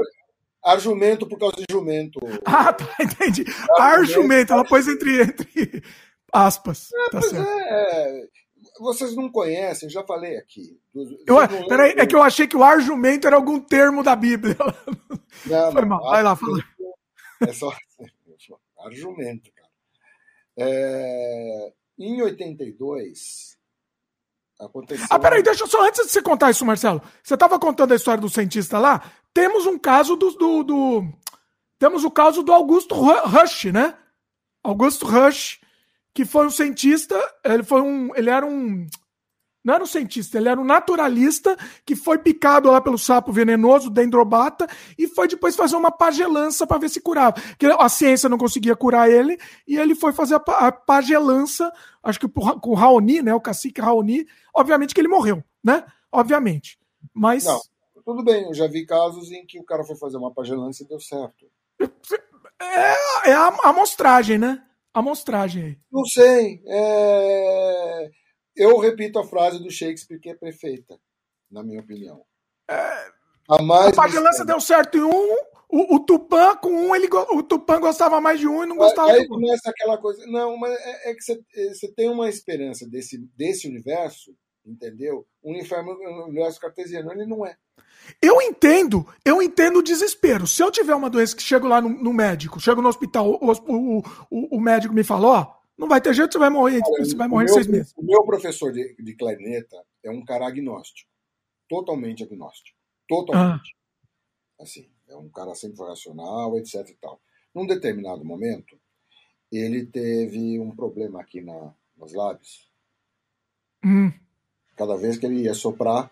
Speaker 2: Argumento por causa de jumento.
Speaker 1: Ah, tá, entendi. Argumento, ela pôs entre, entre aspas. É, tá certo.
Speaker 2: É, vocês não conhecem, já falei aqui.
Speaker 1: Eu, peraí, é que eu achei que o argumento era algum termo da Bíblia.
Speaker 2: Não, Foi mal. Vai lá, fala. É só argumento, cara. É, em 82, aconteceu.
Speaker 1: Ah, peraí, deixa só, antes de você contar isso, Marcelo. Você estava contando a história do cientista lá. Temos um caso do. do, do temos o caso do Augusto Rush, né? Augusto Rush, que foi um cientista, ele foi um. Ele era um não era um cientista, ele era um naturalista que foi picado lá pelo sapo venenoso, dendrobata, e foi depois fazer uma pagelança para ver se curava. Porque a ciência não conseguia curar ele, e ele foi fazer a, pagelança, acho que com o Raoni, né? O cacique Raoni. Obviamente que ele morreu, né? Obviamente. Mas.
Speaker 2: Não, tudo bem, eu já vi casos em que o cara foi fazer uma pagelança e deu certo.
Speaker 1: É, é a amostragem, né? A amostragem.
Speaker 2: Não sei. É eu repito a frase do Shakespeare que é perfeita, na minha opinião.
Speaker 1: É, a mais. A Pagelança deu certo em um, o, o Tupã com um, ele, o Tupã gostava mais de um e não gostava
Speaker 2: Aí começa aquela coisa. Não, mas é, é que você, você tem uma esperança desse, desse universo, entendeu? O universo cartesiano, ele não é.
Speaker 1: Eu entendo, eu entendo o desespero. Se eu tiver uma doença que chego lá no, no médico, chego no hospital, o, o, o, o médico me falou, ó, não vai ter jeito, você vai morrer, você vai morrer em seis meses.
Speaker 2: O meu professor de, de clarineta é um cara agnóstico. Totalmente agnóstico. Totalmente. Ah. Assim, é um cara sempre racional, etc e tal. Num determinado momento, ele teve um problema aqui na, nos lábios.
Speaker 1: Hum.
Speaker 2: Cada vez que ele ia soprar,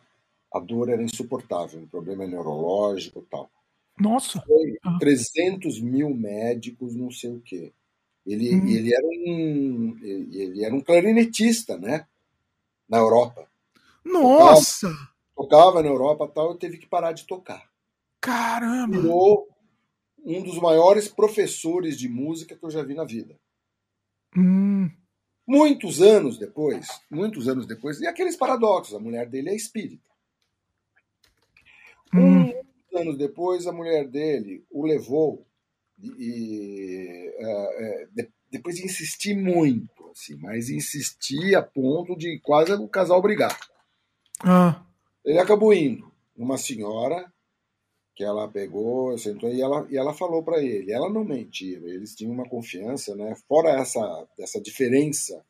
Speaker 2: a dor era insuportável, um problema neurológico e tal.
Speaker 1: Nossa!
Speaker 2: Foi ah. 300 mil médicos, não sei o quê. Ele, hum. ele, era um, ele era um clarinetista, né? Na Europa.
Speaker 1: Nossa!
Speaker 2: Tocava, tocava na Europa tal, e teve que parar de tocar.
Speaker 1: Caramba!
Speaker 2: Virou um dos maiores professores de música que eu já vi na vida.
Speaker 1: Hum.
Speaker 2: Muitos anos depois, muitos anos depois, e aqueles paradoxos, a mulher dele é espírita. Hum. Um anos depois, a mulher dele o levou e uh, de, depois de insistir muito, assim, mas insistir a ponto de quase o casal brigar.
Speaker 1: Ah.
Speaker 2: Ele acabou indo. Uma senhora que ela pegou, sentou e ela, e ela falou para ele. Ela não mentia, eles tinham uma confiança, né? Fora essa, essa diferença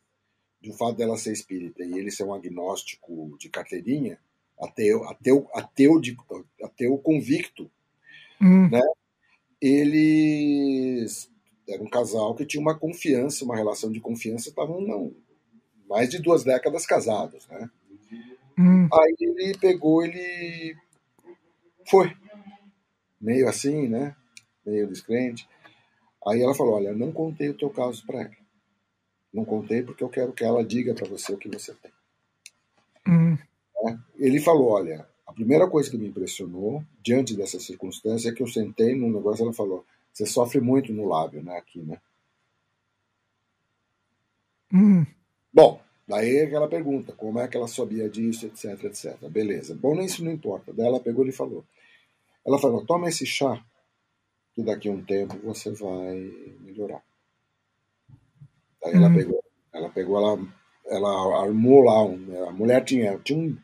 Speaker 2: do fato dela ser espírita e ele ser um agnóstico de carteirinha, ateu, ateu, ateu, de, ateu convicto,
Speaker 1: hum.
Speaker 2: né? Eles era um casal que tinha uma confiança, uma relação de confiança, estavam não, mais de duas décadas casados, né?
Speaker 1: Hum.
Speaker 2: Aí ele pegou, ele foi meio assim, né? Meio descrente. Aí ela falou: Olha, não contei o teu caso para ela. Não contei porque eu quero que ela diga para você o que você tem.
Speaker 1: Hum.
Speaker 2: É? Ele falou: Olha, a primeira coisa que me impressionou, diante dessa circunstância, é que eu sentei num negócio e ela falou: Você sofre muito no lábio, né? Aqui, né?
Speaker 1: Hum.
Speaker 2: Bom, daí é aquela pergunta: como é que ela sabia disso, etc, etc. Beleza. Bom, nem isso não importa. Daí ela pegou e falou: Ela falou: Toma esse chá, que daqui a um tempo você vai melhorar. Daí hum. ela pegou, ela pegou, ela, ela armou lá, um, a mulher tinha, tinha um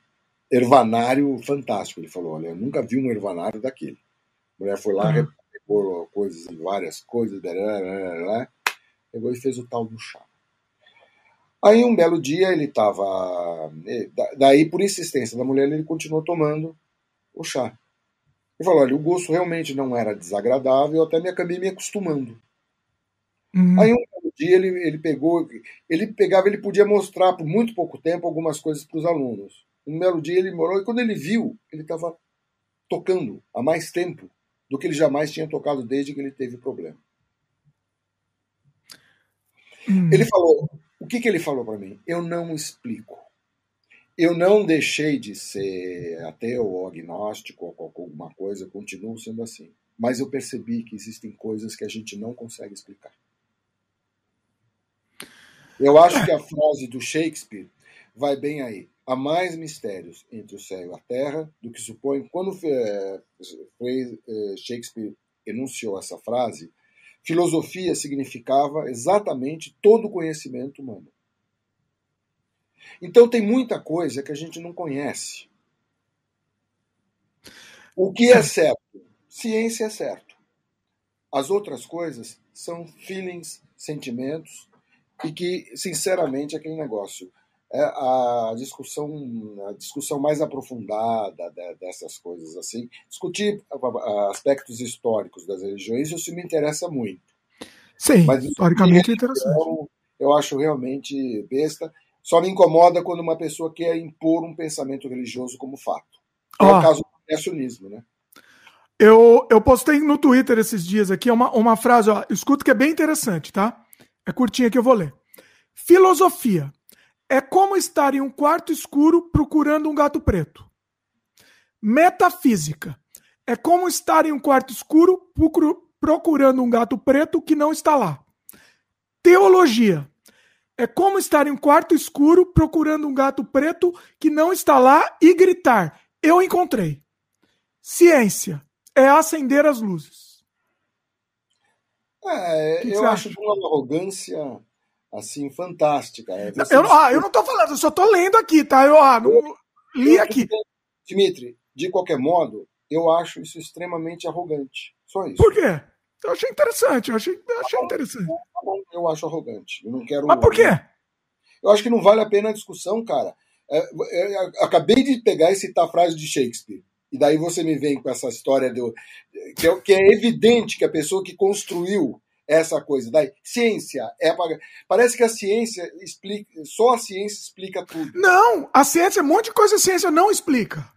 Speaker 2: ervanário fantástico. Ele falou: Olha, eu nunca vi um ervanário daquele. A mulher foi lá, uhum. pegou coisas em várias coisas, pegou e fez o tal do chá. Aí um belo dia ele estava. Eh, daí, por insistência da mulher, ele continuou tomando o chá. Ele falou: olha, o gosto realmente não era desagradável, eu até me acabei me acostumando.
Speaker 1: Uhum.
Speaker 2: Aí um belo dia ele, ele pegou, ele pegava, ele podia mostrar por muito pouco tempo algumas coisas para os alunos. Um belo dia ele morou e quando ele viu, ele estava tocando há mais tempo do que ele jamais tinha tocado desde que ele teve problema. Hum. Ele falou, o que, que ele falou para mim? Eu não explico. Eu não deixei de ser ateu ou agnóstico ou alguma coisa, continuo sendo assim. Mas eu percebi que existem coisas que a gente não consegue explicar. Eu acho que a frase do Shakespeare vai bem aí. Há mais mistérios entre o céu e a terra do que supõe. Quando eh, Shakespeare enunciou essa frase, filosofia significava exatamente todo o conhecimento humano. Então tem muita coisa que a gente não conhece. O que é certo? Ciência é certo. As outras coisas são feelings, sentimentos, e que, sinceramente, aquele negócio a discussão a discussão mais aprofundada dessas coisas assim discutir aspectos históricos das religiões isso me interessa muito
Speaker 1: sim Mas, historicamente é interessante
Speaker 2: eu, eu acho realmente besta só me incomoda quando uma pessoa quer impor um pensamento religioso como fato é oh. o caso do criacionismo né
Speaker 1: eu, eu postei no Twitter esses dias aqui uma, uma frase, ó, escuta que é bem interessante, tá? É curtinha que eu vou ler. Filosofia é como estar em um quarto escuro procurando um gato preto. Metafísica é como estar em um quarto escuro procurando um gato preto que não está lá. Teologia é como estar em um quarto escuro procurando um gato preto que não está lá e gritar: Eu encontrei. Ciência é acender as luzes.
Speaker 2: É, que eu acho acha? uma arrogância assim, fantástica. É,
Speaker 1: eu, ah, eu não estou falando, eu só estou lendo aqui, tá? Eu ah, não, li aqui.
Speaker 2: Dimitri, de qualquer modo, eu acho isso extremamente arrogante. Só isso.
Speaker 1: Por quê? Eu achei interessante, eu achei, eu achei interessante.
Speaker 2: Tá eu acho arrogante. Eu não quero.
Speaker 1: Mas por quê?
Speaker 2: Eu acho que não vale a pena a discussão, cara. É, é, acabei de pegar e citar a frase de Shakespeare. E daí você me vem com essa história do. Que é, que é evidente que a pessoa que construiu essa coisa. Daí, ciência é Parece que a ciência explica. Só a ciência explica tudo.
Speaker 1: Não, a ciência, um monte de coisa a ciência não explica.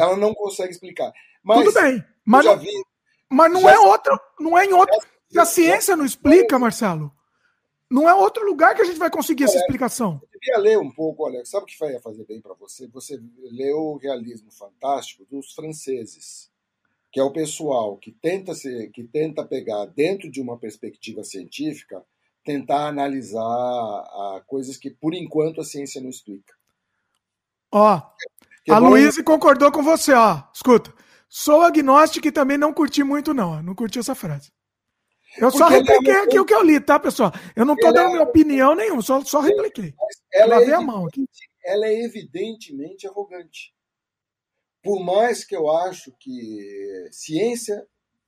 Speaker 2: Ela não consegue explicar. Mas
Speaker 1: tudo bem. Mas não, vi, mas não é outro. Não é em outro. Se a ciência não explica, Marcelo, não é outro lugar que a gente vai conseguir essa explicação.
Speaker 2: Eu devia ler um pouco, olha, sabe o que vai fazer bem para você? Você leu o realismo fantástico dos franceses que é o pessoal que tenta, se, que tenta pegar dentro de uma perspectiva científica, tentar analisar a, coisas que, por enquanto, a ciência não explica.
Speaker 1: Ó, que a Luísa concordou com você, ó. Escuta, sou agnóstico e também não curti muito, não. Não curti essa frase. Eu Porque só é repliquei é aqui o que eu li, tá, pessoal? Eu não estou dando é... minha opinião nenhuma, só, só repliquei.
Speaker 2: Ela é, a mão aqui. ela é evidentemente arrogante. Por mais que eu acho que ciência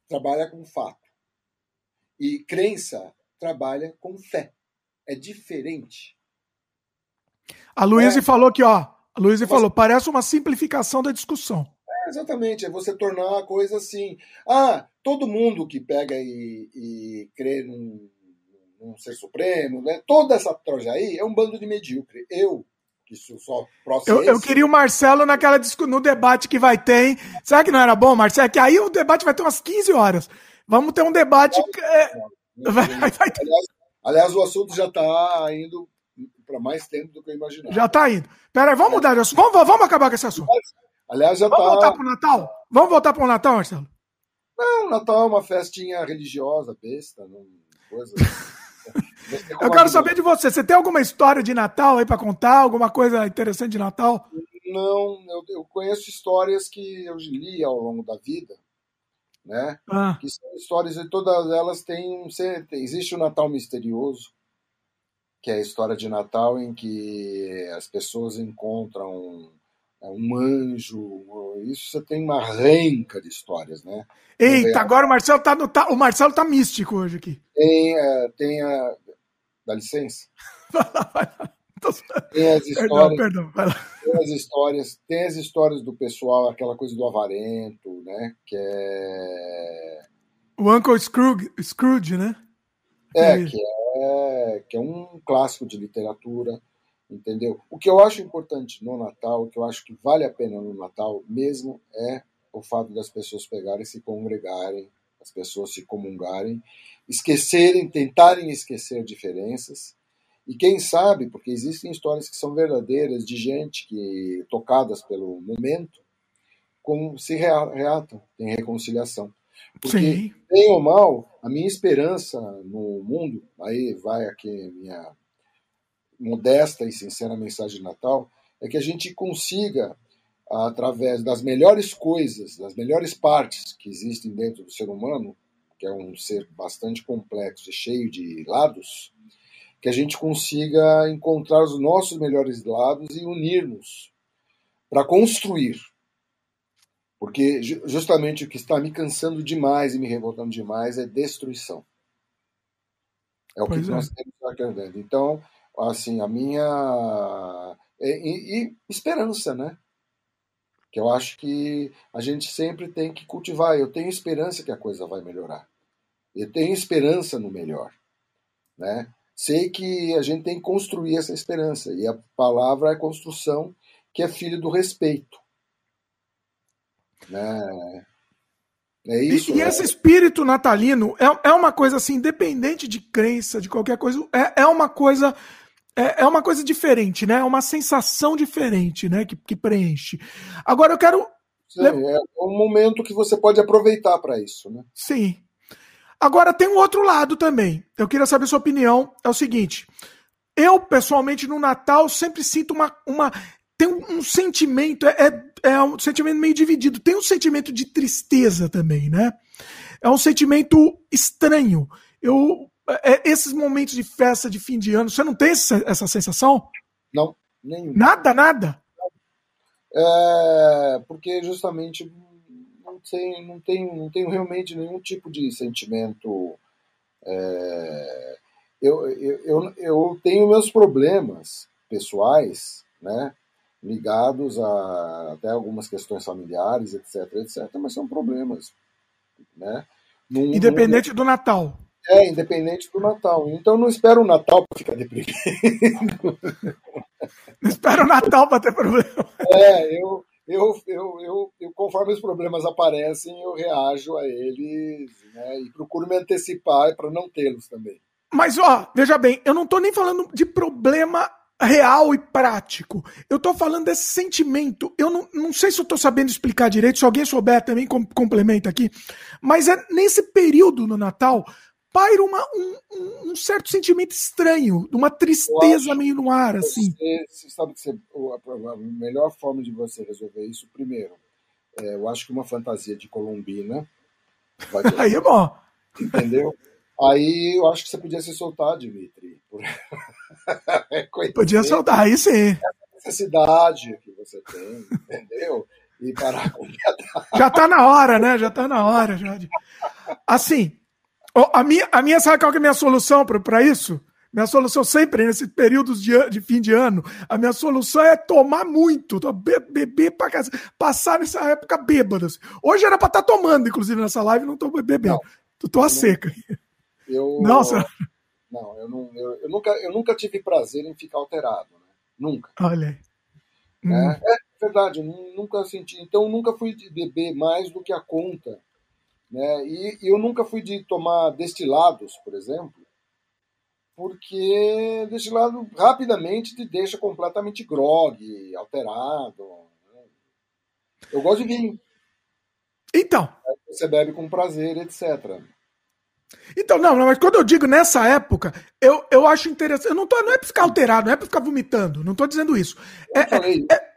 Speaker 2: trabalha com fato e crença trabalha com fé. É diferente.
Speaker 1: A Luísa é. falou que, ó, a Luísa falou, parece uma simplificação da discussão.
Speaker 2: É, exatamente, é você tornar a coisa assim. Ah, todo mundo que pega e, e crê num, num ser supremo, né? toda essa troja aí é um bando de medíocre. Eu que só
Speaker 1: eu, eu queria o Marcelo naquela no debate que vai ter, hein? Será que não era bom, Marcelo? É que aí o debate vai ter umas 15 horas. Vamos ter um debate. É...
Speaker 2: Vai, vai, vai... Aliás, aliás, o assunto já está indo para mais tempo do que eu imaginava.
Speaker 1: Já está indo. Peraí, vamos mudar de assunto. Vamos, vamos acabar com esse assunto.
Speaker 2: Aliás, já
Speaker 1: vamos
Speaker 2: tá...
Speaker 1: voltar para o Natal? Vamos voltar para o Natal, Marcelo?
Speaker 2: Não, Natal é uma festinha religiosa, besta, não, coisa.
Speaker 1: Eu quero saber de você. Você tem alguma história de Natal aí para contar? Alguma coisa interessante de Natal?
Speaker 2: Não, eu, eu, conheço histórias que eu li ao longo da vida, né? Ah. Que são histórias e todas elas têm um. Existe o Natal misterioso, que é a história de Natal em que as pessoas encontram um anjo, isso você tem uma renca de histórias, né?
Speaker 1: Eita, agora o Marcelo tá, no, tá, o Marcelo tá místico hoje aqui.
Speaker 2: Tem, é, tem a, dá licença? tem as histórias, perdão, perdão. Tem as histórias, tem as histórias do pessoal, aquela coisa do avarento, né? Que é
Speaker 1: o Uncle Scrooge, Scrooge né?
Speaker 2: É, que é, que é um clássico de literatura entendeu? O que eu acho importante no Natal, o que eu acho que vale a pena no Natal mesmo, é o fato das pessoas pegarem, se congregarem, as pessoas se comungarem, esquecerem, tentarem esquecer diferenças. E quem sabe, porque existem histórias que são verdadeiras de gente que tocadas pelo momento, como se reatam, tem reconciliação. Porque, Sim. bem ou mal, a minha esperança no mundo, aí vai aqui minha modesta e sincera mensagem de Natal é que a gente consiga, através das melhores coisas, das melhores partes que existem dentro do ser humano, que é um ser bastante complexo e cheio de lados, que a gente consiga encontrar os nossos melhores lados e unir-nos para construir. Porque justamente o que está me cansando demais e me revoltando demais é destruição. É o pois que é. nós temos dentro. Então, assim, a minha. E, e, esperança, né? Que eu acho que a gente sempre tem que cultivar. Eu tenho esperança que a coisa vai melhorar. Eu tenho esperança no melhor. Né? Sei que a gente tem que construir essa esperança. E a palavra é construção, que é filho do respeito. Né?
Speaker 1: É isso, e, e, esse espírito natalino é, é uma coisa assim, independente de crença, de qualquer coisa, é, é uma coisa é, é uma coisa diferente, né? É uma sensação diferente, né? Que, que preenche. Agora eu quero.
Speaker 2: Sim, é um momento que você pode aproveitar para isso, né?
Speaker 1: Sim. Agora tem um outro lado também. Eu queria saber sua opinião. É o seguinte. Eu, pessoalmente, no Natal, sempre sinto uma. uma tem um, um sentimento. É, é é um sentimento meio dividido. Tem um sentimento de tristeza também, né? É um sentimento estranho. Eu, esses momentos de festa de fim de ano, você não tem essa, essa sensação?
Speaker 2: Não, nenhum.
Speaker 1: Nada, nada?
Speaker 2: É, porque justamente não tenho, não, tenho, não tenho realmente nenhum tipo de sentimento. É, eu, eu, eu, eu tenho meus problemas pessoais, né? ligados a até algumas questões familiares, etc, etc, mas são problemas, né?
Speaker 1: Num, independente num... do Natal.
Speaker 2: É, independente do Natal. Então não espero o Natal para ficar deprimido.
Speaker 1: Não espero o Natal para ter problema.
Speaker 2: É, eu, eu, eu, eu, eu, conforme os problemas aparecem, eu reajo a eles né, e procuro me antecipar para não tê-los também.
Speaker 1: Mas, ó, veja bem, eu não estou nem falando de problema real e prático. Eu tô falando desse sentimento. Eu não, não sei se eu tô sabendo explicar direito, se alguém souber também complementa aqui. Mas é nesse período no Natal paira uma, um, um, certo sentimento estranho, uma tristeza meio no ar, assim.
Speaker 2: Você, você sabe que você, a melhor forma de você resolver isso, primeiro, é, eu acho que uma fantasia de Colombina.
Speaker 1: Aí é bom.
Speaker 2: Entendeu? Aí eu acho que você podia se soltar, Dimitri.
Speaker 1: podia soltar, aí sim. Essa
Speaker 2: necessidade que você tem, entendeu? E parar com
Speaker 1: Já tá na hora, né? Já tá na hora. Já. Assim, a minha, a minha sabe qual que é a minha solução para isso? Minha solução sempre, nesses períodos de, de, fim de ano, a minha solução é tomar muito, beber pra casa, passar nessa época bêbadas. Hoje era pra estar tá tomando, inclusive, nessa live, não tô bebendo. Não, tô, tô a seca.
Speaker 2: Eu,
Speaker 1: Nossa!
Speaker 2: Não, eu, não eu, eu, nunca, eu nunca tive prazer em ficar alterado. Né? Nunca.
Speaker 1: Olha aí.
Speaker 2: É, hum. é verdade, nunca senti. Então, nunca fui beber mais do que a conta. Né? E, e eu nunca fui de tomar destilados, por exemplo, porque destilado rapidamente te deixa completamente grog, alterado. Né? Eu gosto de vinho.
Speaker 1: Então.
Speaker 2: Você bebe com prazer, etc.
Speaker 1: Então, não, mas quando eu digo nessa época, eu, eu acho interessante. Eu não, tô, não é pra ficar alterado, não é pra ficar vomitando, não tô dizendo isso. É, é, é,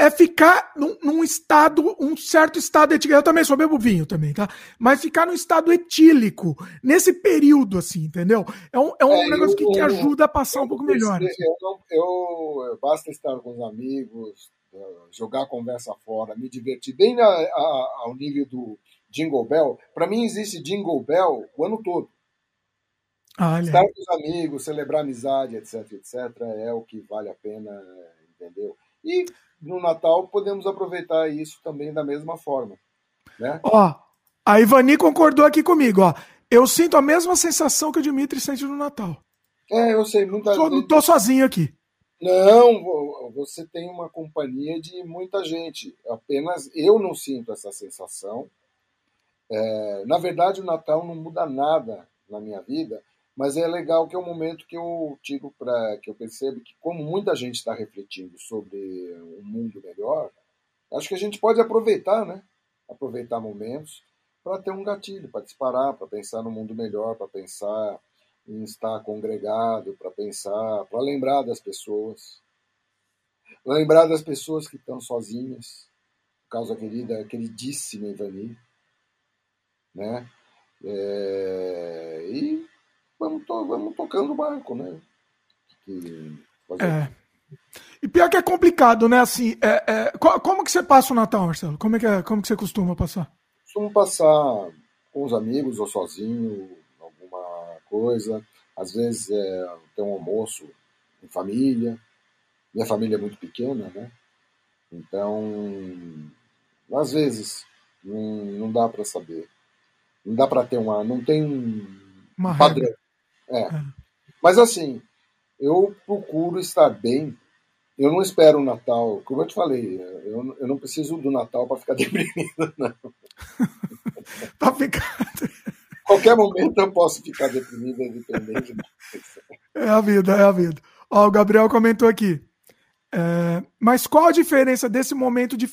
Speaker 1: é, ficar num, num, estado, um certo estado etílico. Eu também sou bebo vinho também, tá? Mas ficar num estado etílico, nesse período, assim, entendeu? É um, é um é, negócio eu, que, que, ajuda a passar um pouco melhor.
Speaker 2: Assim. Eu, eu, basta estar com os amigos, jogar a conversa fora, me divertir bem na, a, ao nível do Jingle Bell. Para mim existe Jingle Bell o ano todo.
Speaker 1: Olha.
Speaker 2: Estar com os amigos, celebrar amizade, etc, etc, é o que vale a pena, entendeu? E no Natal podemos aproveitar isso também da mesma forma. Né?
Speaker 1: Ó, a Ivani concordou aqui comigo, ó. Eu sinto a mesma sensação que o Dimitri sente no Natal.
Speaker 2: É, eu sei, muita
Speaker 1: Só, Não tô sozinho aqui.
Speaker 2: Não, você tem uma companhia de muita gente. Apenas eu não sinto essa sensação. É, na verdade, o Natal não muda nada na minha vida, mas é legal que é um momento que eu digo para que eu percebo que como muita gente está refletindo sobre um mundo melhor, acho que a gente pode aproveitar, né? Aproveitar momentos para ter um gatilho, para disparar, para pensar no mundo melhor, para pensar em estar congregado para pensar, para lembrar das pessoas, lembrar das pessoas que estão sozinhas, causa da querida, queridíssima Ivani, né? É, e vamos, to, vamos tocando o barco, né?
Speaker 1: Que, é. E pior que é complicado, né? Assim, é, é, como que você passa o Natal, Marcelo? Como, é que é, como que você costuma passar?
Speaker 2: Costumo passar com os amigos ou sozinho, alguma coisa. Às vezes é, tem um almoço em família. Minha família é muito pequena, né? Então, às vezes, não, não dá para saber. Não dá para ter uma. Não tem uma padrão. É. Mas assim, eu procuro estar bem. Eu não espero o Natal, como eu te falei, eu, eu não preciso do Natal para ficar deprimido, não.
Speaker 1: para ficar.
Speaker 2: Qualquer momento eu posso ficar deprimido, independente.
Speaker 1: É a vida, é a vida. Ó, o Gabriel comentou aqui. É, mas qual a diferença desse momento de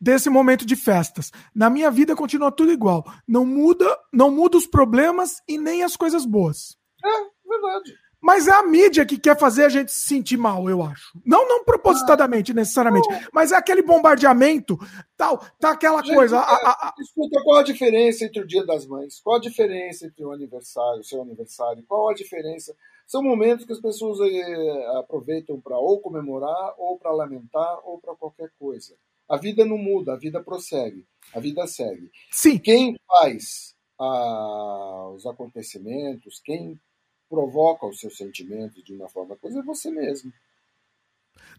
Speaker 1: desse momento de festas? Na minha vida continua tudo igual. Não muda, não muda os problemas e nem as coisas boas.
Speaker 2: É, verdade.
Speaker 1: Mas é a mídia que quer fazer a gente se sentir mal, eu acho. Não, não propositadamente, necessariamente, não. mas é aquele bombardeamento, tal, tá aquela gente, coisa. É, a, a,
Speaker 2: escuta, qual a diferença entre o Dia das Mães? Qual a diferença entre o aniversário, o seu aniversário? Qual a diferença? São momentos que as pessoas eh, aproveitam para ou comemorar, ou para lamentar, ou para qualquer coisa. A vida não muda, a vida prossegue, a vida segue.
Speaker 1: Sim.
Speaker 2: Quem faz ah, os acontecimentos, quem provoca os seus sentimentos de uma forma coisa é você mesmo.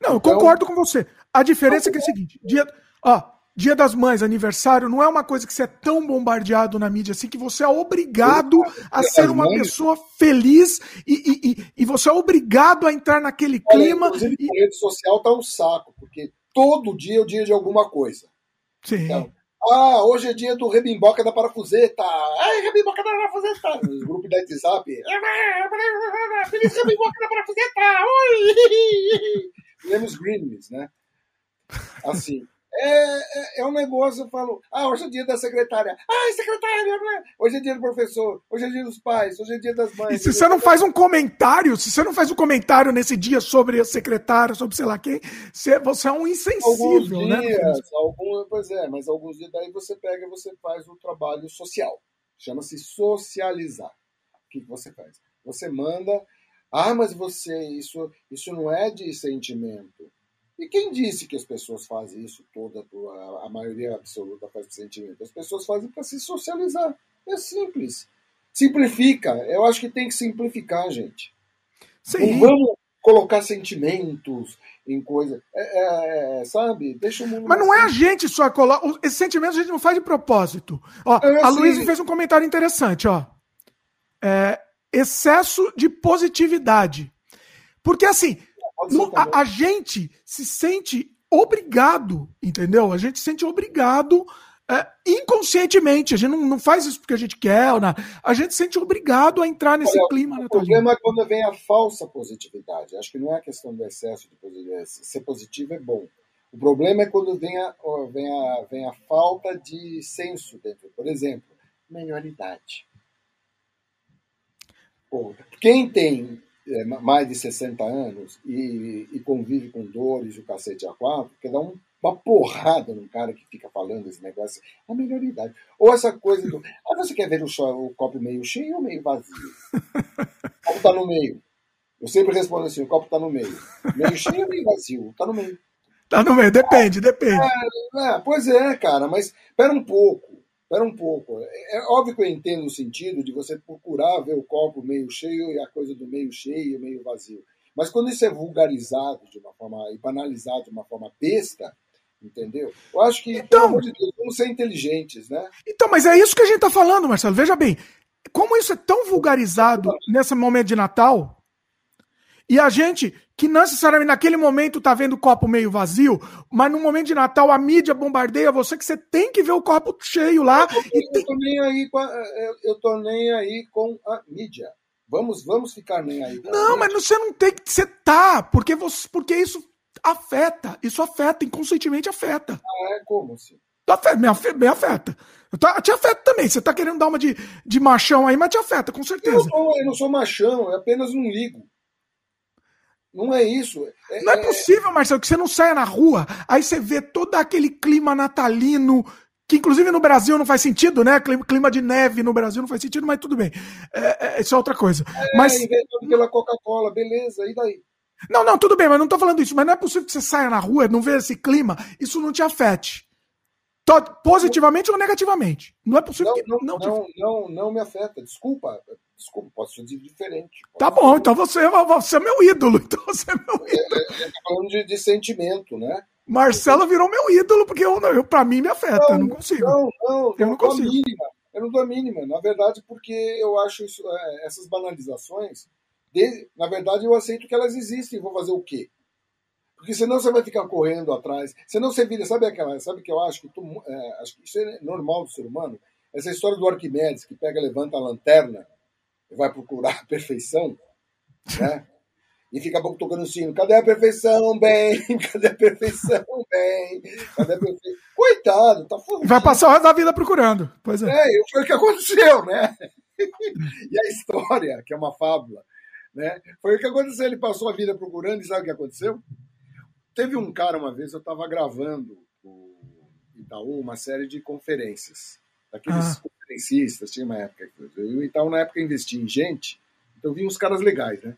Speaker 1: Não, eu então, concordo com você. A diferença é que é o seguinte: dia, ó, dia das Mães, aniversário, não é uma coisa que você é tão bombardeado na mídia assim que você é obrigado a ser uma pessoa feliz e, e, e, você é obrigado a entrar naquele clima.
Speaker 2: Olha, e... A rede social tá um saco, porque todo dia é o dia de alguma coisa.
Speaker 1: Sim. Então,
Speaker 2: ah, hoje é dia do rebimboca da parafuseta. Ai, rebimboca da parafuseta. Nos grupos da WhatsApp. Feliz rebimboca da parafuseta. Oi! Lemos Greenleaf, né? Assim. É, é, é, um negócio, eu falo, ah, hoje é dia da secretária. Ah, secretária, né? Hoje é dia do professor, hoje é dia dos pais, hoje é dia das mães.
Speaker 1: E se você não faz um comentário, se você não faz um comentário nesse dia sobre a secretária, sobre sei lá quem, você, é um insensível,
Speaker 2: alguns
Speaker 1: né?
Speaker 2: dias, né? Algum, pois é, mas alguns dias daí você pega e você faz o trabalho social. Chama-se socializar. O que você faz? Você manda, ah, mas você, isso, isso não é de sentimento e quem disse que as pessoas fazem isso toda, a maioria absoluta faz sentimento? As pessoas fazem para se socializar. É simples. Simplifica. Eu acho que tem que simplificar, gente. Sim. Não vamos colocar sentimentos em coisa. É, é, é sabe? Deixa o mundo.
Speaker 1: Mas não é a gente só colocar. Esses sentimentos a gente não faz de propósito. Ó, é, a Luísa fez um comentário interessante, ó. É, excesso de positividade. Porque assim, no, a, a, gente se sente obrigado, entendeu? A gente se sente obrigado é, inconscientemente. A gente não, não, faz isso porque a gente quer, nada. a gente se sente obrigado a entrar nesse Olha, clima.
Speaker 2: O né, problema é quando vem a falsa positividade. Acho que não é questão do excesso de positividade. Ser positivo é bom. O problema é quando vem a, vem a, vem a falta de senso dentro. Por exemplo, melhoridade. Pô, quem tem é, mais de 60 anos e, e, convive com dores e o cacete a quatro, que dá um, uma porrada num cara que fica falando esse negócio, a melhor idade. Ou essa coisa do. Ah, você quer ver o, o copo meio cheio ou meio vazio? O copo tá no meio. Eu sempre respondo assim: o copo tá no meio. Meio cheio ou meio vazio? Tá no meio.
Speaker 1: Tá no meio, depende, depende.
Speaker 2: É, é, pois é, cara, mas espera um pouco. Espera um pouco. É, é óbvio que eu entendo o sentido de você procurar ver o copo meio cheio e a coisa do meio cheio, meio vazio. Mas quando isso é vulgarizado de uma forma e banalizado de uma forma besta, entendeu? Eu acho que, então, pelo amor de Deus, vamos ser inteligentes, né?
Speaker 1: Então, mas é isso que a gente está falando, Marcelo. Veja bem, como isso é tão vulgarizado nesse momento de Natal, e a gente, que não necessariamente naquele momento tá vendo o copo meio vazio, mas no momento de Natal a mídia bombardeia você que você tem que ver o copo cheio lá.
Speaker 2: Eu, eu, eu tô nem aí com a, eu tô nem aí com a mídia. Vamos, vamos ficar nem aí.
Speaker 1: Não, mas você não tem que. Você tá, porque, você, porque isso afeta. Isso afeta, inconscientemente afeta.
Speaker 2: Ah, é como assim?
Speaker 1: Me, me afeta. Tá, te afeta também. Você tá querendo dar uma de, de machão aí, mas te afeta, com certeza. Eu
Speaker 2: não, eu não sou machão, é apenas um ligo. Não é isso.
Speaker 1: É, não é, é possível, Marcelo, que você não saia na rua, aí você vê todo aquele clima natalino, que inclusive no Brasil não faz sentido, né? Clima de neve no Brasil não faz sentido, mas tudo bem. É, é, isso é outra coisa. É, mas
Speaker 2: pela Coca-Cola, beleza, e daí?
Speaker 1: Não, não, tudo bem, mas não tô falando isso. Mas não é possível que você saia na rua, não veja esse clima, isso não te afete. Positivamente ou negativamente. Não é possível
Speaker 2: não,
Speaker 1: que
Speaker 2: não, não, não, não, não me afeta. Desculpa. Desculpa, posso ser diferente.
Speaker 1: Tá bom, então você, é você é meu ídolo. Então você é meu
Speaker 2: é, ídolo. É, é, falando de, de, sentimento, né?
Speaker 1: Marcelo virou meu ídolo, porque eu, eu, pra mim me afeta. Não, eu não consigo.
Speaker 2: Não, não, eu não, não consigo. Mínima. Eu não dou a mínima. Na verdade, porque eu acho isso, é, essas banalizações, de, na verdade, eu aceito que elas existem. Vou fazer o quê? Porque senão você vai ficar correndo atrás. Senão você vira, sabe aquela, sabe que eu acho que, tu, é, acho que isso é normal do ser humano? Essa história do Arquimedes, que pega, levanta a lanterna vai procurar a perfeição, né? E fica pouco tocando o sino. Cadê a perfeição, bem? Cadê a perfeição, bem? Cadê a perfeição? Coitado, tá
Speaker 1: fudido. Vai passar o resto da vida procurando. Pois é.
Speaker 2: É, foi o que aconteceu, né? e a história, que é uma fábula, né? Foi o que aconteceu. Ele passou a vida procurando e sabe o que aconteceu? Teve um cara uma vez, eu estava gravando o Itaú uma série de conferências. Daqueles ah. conferencistas, tinha uma época. O Itaú, na época, investia em gente, então vinha uns caras legais, né?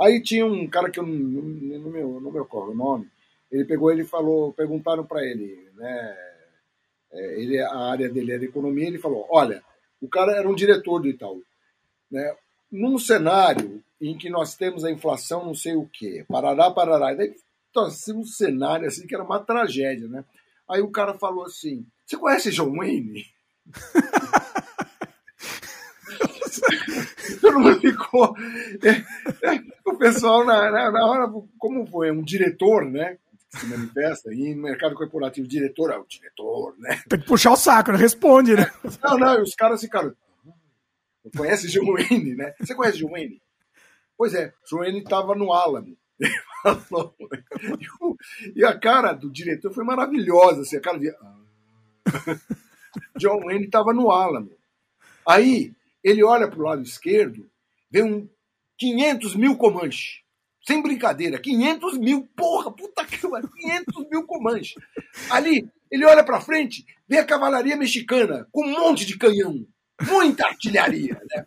Speaker 2: Aí tinha um cara que eu não, não, me, ocorre o nome, ele pegou ele falou, perguntaram para ele, né? É, ele, a área dele era economia, ele falou: olha, o cara era um diretor do Itaú, né? Num cenário em que nós temos a inflação, não sei o quê, parará, parará. Daí assim, um cenário assim que era uma tragédia, né? Aí o cara falou assim: Você conhece John Wayne? Todo mundo ficou. É, é, o pessoal, na, na, na, hora, como foi? Um diretor, né? Que se manifesta, e no mercado corporativo, diretor é o diretor, né?
Speaker 1: Tem que puxar o saco, né? Responde, né?
Speaker 2: Não, não, os caras ficaram. Conhece John Wayne, né? Você conhece John Wayne? Pois é, John Wayne estava no Alamo. e a cara do diretor foi maravilhosa. Assim, a cara de. Ah. John Wayne estava no Alamo. Aí ele olha para o lado esquerdo, vê um 500 mil Comanche. Sem brincadeira, 500 mil, porra, puta que pariu, 500 mil Comanche. Ali, ele olha para frente, vê a cavalaria mexicana com um monte de canhão, muita artilharia, né?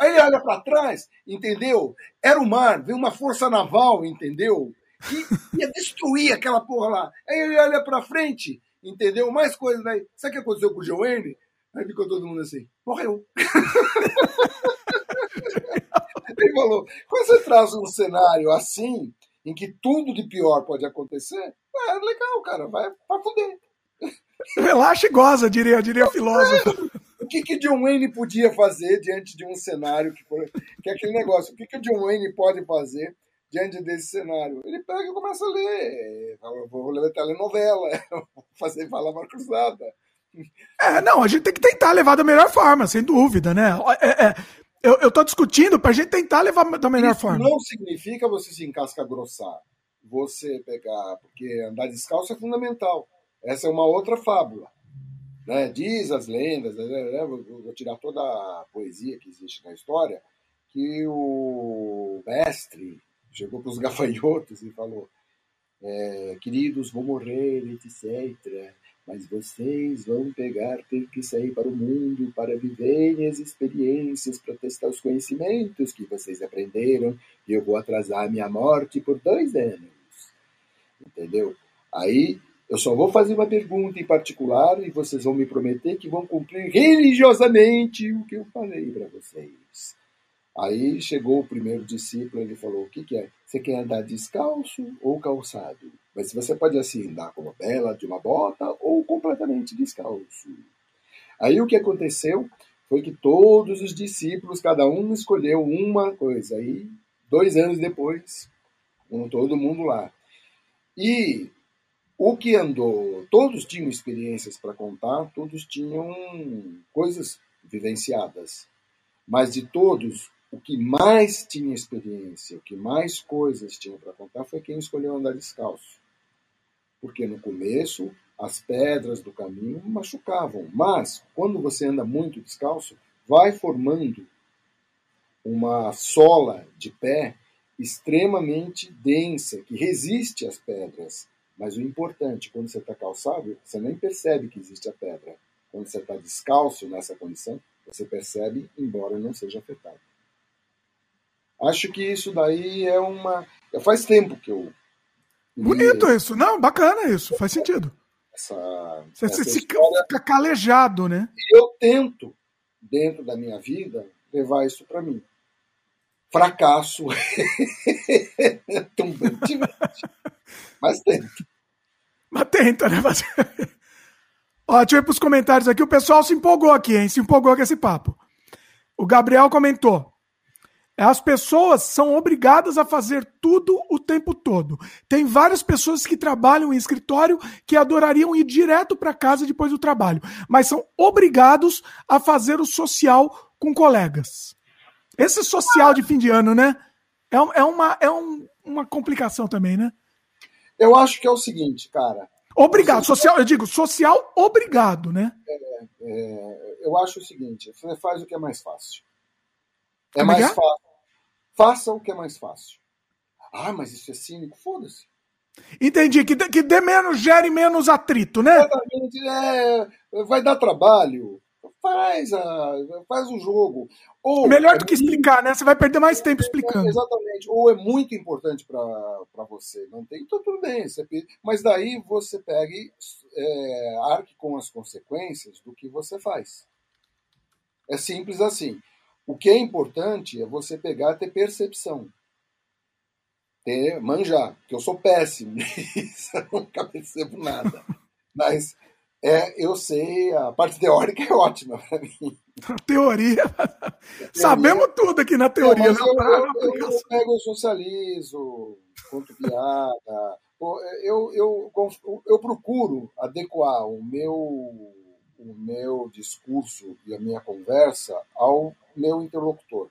Speaker 2: Aí ele olha para trás, entendeu? Era o mar, veio uma força naval, entendeu? E ia destruir aquela porra lá. Aí ele olha para frente, entendeu? Mais coisas daí. Sabe o que aconteceu com o Joanne? Aí ficou todo mundo assim, morreu. ele falou, quando você traz um cenário assim, em que tudo de pior pode acontecer, é legal, cara, vai pra fuder.
Speaker 1: Relaxa e goza, diria, diria filósofo
Speaker 2: que, que John Wayne podia fazer diante de um cenário que, que é aquele negócio? O que, que o John Wayne pode fazer diante desse cenário? Ele pega e começa a ler. Vou ler telenovela, vou fazer palavra cruzada.
Speaker 1: É, não, a gente tem que tentar levar da melhor forma, sem dúvida, né? É, é, eu, eu tô discutindo pra gente tentar levar da melhor
Speaker 2: Isso
Speaker 1: forma.
Speaker 2: Não significa você se encasca grossar. Você pegar. Porque andar descalço é fundamental. Essa é uma outra fábula. Né? Diz as lendas, né? vou, vou tirar toda a poesia que existe na história, que o mestre chegou para os gafanhotos e falou: é, Queridos, vou morrer, etc. Mas vocês vão pegar, ter que sair para o mundo para viverem as experiências, para testar os conhecimentos que vocês aprenderam. E eu vou atrasar minha morte por dois anos. Entendeu? Aí eu só vou fazer uma pergunta em particular e vocês vão me prometer que vão cumprir religiosamente o que eu falei para vocês. Aí chegou o primeiro discípulo, ele falou: O que, que é? Você quer andar descalço ou calçado? Mas você pode assim andar com uma bela de uma bota ou completamente descalço. Aí o que aconteceu foi que todos os discípulos, cada um escolheu uma coisa. Aí, dois anos depois, com todo mundo lá. E o que andou, todos tinham experiências para contar, todos tinham coisas vivenciadas. Mas de todos, o que mais tinha experiência, o que mais coisas tinha para contar foi quem escolheu andar descalço. Porque no começo as pedras do caminho machucavam. Mas, quando você anda muito descalço, vai formando uma sola de pé extremamente densa, que resiste às pedras. Mas o importante, quando você está calçado, você nem percebe que existe a pedra. Quando você está descalço nessa condição, você percebe, embora não seja afetado. Acho que isso daí é uma. Faz tempo que eu.
Speaker 1: Bonito isso, não, bacana isso, faz sentido. Essa, você essa se história... fica calejado, né?
Speaker 2: Eu tento, dentro da minha vida, levar isso para mim. Fracasso. Mas tento.
Speaker 1: Mas tenta, né? Mas... Ó, deixa eu ir pros comentários aqui. O pessoal se empolgou aqui, hein? Se empolgou com esse papo. O Gabriel comentou. As pessoas são obrigadas a fazer tudo o tempo todo. Tem várias pessoas que trabalham em escritório que adorariam ir direto para casa depois do trabalho, mas são obrigados a fazer o social com colegas. Esse social de fim de ano, né? É, é, uma, é um, uma complicação também, né?
Speaker 2: Eu acho que é o seguinte, cara.
Speaker 1: Obrigado, social, eu digo social obrigado, né?
Speaker 2: É, é, eu acho o seguinte, você faz o que é mais fácil. É, é mais fácil. Faça o que é mais fácil. Ah, mas isso é cínico? Foda-se.
Speaker 1: Entendi, que, que dê menos, gere menos atrito, né?
Speaker 2: Exatamente, é, vai dar trabalho. Faz, a, faz o jogo.
Speaker 1: Ou Melhor é do que explicar, né? Você vai perder mais tempo explicando.
Speaker 2: Exatamente. Ou é muito importante para você. Não tem, então tudo bem. Você, mas daí você pega e é, arque com as consequências do que você faz. É simples assim. O que é importante é você pegar ter percepção. Ter, manjar, que eu sou péssimo nisso, eu nunca percebo nada. Mas é, eu sei, a parte teórica é ótima para mim.
Speaker 1: Teoria. Sabemos tudo aqui na teoria.
Speaker 2: Eu, eu, eu, eu, pego, eu socializo, conto piada. Eu, eu, eu, eu procuro adequar o meu o meu discurso e a minha conversa ao meu interlocutor.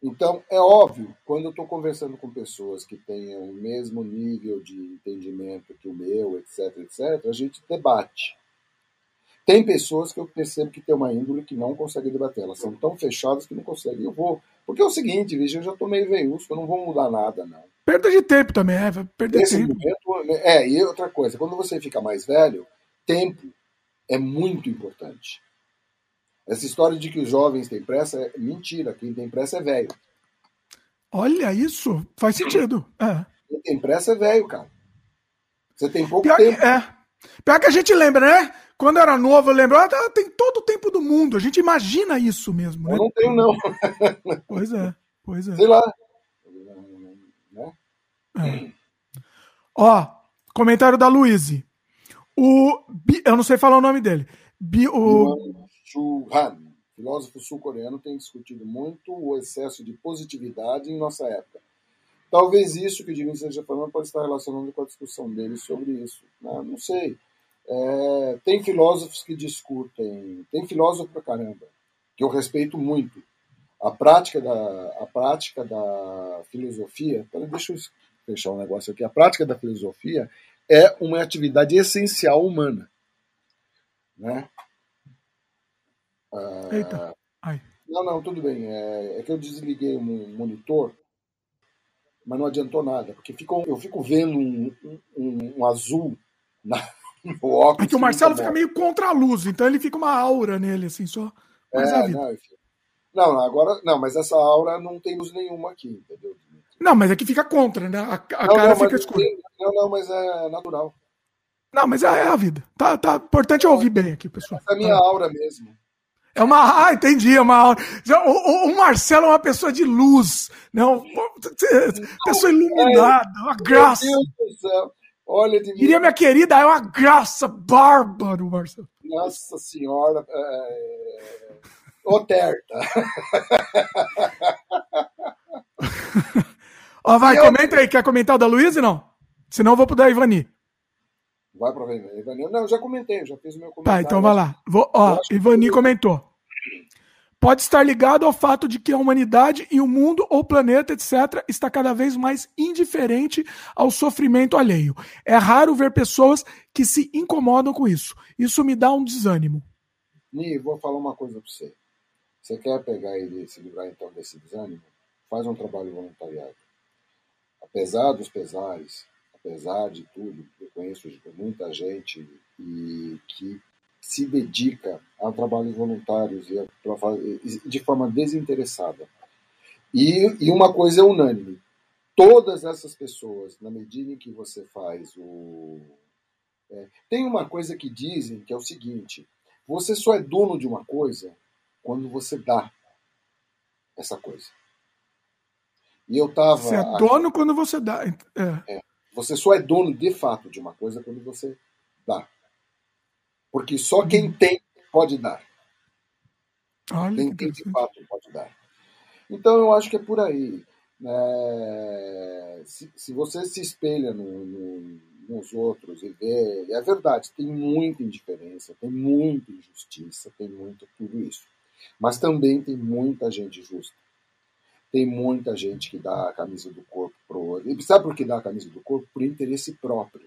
Speaker 2: Então, é óbvio, quando eu estou conversando com pessoas que tenham o mesmo nível de entendimento que o meu, etc., etc., a gente debate. Tem pessoas que eu percebo que tem uma índole que não consegue debater. Elas são tão fechadas que não conseguem. Eu vou. Porque é o seguinte, veja, eu já estou meio veiusco, eu não vou mudar nada, não.
Speaker 1: Perda de tempo também, é. Perder
Speaker 2: Nesse
Speaker 1: tempo.
Speaker 2: Momento, é, e outra coisa, quando você fica mais velho, tempo é muito importante. Essa história de que os jovens têm pressa é mentira. Quem tem pressa é velho.
Speaker 1: Olha isso, faz sentido. É.
Speaker 2: Quem tem pressa é velho, cara. Você tem pouco Pior tempo.
Speaker 1: Que, é. Pior que a gente lembra, né? Quando era novo, eu lembro, ah, tá, tem todo o tempo do mundo. A gente imagina isso mesmo.
Speaker 2: Né? Eu não tenho, não.
Speaker 1: Pois é, pois é.
Speaker 2: Sei lá.
Speaker 1: É. Ó, comentário da Luíse. O. Eu não sei falar o nome dele. O...
Speaker 2: Filósofo sul-coreano, tem discutido muito o excesso de positividade em nossa época. Talvez isso que o Divino esteja falando pode estar relacionado com a discussão dele sobre isso. Não, não sei. É, tem filósofos que discutem, tem filósofo pra caramba, que eu respeito muito. A prática da, a prática da filosofia, deixa eu fechar um negócio aqui. A prática da filosofia é uma atividade essencial humana. Né?
Speaker 1: Ah, Eita. Ai.
Speaker 2: Não, não, tudo bem. É, é, que eu desliguei o monitor, mas não adiantou nada, porque fico, eu fico vendo um, um, um azul na, no óculos.
Speaker 1: É que o Marcelo fica meio contra a luz, então ele fica uma aura nele, assim, só.
Speaker 2: É, não, não, agora. Não, mas essa aura não tem luz nenhuma aqui, entendeu?
Speaker 1: Não, mas aqui fica contra, né? A, a não, cara não, fica escura.
Speaker 2: Não, não, mas é natural.
Speaker 1: Não, mas é, é a vida. Tá, tá. Importante é ouvir bem aqui, pessoal.
Speaker 2: Essa é a minha
Speaker 1: tá.
Speaker 2: aura mesmo.
Speaker 1: É uma. Ah, entendi, é uma aura. O, o, o Marcelo é uma pessoa de luz, não? Né? Pessoa iluminada, uma graça. Meu Deus do céu. Olha de mim. Diria minha querida, é uma graça bárbaro, Marcelo.
Speaker 2: Nossa Senhora. É... Oterta.
Speaker 1: Ó, vai, eu... comenta aí. Quer comentar o da Luísa não? Senão eu vou pro da Ivani.
Speaker 2: Vai pra Ivani. Não, já comentei, já fiz o meu comentário.
Speaker 1: Tá, então vai lá. Vou, ó, Ivani comentou. pode estar ligado ao fato de que a humanidade e o mundo ou planeta, etc., está cada vez mais indiferente ao sofrimento alheio. É raro ver pessoas que se incomodam com isso. Isso me dá um desânimo.
Speaker 2: Ni, vou falar uma coisa para você. Você quer pegar e se livrar então desse desânimo? Faz um trabalho voluntariado. Apesar dos pesares, apesar de tudo, eu conheço muita gente e que se dedica a trabalhos voluntários e a, de forma desinteressada. E, e uma coisa é unânime: todas essas pessoas, na medida em que você faz o. É, tem uma coisa que dizem que é o seguinte: você só é dono de uma coisa quando você dá essa coisa. E eu tava.
Speaker 1: Você é dono quando você dá.
Speaker 2: É. É, você só é dono de fato de uma coisa quando você dá. Porque só quem tem pode dar. Olha quem tem de fato pode dar. Então eu acho que é por aí. É, se, se, você se espelha no, no, nos outros e vê, é verdade, tem muita indiferença, tem muita injustiça, tem muito tudo isso. Mas também tem muita gente justa. Tem muita gente que dá a camisa do corpo pro outro. E sabe por que dá a camisa do corpo? Por interesse próprio.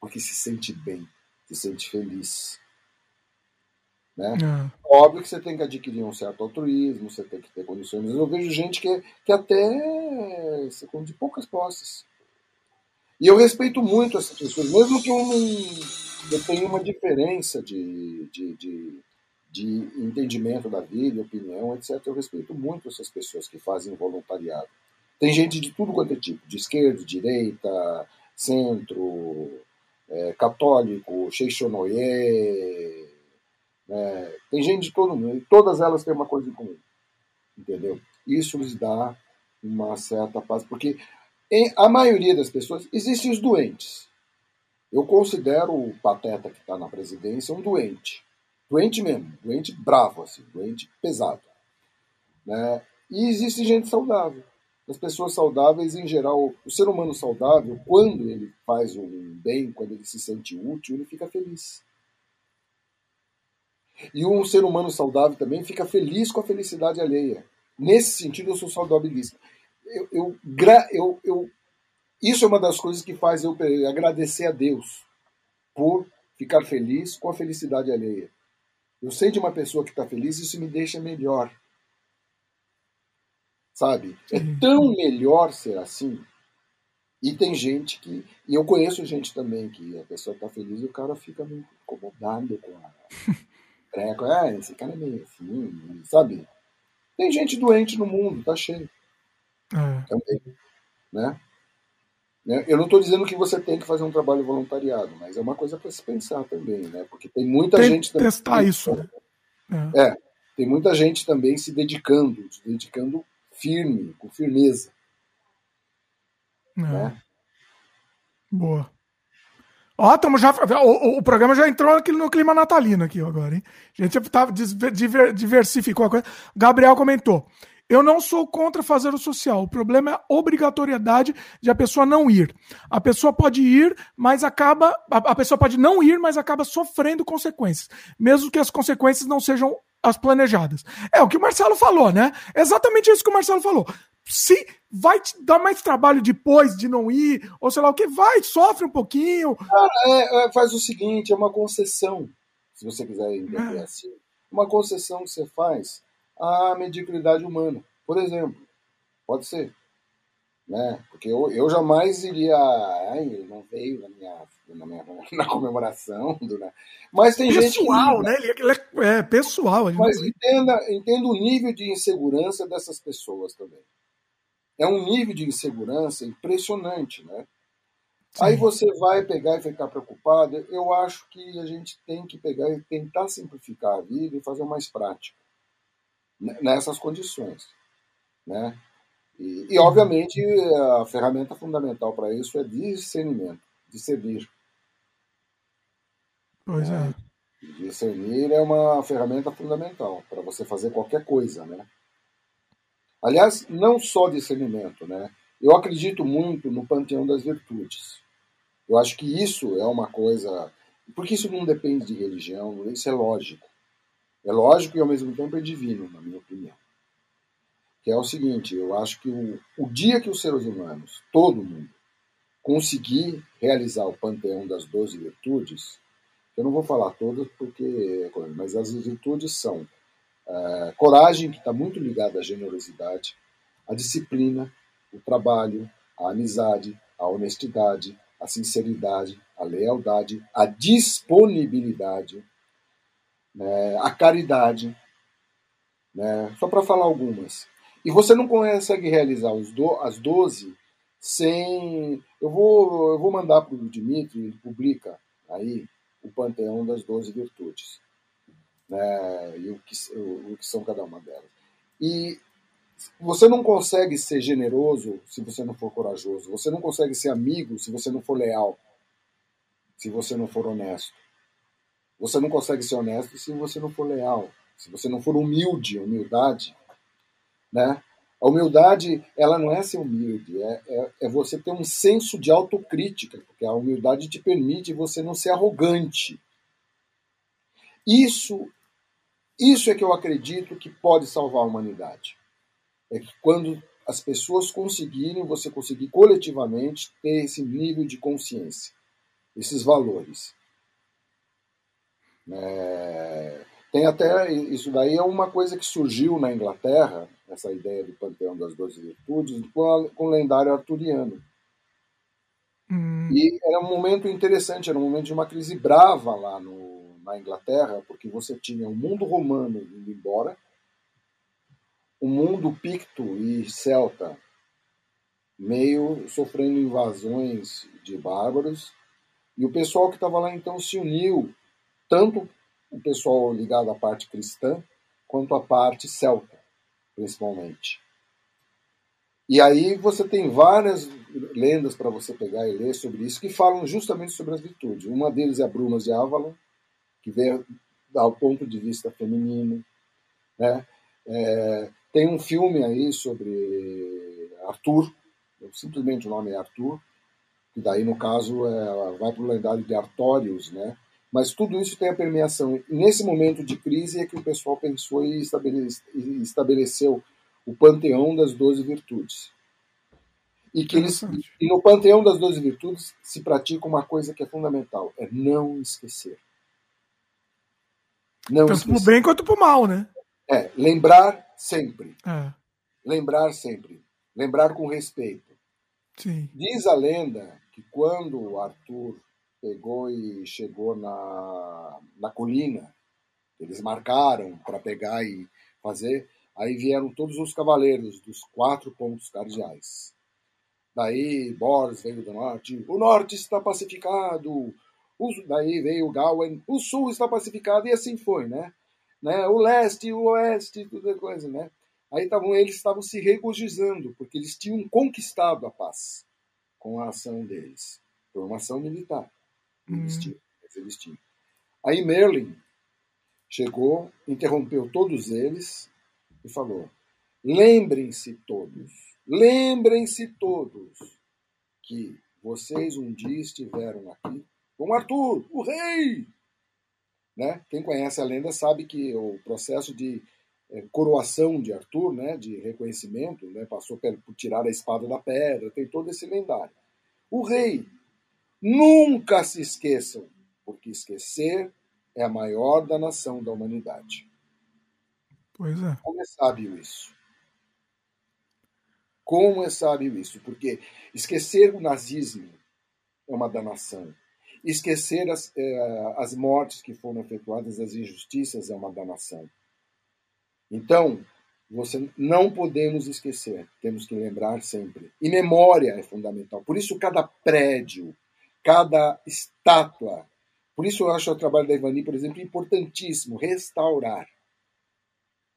Speaker 2: Porque se sente bem se sente feliz. Né? É. Óbvio que você tem que adquirir um certo altruísmo, você tem que ter condições. Eu vejo gente que, que até de poucas posses. E eu respeito muito essas pessoas, mesmo que eu, não, eu tenha uma diferença de, de, de, de entendimento da vida, opinião, etc. Eu respeito muito essas pessoas que fazem voluntariado. Tem gente de tudo quanto é tipo, de esquerda, direita, centro, é, católico, Sheixonoye, é, tem gente de todo mundo, e todas elas têm uma coisa em comum, entendeu? Isso lhes dá uma certa paz, porque em, a maioria das pessoas, existem os doentes. Eu considero o Pateta que está na presidência um doente. Doente mesmo, doente bravo, assim, doente pesado. Né? E existe gente saudável. As pessoas saudáveis, em geral, o ser humano saudável, quando ele faz um bem, quando ele se sente útil, ele fica feliz. E um ser humano saudável também fica feliz com a felicidade alheia. Nesse sentido, eu sou saudávelista. Eu, eu, eu, eu, isso é uma das coisas que faz eu agradecer a Deus por ficar feliz com a felicidade alheia. Eu sei de uma pessoa que está feliz, isso me deixa melhor sabe? É tão melhor ser assim. E tem gente que. E eu conheço gente também que a pessoa tá feliz e o cara fica meio incomodado com a treco. Ah, esse cara é meio assim, sabe? Tem gente doente no mundo, tá cheio. É. Também. Né? Né? Eu não estou dizendo que você tem que fazer um trabalho voluntariado, mas é uma coisa para se pensar também, né? Porque tem muita tem gente.
Speaker 1: Testar isso. Né?
Speaker 2: É. é, tem muita gente também se dedicando, se dedicando firme, com firmeza.
Speaker 1: É. Né? Boa. Ó, tamo já, o, o, programa já entrou no clima natalino aqui agora, hein? A gente tá, diver, diversificou a coisa. Gabriel comentou. Eu não sou contra fazer o social. O problema é a obrigatoriedade de a pessoa não ir. A pessoa pode ir, mas acaba. A, pessoa pode não ir, mas acaba sofrendo consequências. Mesmo que as consequências não sejam as planejadas. É o que o Marcelo falou, né? exatamente isso que o Marcelo falou. Se vai te dar mais trabalho depois de não ir, ou sei lá o que, vai, sofre um pouquinho.
Speaker 2: é, é, faz o seguinte: é uma concessão, se você quiser entender é. assim. Uma concessão que você faz à mediocridade humana. Por exemplo, pode ser né? Porque eu, eu jamais iria. Ai, ele não veio na minha, na, minha, na comemoração. Do, né? Mas tem
Speaker 1: pessoal, gente. né? Ele, ele é, é, pessoal.
Speaker 2: Mas entenda, entenda o nível de insegurança dessas pessoas também. É um nível de insegurança impressionante, né? Sim. Aí você vai pegar e ficar preocupado. Eu acho que a gente tem que pegar e tentar simplificar a vida e fazer mais prático nessas condições, né? E, e, obviamente, a ferramenta fundamental para isso é discernimento, discernir.
Speaker 1: Pois é. é.
Speaker 2: Discernir é uma ferramenta fundamental para você fazer qualquer coisa, né? Aliás, não só discernimento, né? Eu acredito muito no panteão das virtudes. Eu acho que isso é uma coisa. Porque isso não depende de religião, isso é lógico. É lógico e ao mesmo tempo é divino, na minha opinião. Que é o seguinte, eu acho que o, o dia que os seres humanos, todo mundo, conseguir realizar o panteão das doze virtudes, eu não vou falar todas porque, mas as virtudes são é, coragem, que está muito ligada à generosidade, a disciplina, o trabalho, a amizade, a honestidade, a sinceridade, a lealdade, a disponibilidade, né, a caridade, né, só para falar algumas. E você não consegue realizar os do, as 12 sem. Eu vou, eu vou mandar para o Dimitri, ele publica aí o Panteão das Doze Virtudes né, e o que, o, o que são cada uma delas. E você não consegue ser generoso se você não for corajoso. Você não consegue ser amigo se você não for leal. Se você não for honesto. Você não consegue ser honesto se você não for leal. Se você não for humilde, humildade, né? A humildade, ela não é ser humilde, é, é, é, você ter um senso de autocrítica, porque a humildade te permite você não ser arrogante. Isso isso é que eu acredito que pode salvar a humanidade. É que quando as pessoas conseguirem, você conseguir coletivamente ter esse nível de consciência, esses valores. É... Tem até isso daí é uma coisa que surgiu na Inglaterra, essa ideia do panteão das doze virtudes, com, a, com o lendário arturiano. Hum. E era um momento interessante, era um momento de uma crise brava lá no, na Inglaterra, porque você tinha o mundo romano indo embora, o mundo picto e celta meio sofrendo invasões de bárbaros, e o pessoal que estava lá então se uniu, tanto o pessoal ligado à parte cristã, quanto à parte celta, principalmente. E aí você tem várias lendas para você pegar e ler sobre isso que falam justamente sobre as virtudes. Uma deles é a Brumas de Avalon, que vê ao ponto de vista feminino. Né? É, tem um filme aí sobre Arthur, simplesmente o nome é Arthur, que daí, no caso, é, vai para o lendário de Artorius, né? Mas tudo isso tem a permeação. E nesse momento de crise é que o pessoal pensou e estabeleceu o panteão das doze virtudes. E que eles, e no panteão das doze virtudes se pratica uma coisa que é fundamental, é não esquecer.
Speaker 1: Não Tanto pro bem quanto pro mal, né?
Speaker 2: É, lembrar sempre. É. Lembrar sempre. Lembrar com respeito.
Speaker 1: Sim.
Speaker 2: Diz a lenda que quando Arthur pegou e chegou na, na colina, eles marcaram para pegar e fazer, aí vieram todos os cavaleiros dos quatro pontos cardeais. Daí Boris veio do norte, o norte está pacificado, daí veio o Gawain, o sul está pacificado, e assim foi, né? né? O leste, o oeste, tudo coisa, né? Aí tavam, eles estavam se regozijando, porque eles tinham conquistado a paz com a ação deles. Foi uma ação militar. Hum. tinham, eles tinham. Aí Merlin chegou, interrompeu todos eles e falou: Lembrem-se todos, lembrem-se todos que vocês um dia estiveram aqui como Arthur, o rei. Né? Quem conhece a lenda sabe que o processo de é, coroação de Arthur, né, de reconhecimento, né, passou por tirar a espada da pedra, tem todo esse lendário. O rei, nunca se esqueçam, porque esquecer é a maior da nação da humanidade.
Speaker 1: Pois é.
Speaker 2: Como é sábio isso? Como é sábio isso? Porque esquecer o nazismo é uma danação. Esquecer as, eh, as mortes que foram efetuadas, as injustiças, é uma danação. Então, você não podemos esquecer, temos que lembrar sempre. E memória é fundamental. Por isso, cada prédio, cada estátua. Por isso, eu acho o trabalho da Ivani, por exemplo, importantíssimo restaurar.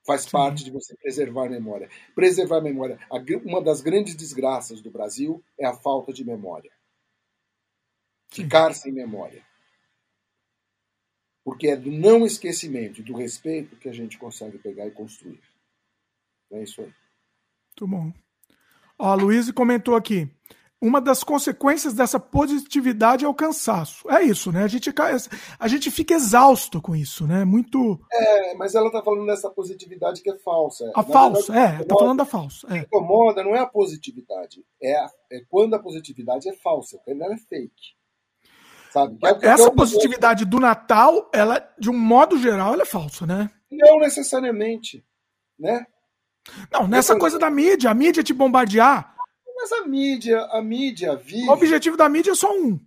Speaker 2: Faz Sim. parte de você preservar a memória. Preservar a memória. Uma das grandes desgraças do Brasil é a falta de memória ficar sem memória. Porque é do não esquecimento e do respeito que a gente consegue pegar e construir. É isso aí.
Speaker 1: Muito bom. Ó, a Luiz comentou aqui. Uma das consequências dessa positividade é o cansaço. É isso, né? A gente, a gente fica exausto com isso, né? Muito.
Speaker 2: É, mas ela tá falando dessa positividade que é falsa.
Speaker 1: A falsa, é, tá falando da falsa. É.
Speaker 2: incomoda não é a positividade, é, a, é quando a positividade é falsa, quando ela é fake.
Speaker 1: Sabe? É Essa positividade do Natal, ela, de um modo geral, ela é falsa, né?
Speaker 2: Não necessariamente, né?
Speaker 1: Não, nessa coisa da mídia, a mídia te bombardear.
Speaker 2: Mas a mídia, a mídia vive.
Speaker 1: O objetivo da mídia é só um.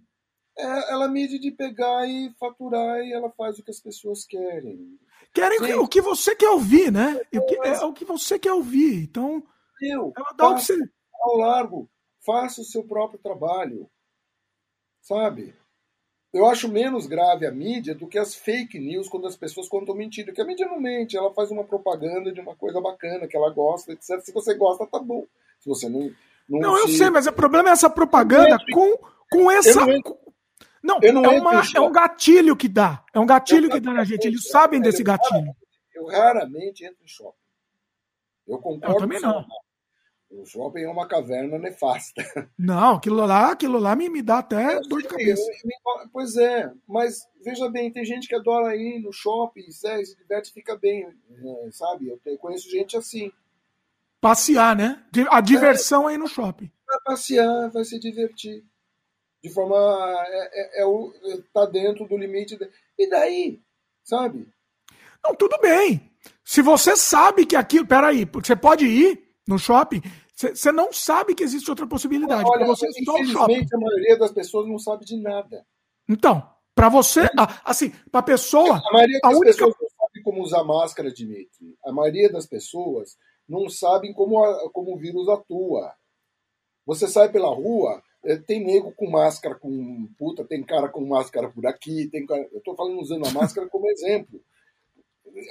Speaker 2: É, ela mide de pegar e faturar e ela faz o que as pessoas querem.
Speaker 1: Querem Sim. o que você quer ouvir, né? É, o que, é o que você quer ouvir. Então,
Speaker 2: eu, ela dá o que você... ao largo, faça o seu próprio trabalho. Sabe? Eu acho menos grave a mídia do que as fake news quando as pessoas contam mentira. Porque a mídia não mente, ela faz uma propaganda de uma coisa bacana que ela gosta, etc. Se você gosta, tá bom. Se você não.
Speaker 1: Não, não eu sei, mas o problema é essa propaganda com, com essa. Não, não, não é, uma, é um gatilho que dá. É um gatilho que dá na gente. Eles sabem desse gatilho.
Speaker 2: Eu raramente entro em shopping. Eu concordo.
Speaker 1: Eu também não.
Speaker 2: O shopping é uma caverna nefasta.
Speaker 1: Não, aquilo lá, aquilo lá me, me dá até eu dor de cabeça.
Speaker 2: Eu, pois é, mas veja bem, tem gente que adora ir no shopping, se diverte fica bem, é, sabe? Eu, conheço gente assim.
Speaker 1: Passear, né? A diversão é, é ir no shopping.
Speaker 2: Vai passear, vai se divertir. De forma. É, é, é, tá dentro do limite. E daí? Sabe?
Speaker 1: Não, tudo bem. Se você sabe que aquilo. Peraí, porque você pode ir no shopping, você não sabe que existe outra possibilidade.
Speaker 2: Olha, você infelizmente, a maioria das pessoas não sabe de nada.
Speaker 1: Então, para você, assim, para a pessoa.
Speaker 2: A maioria das a única... pessoas não sabe como usar máscara, Dimitri. A maioria das pessoas não sabem como, a, como o vírus atua. Você sai pela rua, é, tem nego com máscara com puta, tem cara com máscara por aqui, tem cara... eu estou falando usando a máscara como exemplo.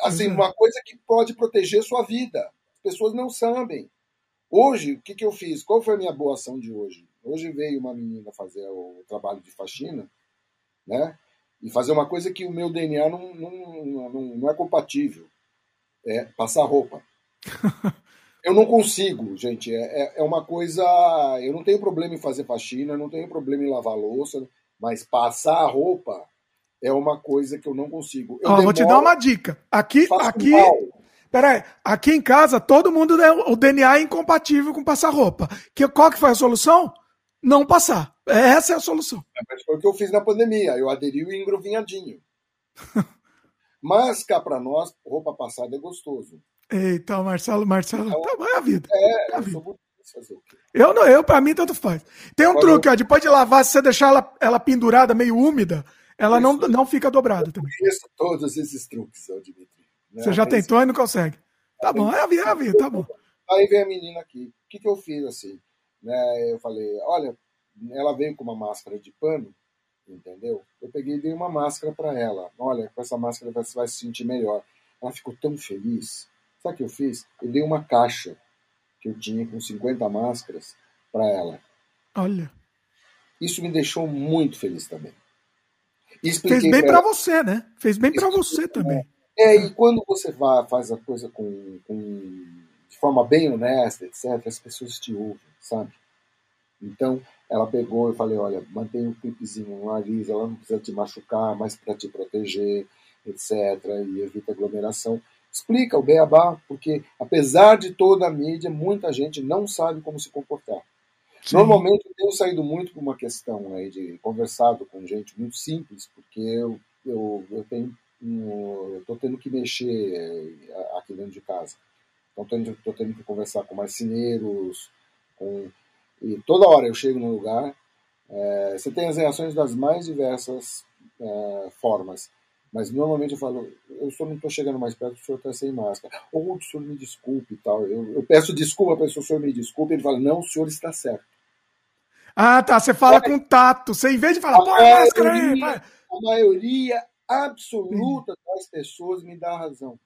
Speaker 2: Assim, uhum. uma coisa que pode proteger sua vida pessoas não sabem. Hoje, o que, que eu fiz? Qual foi a minha boa ação de hoje? Hoje veio uma menina fazer o trabalho de faxina, né? E fazer uma coisa que o meu DNA não, não, não, não é compatível. É passar roupa. eu não consigo, gente. É, é, é uma coisa. Eu não tenho problema em fazer faxina, não tenho problema em lavar louça, mas passar a roupa é uma coisa que eu não consigo. Eu
Speaker 1: Ó, vou te dar uma dica. Aqui, aqui, mal. Peraí, aqui em casa todo mundo o DNA é incompatível com passar roupa. Que, qual que foi a solução? Não passar. Essa é a solução.
Speaker 2: É, mas foi o que eu fiz na pandemia. Eu aderi o engrovinhadinho. mas cá para nós, roupa passada é gostoso.
Speaker 1: Eita, Marcelo, Marcelo, então, tá, é a vida.
Speaker 2: É,
Speaker 1: é a
Speaker 2: vida. eu
Speaker 1: o não, eu, pra mim, tanto faz. Tem um Agora, truque, ó, depois de lavar, se você deixar ela, ela pendurada, meio úmida, ela não, não fica dobrada também.
Speaker 2: Eu conheço todos esses truques, eu Dimitri.
Speaker 1: Né? Você já tentou e não consegue. Tá bom, é a vida, é a vida, tá bom.
Speaker 2: Aí vem a menina aqui. O que, que eu fiz assim? Né? Eu falei, olha, ela veio com uma máscara de pano, entendeu? Eu peguei e dei uma máscara para ela. Olha, com essa máscara você vai se sentir melhor. Ela ficou tão feliz. Sabe o que eu fiz? Eu dei uma caixa que eu tinha com 50 máscaras para ela.
Speaker 1: Olha.
Speaker 2: Isso me deixou muito feliz também.
Speaker 1: Fez bem para você, né? Fez bem para você também.
Speaker 2: É, e quando você vai, faz a coisa com, com, de forma bem honesta, etc., as pessoas te ouvem, sabe? Então, ela pegou e falei, olha, mantém um clipezinho no nariz, ela não precisa te machucar, mas para te proteger, etc., e evita aglomeração. Explica o beabá, porque apesar de toda a mídia, muita gente não sabe como se comportar. Sim. Normalmente eu tenho saído muito por uma questão aí de conversado com gente muito simples, porque eu, eu, eu tenho eu estou tendo que mexer eh, aqui dentro de casa. Então estou tendo que conversar com marceneiros, com e toda hora eu chego no lugar, é, você tem as reações das mais diversas é, formas, mas normalmente eu falo, eu só não estou chegando mais perto, o senhor está sem máscara, ou o senhor me desculpe e tal. Eu, eu peço desculpa para o senhor me desculpe, ele fala, não, o senhor está certo.
Speaker 1: Ah, tá, você fala é, com tato, você em vez de falar, põe a máscara aí,
Speaker 2: A maioria absoluta das pessoas me dá razão.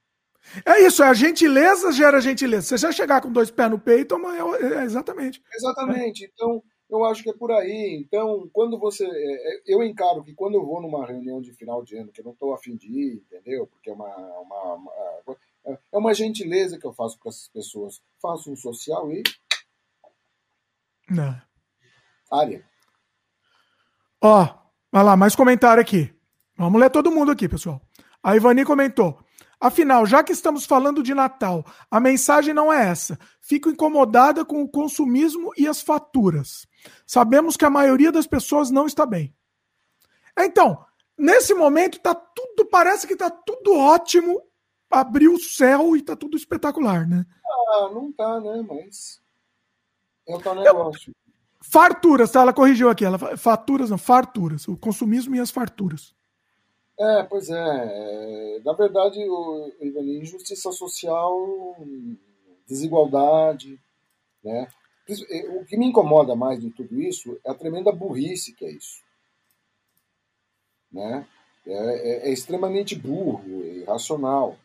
Speaker 1: É isso, é a gentileza gera gentileza. Você já chegar com dois pés no peito, é, é exatamente.
Speaker 2: Exatamente. Então, eu acho que é por aí. Então, quando você. É, é, eu encaro que quando eu vou numa reunião de final de ano, que eu não estou afim de ir, entendeu? Porque é uma, uma, uma, é uma gentileza que eu faço para essas pessoas. Faço um social e.
Speaker 1: Não.
Speaker 2: área.
Speaker 1: Ó, vai lá, mais comentário aqui. Vamos ler todo mundo aqui, pessoal. A Ivani comentou. Afinal, já que estamos falando de Natal, a mensagem não é essa. Fico incomodada com o consumismo e as faturas. Sabemos que a maioria das pessoas não está bem. Então, nesse momento tá tudo, parece que tá tudo ótimo, abriu o céu e tá tudo espetacular, né?
Speaker 2: Ah, não tá, né? Mas é o tal negócio. Eu...
Speaker 1: Farturas, tá? Ela corrigiu aqui. Ela, faturas, não, farturas. O consumismo e as farturas.
Speaker 2: É, pois é. é na verdade, o, injustiça social, desigualdade, né? O que me incomoda mais de tudo isso é a tremenda burrice que é isso. Né? É, é, é extremamente burro, é irracional.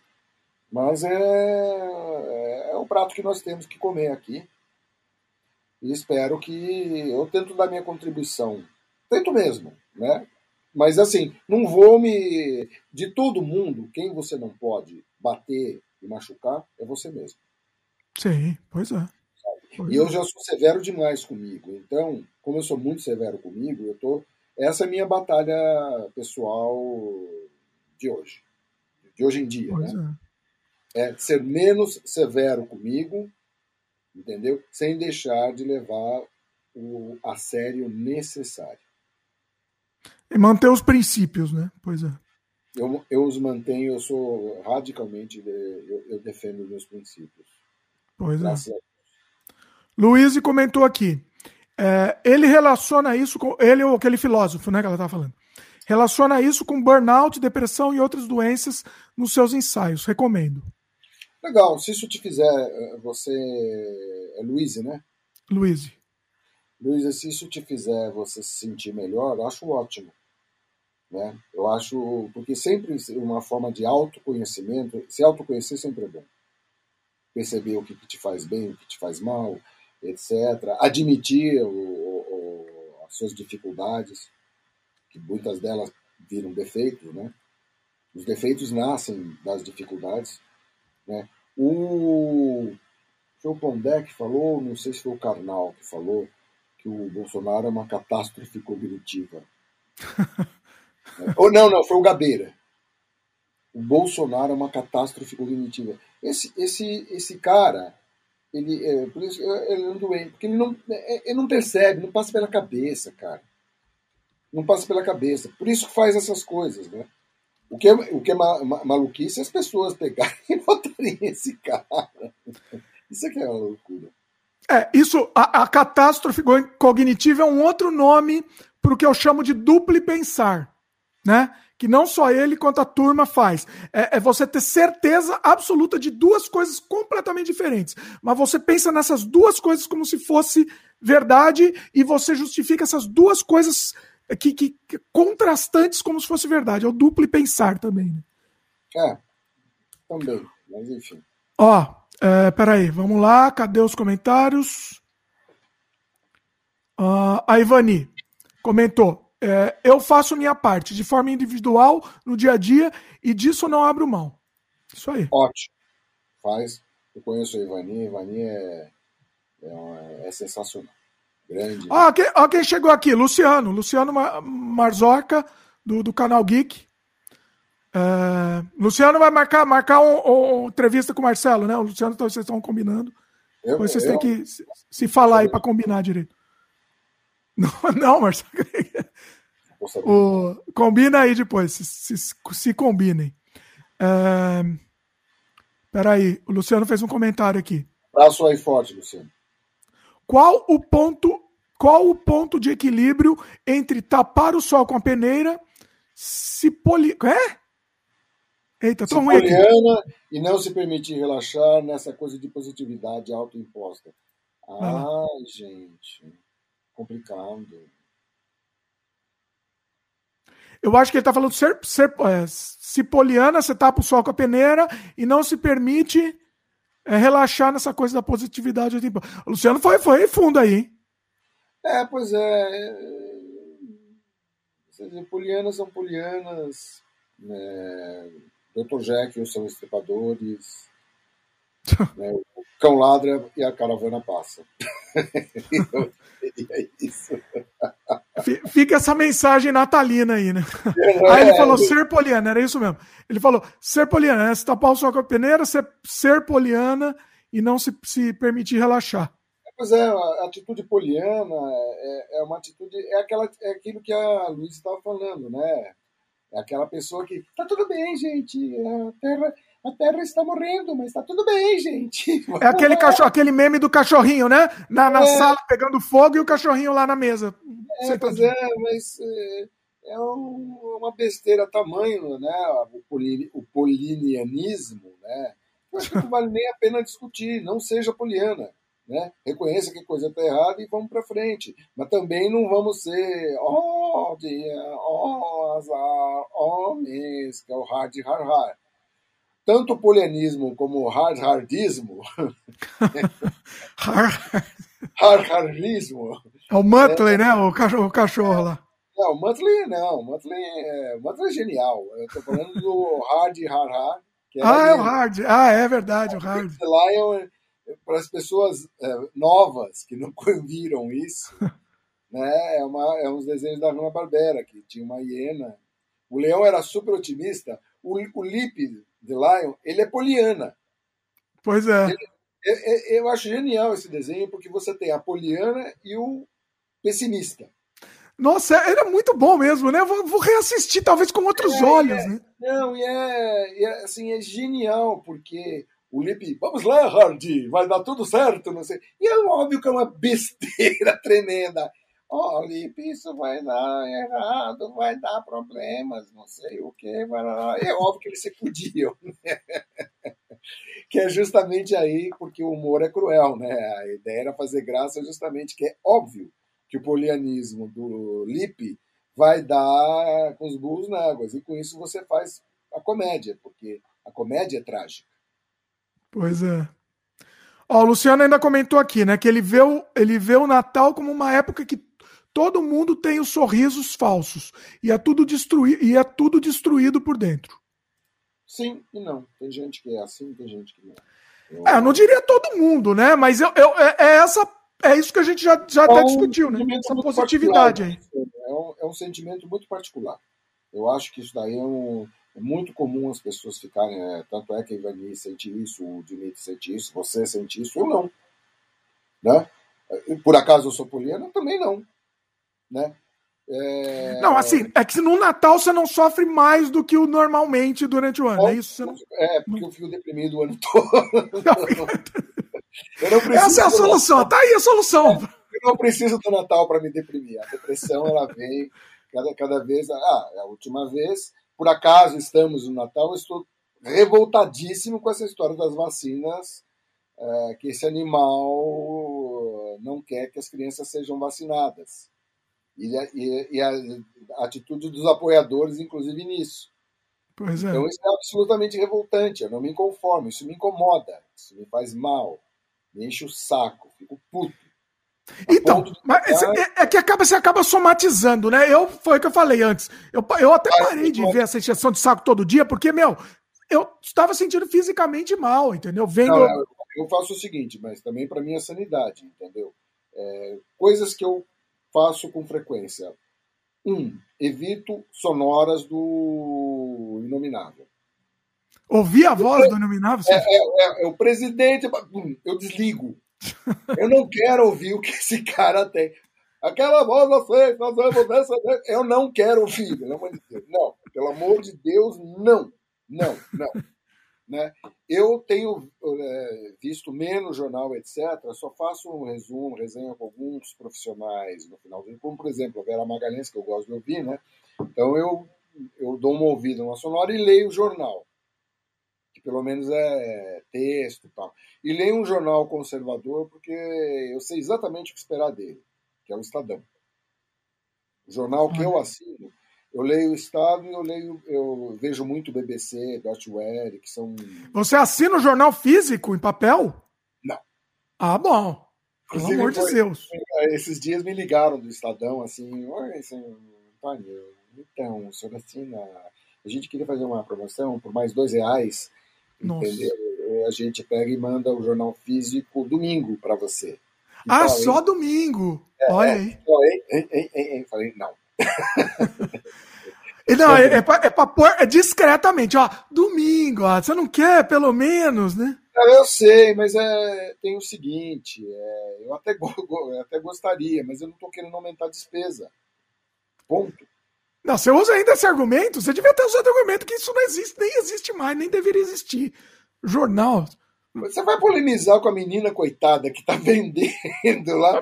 Speaker 2: Mas é, é, é o prato que nós temos que comer aqui. E espero que eu tento dar minha contribuição. Tento mesmo, né? Mas assim, não vou me. De todo mundo, quem você não pode bater e machucar é você mesmo.
Speaker 1: Sim, pois é.
Speaker 2: Pois e eu é. já sou severo demais comigo. Então, como eu sou muito severo comigo, eu tô. Essa é a minha batalha pessoal de hoje. De hoje em dia, pois né? É. é ser menos severo comigo, entendeu? Sem deixar de levar o a sério necessário.
Speaker 1: E manter os princípios, né? Pois é.
Speaker 2: Eu, eu os mantenho, eu sou radicalmente, eu, eu defendo meus princípios.
Speaker 1: Pois é. Graças é. Luiz comentou aqui. É, ele relaciona isso com. Ele ou aquele filósofo, né, que ela estava falando. Relaciona isso com burnout, depressão e outras doenças nos seus ensaios. Recomendo.
Speaker 2: Legal. Se isso te fizer. Eh, você. É Luiz, né?
Speaker 1: Luiz.
Speaker 2: Luiz, se isso te fizer você se sentir melhor, eu acho ótimo. Né? Eu acho. Porque sempre uma forma de autoconhecimento. Se autoconhecer sempre é bom. Perceber o que, te faz bem, o que te faz mal, etc. Admitir o, o, as suas dificuldades, que muitas delas viram defeitos. Né? Os defeitos nascem das dificuldades. Né? O. Foi o Pondé que falou, não sei se foi o Karnal que falou, que o Bolsonaro é uma catástrofe cognitiva. Ou não, não, foi o Gabeira. O Bolsonaro é uma catástrofe cognitiva. Esse, esse, esse cara, ele, é, por isso, ele é um doente, porque ele não, é, ele não percebe, não passa pela cabeça, cara. Não passa pela cabeça. Por isso que faz essas coisas, né? O que é, o que é ma, ma, maluquice é as pessoas pegarem e botarem esse cara. Isso é que é uma loucura.
Speaker 1: É, isso, a, a catástrofe cognitiva é um outro nome para o que eu chamo de duplo pensar, né? Que não só ele quanto a turma faz. É, é, você ter certeza absoluta de duas coisas completamente diferentes. Mas você pensa nessas duas coisas como se fosse verdade e você justifica essas duas coisas que, que, que contrastantes como se fosse verdade. É o duplo pensar também. Né?
Speaker 2: É, também. Mas enfim.
Speaker 1: Ó, é, peraí, vamos lá, cadê os comentários? Uh, a Ivani comentou: é, Eu faço minha parte de forma individual no dia a dia e disso não abro mão. Isso aí.
Speaker 2: Ótimo. Faz. Eu conheço a Ivani, a Ivani é, é, é sensacional. Grande.
Speaker 1: Ah, quem, ah, quem chegou aqui? Luciano. Luciano Marzoca, do, do canal Geek. Uh, Luciano vai marcar, marcar uma um, um, entrevista com o Marcelo, né? O Luciano, então, vocês estão combinando. Eu, Depois vocês eu, têm que se, se falar aí para combinar direito. Não, não Marcelo. o, combina aí depois, se, se, se combinem. Uh, peraí, o Luciano fez um comentário aqui.
Speaker 2: Abraço aí forte, Luciano.
Speaker 1: Qual o ponto, qual o ponto de equilíbrio entre tapar o sol com a peneira, se poli... É? Eita, tô ruim
Speaker 2: e não se permitir relaxar nessa coisa de positividade autoimposta. Ah, gente, complicado.
Speaker 1: Eu acho que ele está falando ser, ser é, se poliana, você tapa o sol com a peneira e não se permite é, relaxar nessa coisa da positividade. O Luciano foi, foi fundo aí?
Speaker 2: É, pois é. é polianas são polianas. Né? Dr. Jekyll são estripadores. né? O cão ladra e a caravana passa.
Speaker 1: é isso. Fica essa mensagem natalina aí, né? É, aí ele falou ser poliana, era isso mesmo. Ele falou ser poliana, né? se tapar o sol com a peneira, ser, ser poliana e não se, se permitir relaxar.
Speaker 2: Pois é, a atitude poliana é, é uma atitude, é, aquela, é aquilo que a Luiz estava falando, né? É aquela pessoa que tá tudo bem, gente, a Terra, a terra está morrendo, mas tá tudo bem, gente.
Speaker 1: É aquele, cachorro, aquele meme do cachorrinho, né? Na, na é. sala pegando fogo e o cachorrinho lá na mesa.
Speaker 2: É, pois é, mas é, é um, uma besteira tamanho, né? O, poli, o polinianismo, né? Eu acho que não vale nem a pena discutir, não seja poliana. Né? Reconheça que a coisa está errada e vamos para frente. Mas também não vamos ser, oh, dia, oh, azar, oh, mês, que é o hard, hard, hard. Tanto o polianismo como o hard, hardismo. hard, hardismo.
Speaker 1: É o Muttley, é, né? O cachorro, o cachorro lá.
Speaker 2: Não, o Muttley não. O Muttley é, o é genial. Eu tô falando do hard, hard, hard.
Speaker 1: É ah, é o hard. Ah, é verdade, o hard.
Speaker 2: O Lion para as pessoas é, novas que não viram isso, né, é, uma, é uns desenhos da Hanna Barbera, que tinha uma hiena. O leão era super otimista. O, o Lip de Lion, ele é poliana.
Speaker 1: Pois é.
Speaker 2: Ele, eu, é, é, eu acho genial esse desenho, porque você tem a poliana e o pessimista.
Speaker 1: Nossa, ele é muito bom mesmo, né? Vou, vou reassistir, talvez com outros é, olhos.
Speaker 2: É,
Speaker 1: né?
Speaker 2: Não, e é, é, assim, é genial, porque o Lipe, vamos lá, Hardy, vai dar tudo certo, não sei. E é óbvio que é uma besteira tremenda. Ó, oh, Lipe, isso vai dar errado, vai dar problemas, não sei o que. É óbvio que eles se podiam, né? que é justamente aí porque o humor é cruel, né? A ideia era fazer graça justamente que é óbvio que o polianismo do Lipe vai dar com os burros na água. E com isso você faz a comédia, porque a comédia é trágica.
Speaker 1: Pois é. Ó, o Luciano ainda comentou aqui, né, que ele vê, o, ele vê o Natal como uma época que todo mundo tem os sorrisos falsos e é tudo destruído e é tudo destruído por dentro.
Speaker 2: Sim e não. Tem gente que é assim, tem gente que não.
Speaker 1: Eu... É, eu não diria todo mundo, né? Mas eu, eu é, é, essa, é isso que a gente já, já é até um discutiu, né? Essa positividade aí.
Speaker 2: É um, é um sentimento muito particular. Eu acho que isso daí é um, é muito comum as pessoas ficarem, é, tanto é que a Ivani sente isso, o Dimitri sente isso, você sente isso, eu não. Né? Por acaso eu sou poliana? Também não. Né?
Speaker 1: É... Não, assim, é que no Natal você não sofre mais do que o normalmente durante o ano, é isso?
Speaker 2: Não... É, porque eu fico deprimido o ano todo.
Speaker 1: eu não preciso Essa é a solução, Natal. tá aí a solução.
Speaker 2: eu não preciso do Natal para me deprimir. A depressão, ela vem cada, cada vez. Ah, a última vez por acaso estamos no Natal, eu estou revoltadíssimo com essa história das vacinas, é, que esse animal não quer que as crianças sejam vacinadas. E, e, e a, atitude dos apoiadores, inclusive, nisso.
Speaker 1: É.
Speaker 2: Então, isso é absolutamente revoltante. Eu não me conformo, isso me incomoda, isso me faz mal, me enche o saco, fico puto.
Speaker 1: Então, mas é, é, que acaba, você acaba somatizando, né? Eu, foi o que eu falei antes. Eu, eu até parei de ver essa injeção de saco todo dia, porque, meu, eu estava sentindo fisicamente mal, entendeu? Vendo. Não,
Speaker 2: eu faço o seguinte, mas também para minha sanidade, entendeu? É, coisas que eu faço com frequência. Um, evito sonoras do Inominável.
Speaker 1: Ouvir a voz do Inominável?
Speaker 2: É, é, é, é, o presidente. Eu desligo. Eu não quero ouvir o que esse cara tem. Aquela voz, você, nós vamos dessa. Eu não quero ouvir, pelo amor de Deus. Não, pelo amor de Deus, não. Não, não. Né? Eu tenho é, visto menos jornal, etc. Só faço um resumo, resenha com alguns profissionais no final do como por exemplo a Vera Magalhães, que eu gosto de ouvir, né? Então eu, eu dou uma ouvida na sonora e leio o jornal pelo menos é texto e tal. E leio um jornal conservador porque eu sei exatamente o que esperar dele, que é o Estadão. O jornal que eu assino, eu leio o Estado e eu leio, eu vejo muito BBC, Deutsche Welle, que são.
Speaker 1: Você assina o jornal físico em papel?
Speaker 2: Não.
Speaker 1: Ah, bom. Pelo amor de Deus.
Speaker 2: Esses dias me ligaram do Estadão, assim, oi, senhor então, o senhor assina. A gente queria fazer uma promoção por mais dois reais Entendeu? a gente pega e manda o jornal físico domingo para você.
Speaker 1: Ah, então, só domingo. É, Olha é, aí.
Speaker 2: Falei, não.
Speaker 1: não, é, é pra, é pra pôr é discretamente, ó. Domingo, ó, você não quer, pelo menos, né?
Speaker 2: Eu sei, mas é, tem o seguinte, é, eu, até, até gostaria, mas eu não estou querendo aumentar a despesa. Ponto.
Speaker 1: Não, você usa ainda esse argumento, você devia ter usado o argumento que isso não existe, nem existe mais, nem deveria existir. Jornal.
Speaker 2: Você vai polemizar com a menina coitada que está vendendo lá.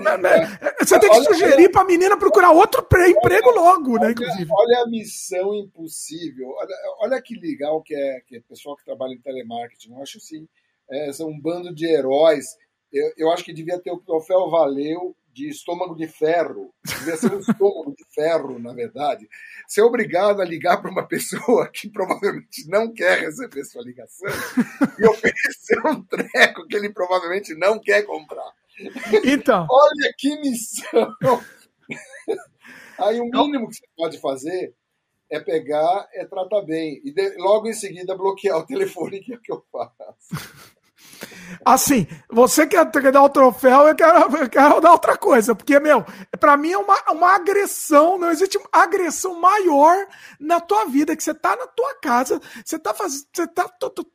Speaker 1: Você tem que olha, sugerir para a menina procurar outro emprego logo, né?
Speaker 2: Inclusive. Olha a missão impossível. Olha, olha que legal que é, que é pessoal que trabalha em telemarketing. Eu acho assim, é, são um bando de heróis. Eu, eu acho que devia ter o troféu Valeu de estômago de ferro. Devia ser um estômago de ferro, na verdade. Ser obrigado a ligar para uma pessoa que provavelmente não quer receber sua ligação e oferecer um treco que ele provavelmente não quer comprar.
Speaker 1: Então.
Speaker 2: Olha que missão! Aí o mínimo que você pode fazer é pegar, é tratar bem. E de, logo em seguida bloquear o telefone, que é o que eu faço.
Speaker 1: Assim, você quer, quer dar o troféu, eu quero, eu quero dar outra coisa. Porque, meu, pra mim é uma, uma agressão, não existe agressão maior na tua vida, que você tá na tua casa, você tá, faz, você tá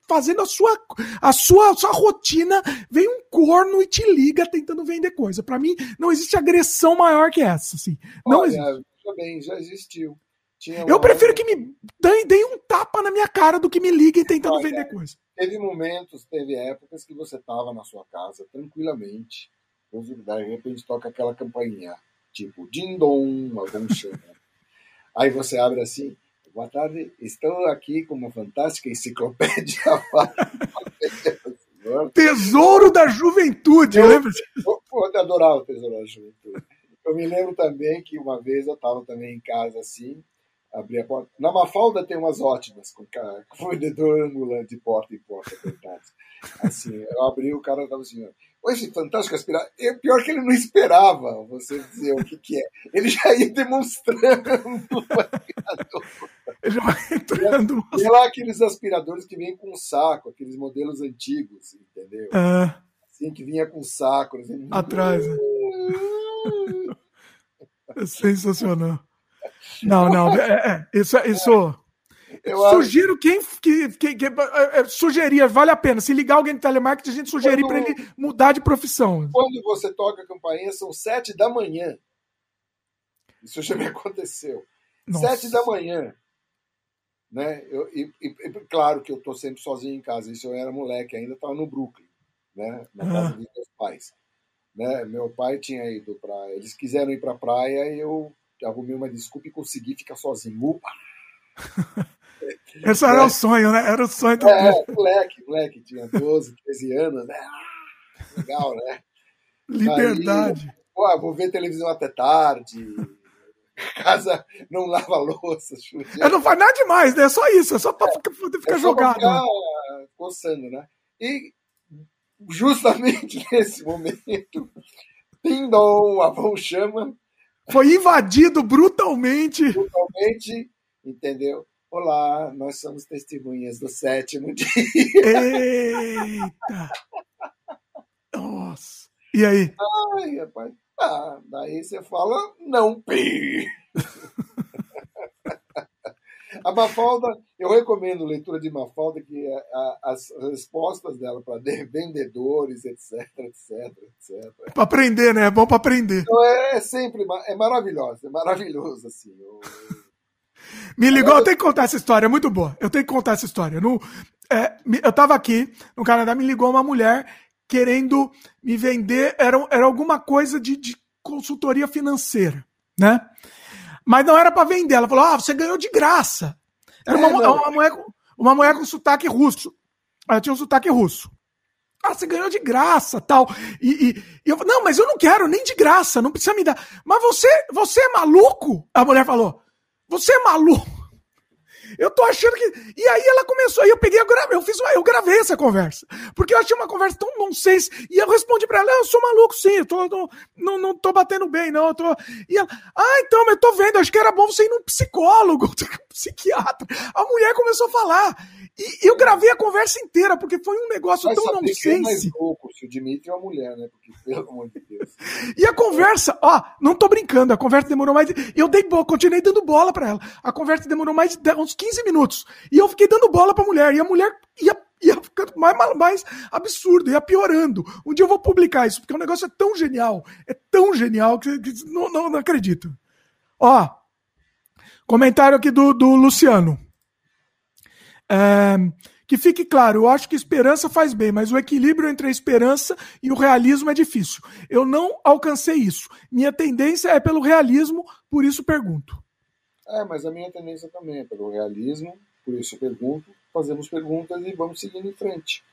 Speaker 1: fazendo a sua, a sua, a sua rotina, vem um corno e te liga tentando vender coisa. Pra mim, não existe agressão maior que essa, assim. Não
Speaker 2: Olha,
Speaker 1: existe.
Speaker 2: Também, já existiu.
Speaker 1: Eu prefiro que me deem um tapa na minha cara do que me liguem tentando Olha, vender coisa.
Speaker 2: Teve momentos, teve épocas que você estava na sua casa tranquilamente, de repente toca aquela campainha, tipo Dindom, algum chama. Aí você abre assim, boa tarde, estou aqui com uma fantástica enciclopédia.
Speaker 1: Tesouro da Juventude,
Speaker 2: eu,
Speaker 1: lembra?
Speaker 2: Eu, eu adorava o Tesouro da Juventude. Eu me lembro também que uma vez eu estava também em casa assim, abrir a porta. Na Mafalda tem umas ótimas, com, com vendedor ambulante de porta em porta, coitados. Assim, eu abri o cara estava assim, esse fantástico aspirador. É pior que ele não esperava você dizer o que, que é. Ele já ia demonstrando o aspirador.
Speaker 1: Ele já vai entrando.
Speaker 2: E lá aqueles aspiradores que vêm com saco, aqueles modelos antigos, entendeu?
Speaker 1: Ah.
Speaker 2: Assim, que vinha com saco. Assim,
Speaker 1: Atrás. Né? é sensacional. Não, não, é, é, isso, isso. Eu sugiro acho... quem, que, que, que é, é, sugeria, vale a pena. Se ligar alguém de telemarketing, a gente sugerir para ele mudar de profissão.
Speaker 2: Quando você toca a campainha, são sete da manhã. Isso já me aconteceu. Nossa. Sete da manhã. Né? Eu, e, e, claro que eu estou sempre sozinho em casa. Isso eu era moleque, ainda estava no Brooklyn, né? na casa ah. dos meus pais. Né? Meu pai tinha ido para. Eles quiseram ir para a praia e eu arrumei uma desculpa e consegui ficar sozinho. Upa!
Speaker 1: Esse era o sonho, né? Era o sonho do
Speaker 2: é, moleque, moleque, tinha 12, 13 anos, né? Ah, legal, né?
Speaker 1: Liberdade. Aí,
Speaker 2: pô, vou ver televisão até tarde. Casa não lava louça.
Speaker 1: É, não faz nada demais, né? É só isso, é só para é, ficar, ficar é jogado. Ficar
Speaker 2: né? coçando, né? E justamente nesse momento, Pindom, a mão chama,
Speaker 1: foi invadido brutalmente.
Speaker 2: Brutalmente, entendeu? Olá, nós somos testemunhas do sétimo dia.
Speaker 1: Eita! Nossa. E aí?
Speaker 2: Ai, rapaz. Ah, daí você fala, não, pi. A Mafalda, eu recomendo leitura de Mafalda, que é as respostas dela para vendedores, etc, etc, etc.
Speaker 1: Para aprender, né? É bom para aprender.
Speaker 2: Então é, é, sempre, é maravilhoso, é maravilhoso, assim. Eu...
Speaker 1: Me ligou, eu tenho que contar essa história, é muito boa. Eu tenho que contar essa história. No, é, eu tava aqui no Canadá, me ligou uma mulher querendo me vender, era, era alguma coisa de, de consultoria financeira, né? Mas não era para vender. Ela falou: ah, você ganhou de graça. Era uma, é, uma, mulher, uma mulher com sotaque russo. Ela tinha um sotaque russo. Ah, você ganhou de graça, tal. E, e, e eu falei, não, mas eu não quero nem de graça, não precisa me dar. Mas você, você é maluco? A mulher falou, você é maluco? Eu tô achando que. E aí ela começou, aí eu peguei, eu gravei, eu fiz uma, eu gravei essa conversa. Porque eu achei uma conversa tão nonsense. E eu respondi pra ela: eu sou maluco, sim, eu tô, tô, não, não tô batendo bem, não. Eu tô... E ela, ah, então, mas eu tô vendo, acho que era bom você ir num psicólogo, psiquiatra. A mulher começou a falar. E eu gravei a conversa inteira, porque foi um negócio Mas tão nonsense. É mais
Speaker 2: louco se o Dimitri é uma mulher, né? Porque, pelo amor de Deus.
Speaker 1: e a conversa, ó, não tô brincando, a conversa demorou mais. Eu dei continuei dando bola para ela. A conversa demorou mais de uns 15 minutos. E eu fiquei dando bola pra mulher. E a mulher ia ia ficando mais, mais absurdo, ia piorando. Um dia eu vou publicar isso, porque o negócio é tão genial, é tão genial que, que não, não, não, acredito. Ó, comentário aqui do, do Luciano. É, que fique claro, eu acho que esperança faz bem, mas o equilíbrio entre a esperança e o realismo é difícil. Eu não alcancei isso. Minha tendência é pelo realismo, por isso pergunto.
Speaker 2: É, mas a minha tendência também é pelo realismo, por isso pergunto. Fazemos perguntas e vamos seguindo em frente.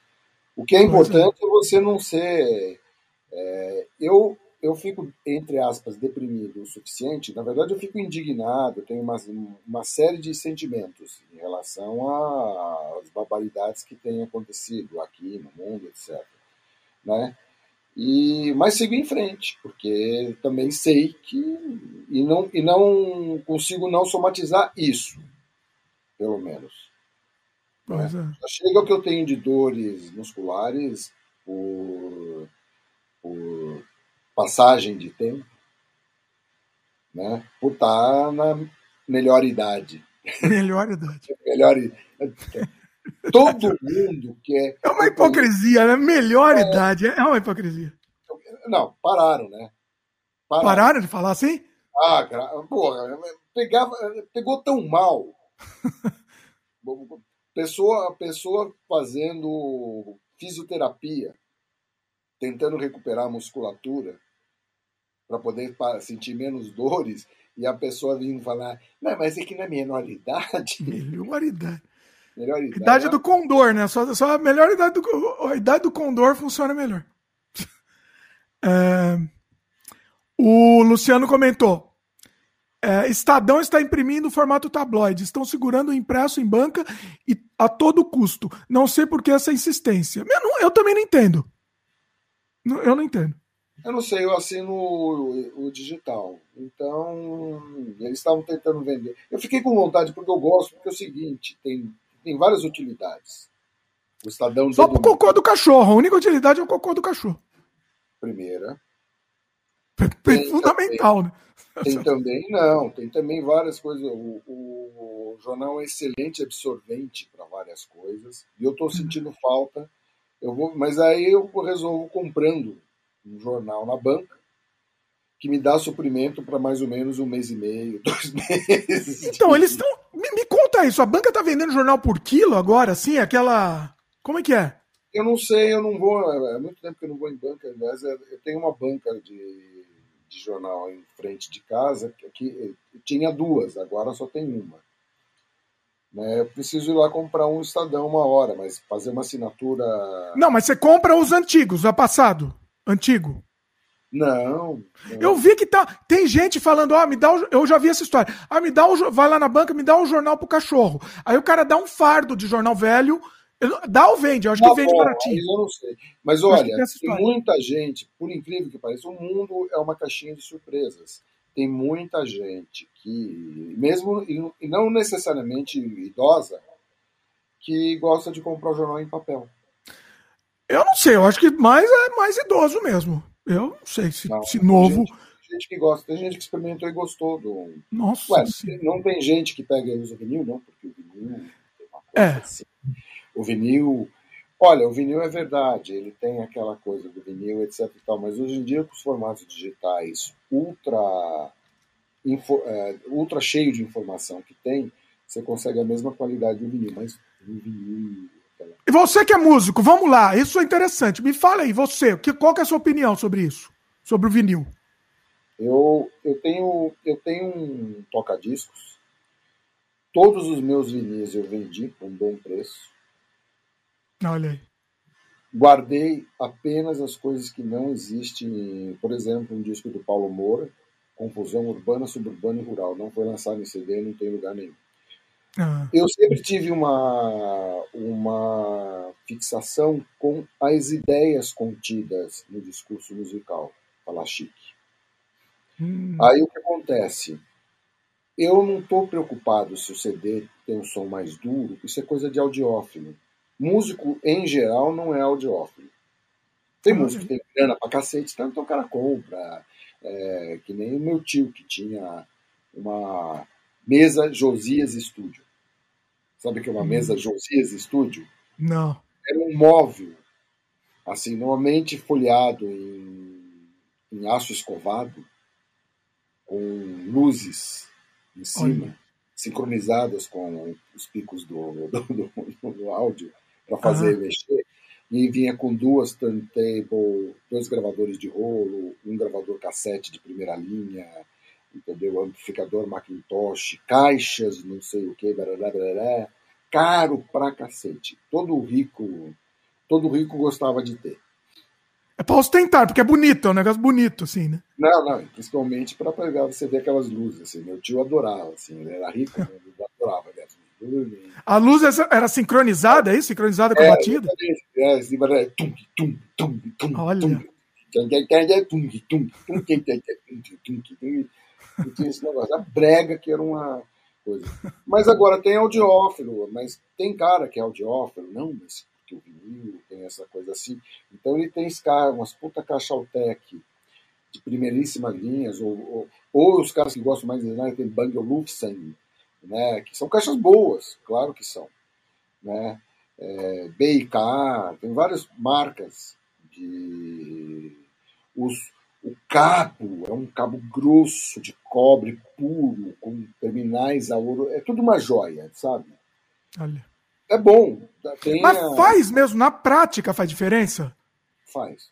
Speaker 2: O que é, é. importante é você não ser. É, eu eu fico, entre aspas, deprimido o suficiente, na verdade eu fico indignado, eu tenho uma, uma série de sentimentos em relação às barbaridades que têm acontecido aqui no mundo, etc. Né? E, mas sigo em frente, porque também sei que. E não, e não consigo não somatizar isso, pelo menos. Né? É. Chega o que eu tenho de dores musculares por, por passagem de tempo, né? por estar na melhor idade.
Speaker 1: Melhor idade.
Speaker 2: melhor Todo mundo quer.
Speaker 1: É uma hipocrisia, né? Melhor é... idade. É uma hipocrisia.
Speaker 2: Não, pararam, né?
Speaker 1: Pararam, pararam de falar assim?
Speaker 2: Ah, porra, pegava, pegou tão mal. pessoa, pessoa fazendo fisioterapia, tentando recuperar a musculatura, para poder sentir menos dores e a pessoa vindo falar, não, mas é que na menor idade.
Speaker 1: Melhor idade. Melhor idade. Idade do condor, né? Só, só a melhor idade do. A idade do condor funciona melhor. É, o Luciano comentou. É, Estadão está imprimindo o formato tabloide. Estão segurando o impresso em banca e a todo custo. Não sei por que essa insistência. Eu, não, eu também não entendo. Eu não entendo.
Speaker 2: Eu não sei, eu assino o, o digital. Então, eles estavam tentando vender. Eu fiquei com vontade porque eu gosto, porque é o seguinte, tem, tem várias utilidades.
Speaker 1: O Estadão Só pro cocô do cachorro. A única utilidade é o cocô do cachorro.
Speaker 2: Primeira.
Speaker 1: Tem fundamental,
Speaker 2: também, né? Tem também, não, tem também várias coisas. O, o, o jornal é excelente absorvente para várias coisas. E eu estou sentindo falta. Eu vou, mas aí eu resolvo comprando um jornal na banca que me dá suprimento para mais ou menos um mês e meio, dois meses.
Speaker 1: Então, eles estão. Me, me, conta isso, a banca tá vendendo jornal por quilo agora, assim? Aquela. Como é que é?
Speaker 2: Eu não sei, eu não vou. É muito tempo que eu não vou em banca. Aliás, é, eu tenho uma banca de, de jornal em frente de casa, que, que tinha duas, agora só tem uma. Né? Eu preciso ir lá comprar um Estadão uma hora, mas fazer uma assinatura.
Speaker 1: Não, mas você compra os antigos, o passado antigo?
Speaker 2: Não,
Speaker 1: não, Eu vi que tá. Tem gente falando, ah, me dá o, Eu já vi essa história. Ah, me dá o. Vai lá na banca, me dá um jornal pro cachorro. Aí o cara dá um fardo de jornal velho. Dá ou vende? Eu acho tá que vende bom, baratinho.
Speaker 2: Eu não sei. Mas olha, tem, tem muita gente, por incrível que pareça, o mundo é uma caixinha de surpresas. Tem muita gente que, mesmo e não necessariamente idosa, que gosta de comprar o jornal em papel.
Speaker 1: Eu não sei, eu acho que mais é mais idoso mesmo. Eu não sei se, não, se novo.
Speaker 2: Gente, gente, que gosta, tem gente que experimentou e gostou do.
Speaker 1: Nossa.
Speaker 2: Ué, não tem gente que pega e usa vinil, não, porque o vinil tem uma coisa é. assim. O vinil. Olha, o vinil é verdade, ele tem aquela coisa do vinil, etc e tal, mas hoje em dia com os formatos digitais ultra, info, é, ultra cheio de informação que tem, você consegue a mesma qualidade do vinil, mas o vinil
Speaker 1: e você que é músico, vamos lá, isso é interessante. Me fala aí, você, que, qual que é a sua opinião sobre isso? Sobre o vinil?
Speaker 2: Eu, eu tenho eu tenho um toca-discos. Todos os meus vinis eu vendi por um bom preço.
Speaker 1: Olha aí.
Speaker 2: Guardei apenas as coisas que não existem. Por exemplo, um disco do Paulo Moura, Confusão Urbana, Suburbana e Rural. Não foi lançado em CD, não tem lugar nenhum. Ah. Eu sempre tive uma, uma fixação com as ideias contidas no discurso musical, falar chique. Hum. Aí o que acontece? Eu não estou preocupado se o CD tem um som mais duro, isso é coisa de audiófilo. Músico, em geral, não é audiófilo. Tem ah, músico que tem grana pra cacete, então o cara compra. É, que nem o meu tio, que tinha uma mesa Josias Studio. Sabe que é uma hum. mesa Josias Studio?
Speaker 1: Não.
Speaker 2: Era um móvel, assim, normalmente folheado em, em aço escovado, com luzes em cima, Olha. sincronizadas com os picos do, do, do, do áudio, para fazer uhum. mexer. E vinha com duas turntable, dois gravadores de rolo, um gravador cassete de primeira linha, entendeu? Amplificador Macintosh, caixas, não sei o que, caro pra cacete. Todo rico, todo rico gostava de ter.
Speaker 1: É pra ostentar, porque é bonito, é um negócio bonito, assim, né?
Speaker 2: Não, não, principalmente para pegar, você ver aquelas luzes, assim. Meu tio adorava, assim, ele era rico, ele adorava né?
Speaker 1: A luz era sincronizada, é isso? Sincronizada com a é, batida?
Speaker 2: É, assim, é, tum, tum, tum, tum,
Speaker 1: Olha.
Speaker 2: Tum, tinha esse negócio. A brega que era uma Mas agora tem audiófilo, mas tem cara que é audiófilo, não, mas que o vinil tem essa coisa assim. Então ele tem umas puta caixa Altec de primeiríssima linhas, ou, ou, ou, os caras que gostam mais de design tem Bang Olufsen, né, que são caixas boas, claro que são. Né? É, BIK, tem várias marcas de. Os, o cabo é um cabo grosso de cobre puro, com terminais a ouro. É tudo uma joia, sabe?
Speaker 1: Olha.
Speaker 2: É bom.
Speaker 1: Mas a... faz mesmo, na prática faz diferença?
Speaker 2: Faz.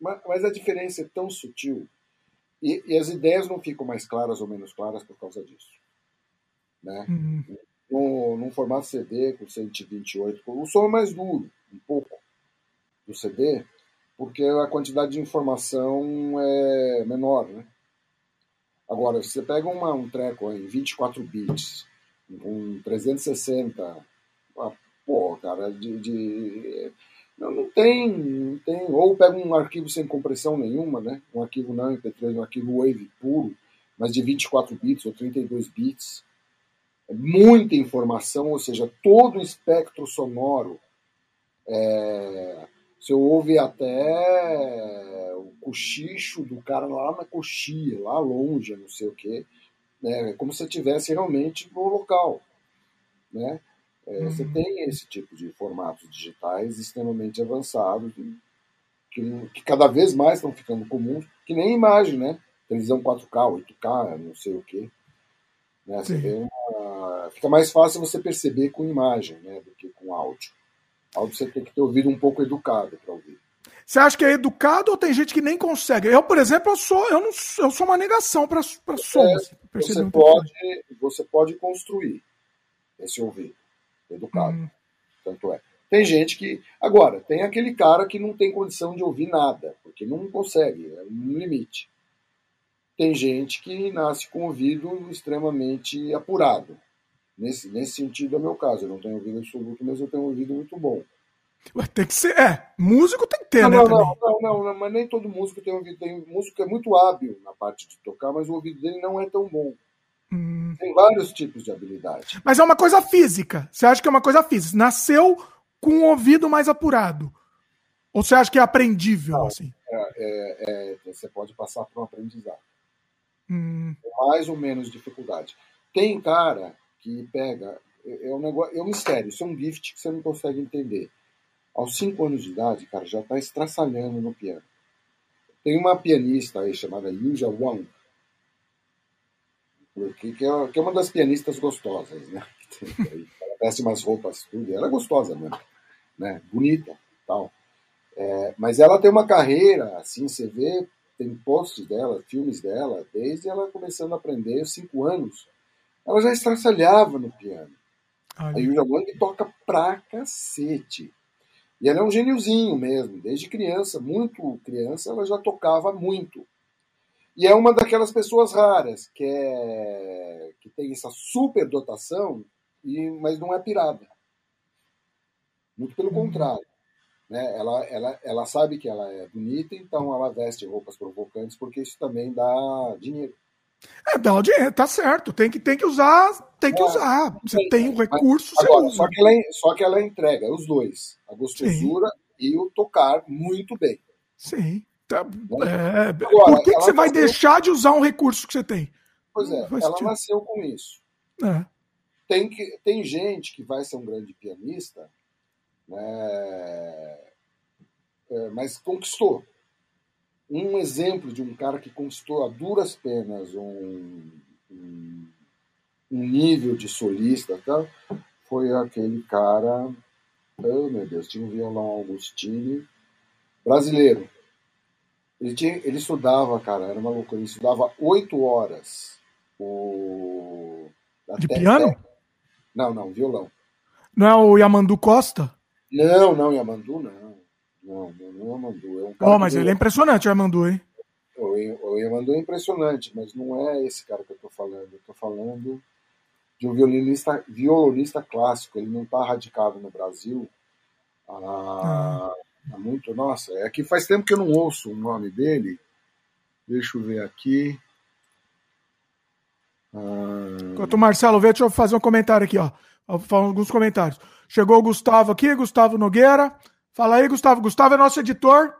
Speaker 2: Mas, mas a diferença é tão sutil. E, e, as ideias não ficam mais claras ou menos claras por causa disso. Né? Uhum. No, num formato CD com 128, o som é mais duro, um pouco, do CD, porque a quantidade de informação é menor, né? Agora, se você pega uma, um treco em 24 bits, com 360, ah, pô, cara, de, de não, não, tem, não tem. Ou pega um arquivo sem compressão nenhuma, né? Um arquivo não MP3, um arquivo Wave puro, mas de 24 bits ou 32 bits. É muita informação, ou seja, todo o espectro sonoro é, você ouve até o cochicho do cara lá na coxia, lá longe, não sei o quê. Né? É como se estivesse realmente no local. Né? É, uhum. Você tem esse tipo de formatos digitais extremamente avançados, que, que cada vez mais estão ficando comuns, que nem imagem, né? Televisão 4K, 8K, não sei o quê. Né? Você uma... Fica mais fácil você perceber com imagem né, do que com áudio. Algo você tem que ter ouvido um pouco educado para ouvir.
Speaker 1: Você acha que é educado ou tem gente que nem consegue? Eu, por exemplo, eu sou, eu não, eu sou uma negação para som. É,
Speaker 2: assim, você, pode, você pode construir esse ouvido educado. Hum. Tanto é. Tem gente que. Agora, tem aquele cara que não tem condição de ouvir nada, porque não consegue, é um limite. Tem gente que nasce com o ouvido extremamente apurado. Nesse, nesse sentido é o meu caso. Eu não tenho ouvido absoluto, mas eu tenho um ouvido muito bom.
Speaker 1: Tem que ser. É, músico tem que ter,
Speaker 2: não,
Speaker 1: né?
Speaker 2: Não, não, não, não, mas nem todo músico tem ouvido. Tem músico que é muito hábil na parte de tocar, mas o ouvido dele não é tão bom. Hum. Tem vários tipos de habilidade.
Speaker 1: Mas é uma coisa física. Você acha que é uma coisa física? Nasceu com um ouvido mais apurado? Ou você acha que é aprendível? Não, assim?
Speaker 2: É, é, é, você pode passar por um aprendizado. Hum. Com mais ou menos dificuldade. Tem cara que pega. É, é um negócio, é um mistério, isso é um gift que você não consegue entender. Aos 5 anos de idade, cara, já está estraçalhando no piano. Tem uma pianista aí chamada Yuja Wang, é, que é uma das pianistas gostosas, né? Ela veste umas roupas, tudo, ela é gostosa mesmo, né? Bonita, tal. É, mas ela tem uma carreira, assim, você vê, tem posts dela, filmes dela, desde ela começando a aprender, cinco anos, ela já estraçalhava no piano. Olha. A Yulia Wang toca pra cacete. E ela é um gêniozinho mesmo, desde criança, muito criança, ela já tocava muito. E é uma daquelas pessoas raras que, é, que tem essa superdotação e, mas não é pirada. Muito pelo uhum. contrário. Né? Ela, ela, ela sabe que ela é bonita, então ela veste roupas provocantes, porque isso também dá dinheiro.
Speaker 1: É, dá dinheiro, tá certo. Tem que, tem que usar, tem que é, usar. Você tem um recurso, mas, agora,
Speaker 2: Só que, ela, só que ela entrega os dois, a gostosura Sim. e o tocar muito bem.
Speaker 1: Sim. Tá, é, agora, por que, que você vai deixar de usar um recurso que você tem?
Speaker 2: Pois é, ela sentido. nasceu com isso. É. Tem, que, tem gente que vai ser um grande pianista né? É, mas conquistou. Um exemplo de um cara que conquistou a duras penas um, um, um nível de solista tá? foi aquele cara. Oh, meu Deus, tinha um violão Augustine brasileiro. Ele, tinha, ele estudava, cara, era uma loucura. Ele estudava oito horas. O,
Speaker 1: de piano?
Speaker 2: Não, não, violão.
Speaker 1: Não é o Yamandu Costa?
Speaker 2: Não, não, Yamandu não. Não, não, é Yamandu. É um
Speaker 1: oh, mas ele é impressionante, o Yamandu, hein?
Speaker 2: O Yamandu é impressionante, mas não é esse cara que eu tô falando. Eu tô falando de um violinista, violonista clássico. Ele não está radicado no Brasil há, ah. há, muito. Nossa, é que faz tempo que eu não ouço o nome dele. Deixa eu ver aqui.
Speaker 1: Ah... Enquanto o Marcelo vê, deixa eu fazer um comentário aqui, ó. Vou falar alguns comentários. Chegou o Gustavo aqui, Gustavo Nogueira. Fala aí, Gustavo. Gustavo é nosso editor.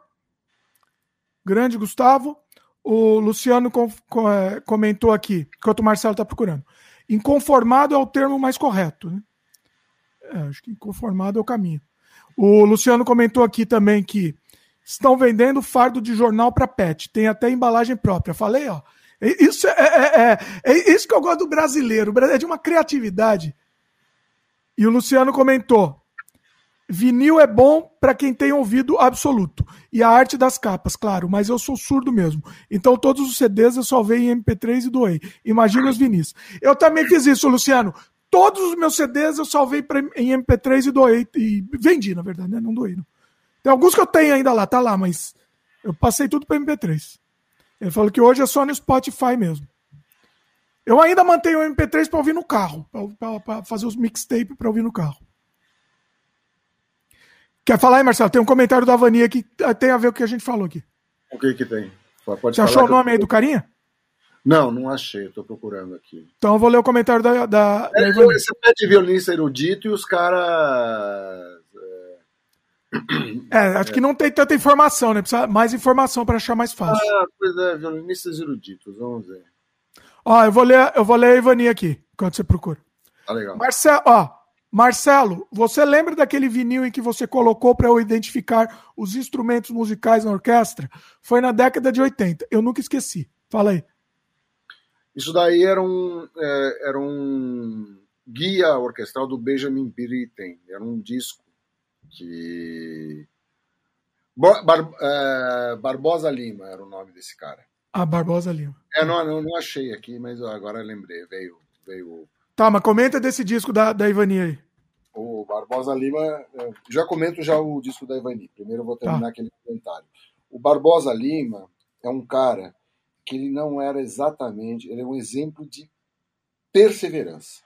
Speaker 1: Grande Gustavo. O Luciano com, com, é, comentou aqui, enquanto o Marcelo está procurando. Inconformado é o termo mais correto. Né? É, acho que inconformado é o caminho. O Luciano comentou aqui também que estão vendendo fardo de jornal para pet. Tem até embalagem própria. Falei, ó. Isso é, é, é, é, isso que eu gosto do brasileiro. É de uma criatividade e o Luciano comentou: vinil é bom para quem tem ouvido absoluto. E a arte das capas, claro, mas eu sou surdo mesmo. Então todos os CDs eu salvei em MP3 e doei. Imagina os vinis. Eu também fiz isso, Luciano. Todos os meus CDs eu salvei em MP3 e doei. E vendi, na verdade, né? Não doei. Não. Tem alguns que eu tenho ainda lá, tá lá, mas eu passei tudo para MP3. Ele falou que hoje é só no Spotify mesmo. Eu ainda mantenho o MP3 para ouvir no carro, para fazer os mixtape para ouvir no carro. Quer falar aí, Marcelo? Tem um comentário da Vania que tem a ver com o que a gente falou aqui.
Speaker 2: O que que tem?
Speaker 1: Pode Você achou o nome aí do carinha?
Speaker 2: Não, não achei, estou procurando aqui.
Speaker 1: Então eu vou ler o comentário da, da,
Speaker 2: é, da Você pede violinista erudito e os caras.
Speaker 1: É, acho é. que não tem tanta informação, né? Precisa mais informação para achar mais fácil.
Speaker 2: Ah, pois é, violinistas eruditos, vamos ver.
Speaker 1: Ó, eu vou ler, eu vou ler a Ivani aqui, enquanto você procura.
Speaker 2: Tá legal.
Speaker 1: Marcelo, ó, Marcelo, você lembra daquele vinil em que você colocou para eu identificar os instrumentos musicais na orquestra? Foi na década de 80. Eu nunca esqueci. Fala aí.
Speaker 2: Isso daí era um, é, era um guia orquestral do Benjamin Britten. Era um disco que. Bar, é, Barbosa Lima era o nome desse cara.
Speaker 1: A Barbosa Lima.
Speaker 2: É, não, não, não achei aqui, mas agora lembrei. Veio. veio...
Speaker 1: Tá, mas comenta desse disco da, da Ivani aí.
Speaker 2: O Barbosa Lima. Já comento já o disco da Ivani. Primeiro eu vou terminar tá. aquele comentário. O Barbosa Lima é um cara que ele não era exatamente. Ele é um exemplo de perseverança.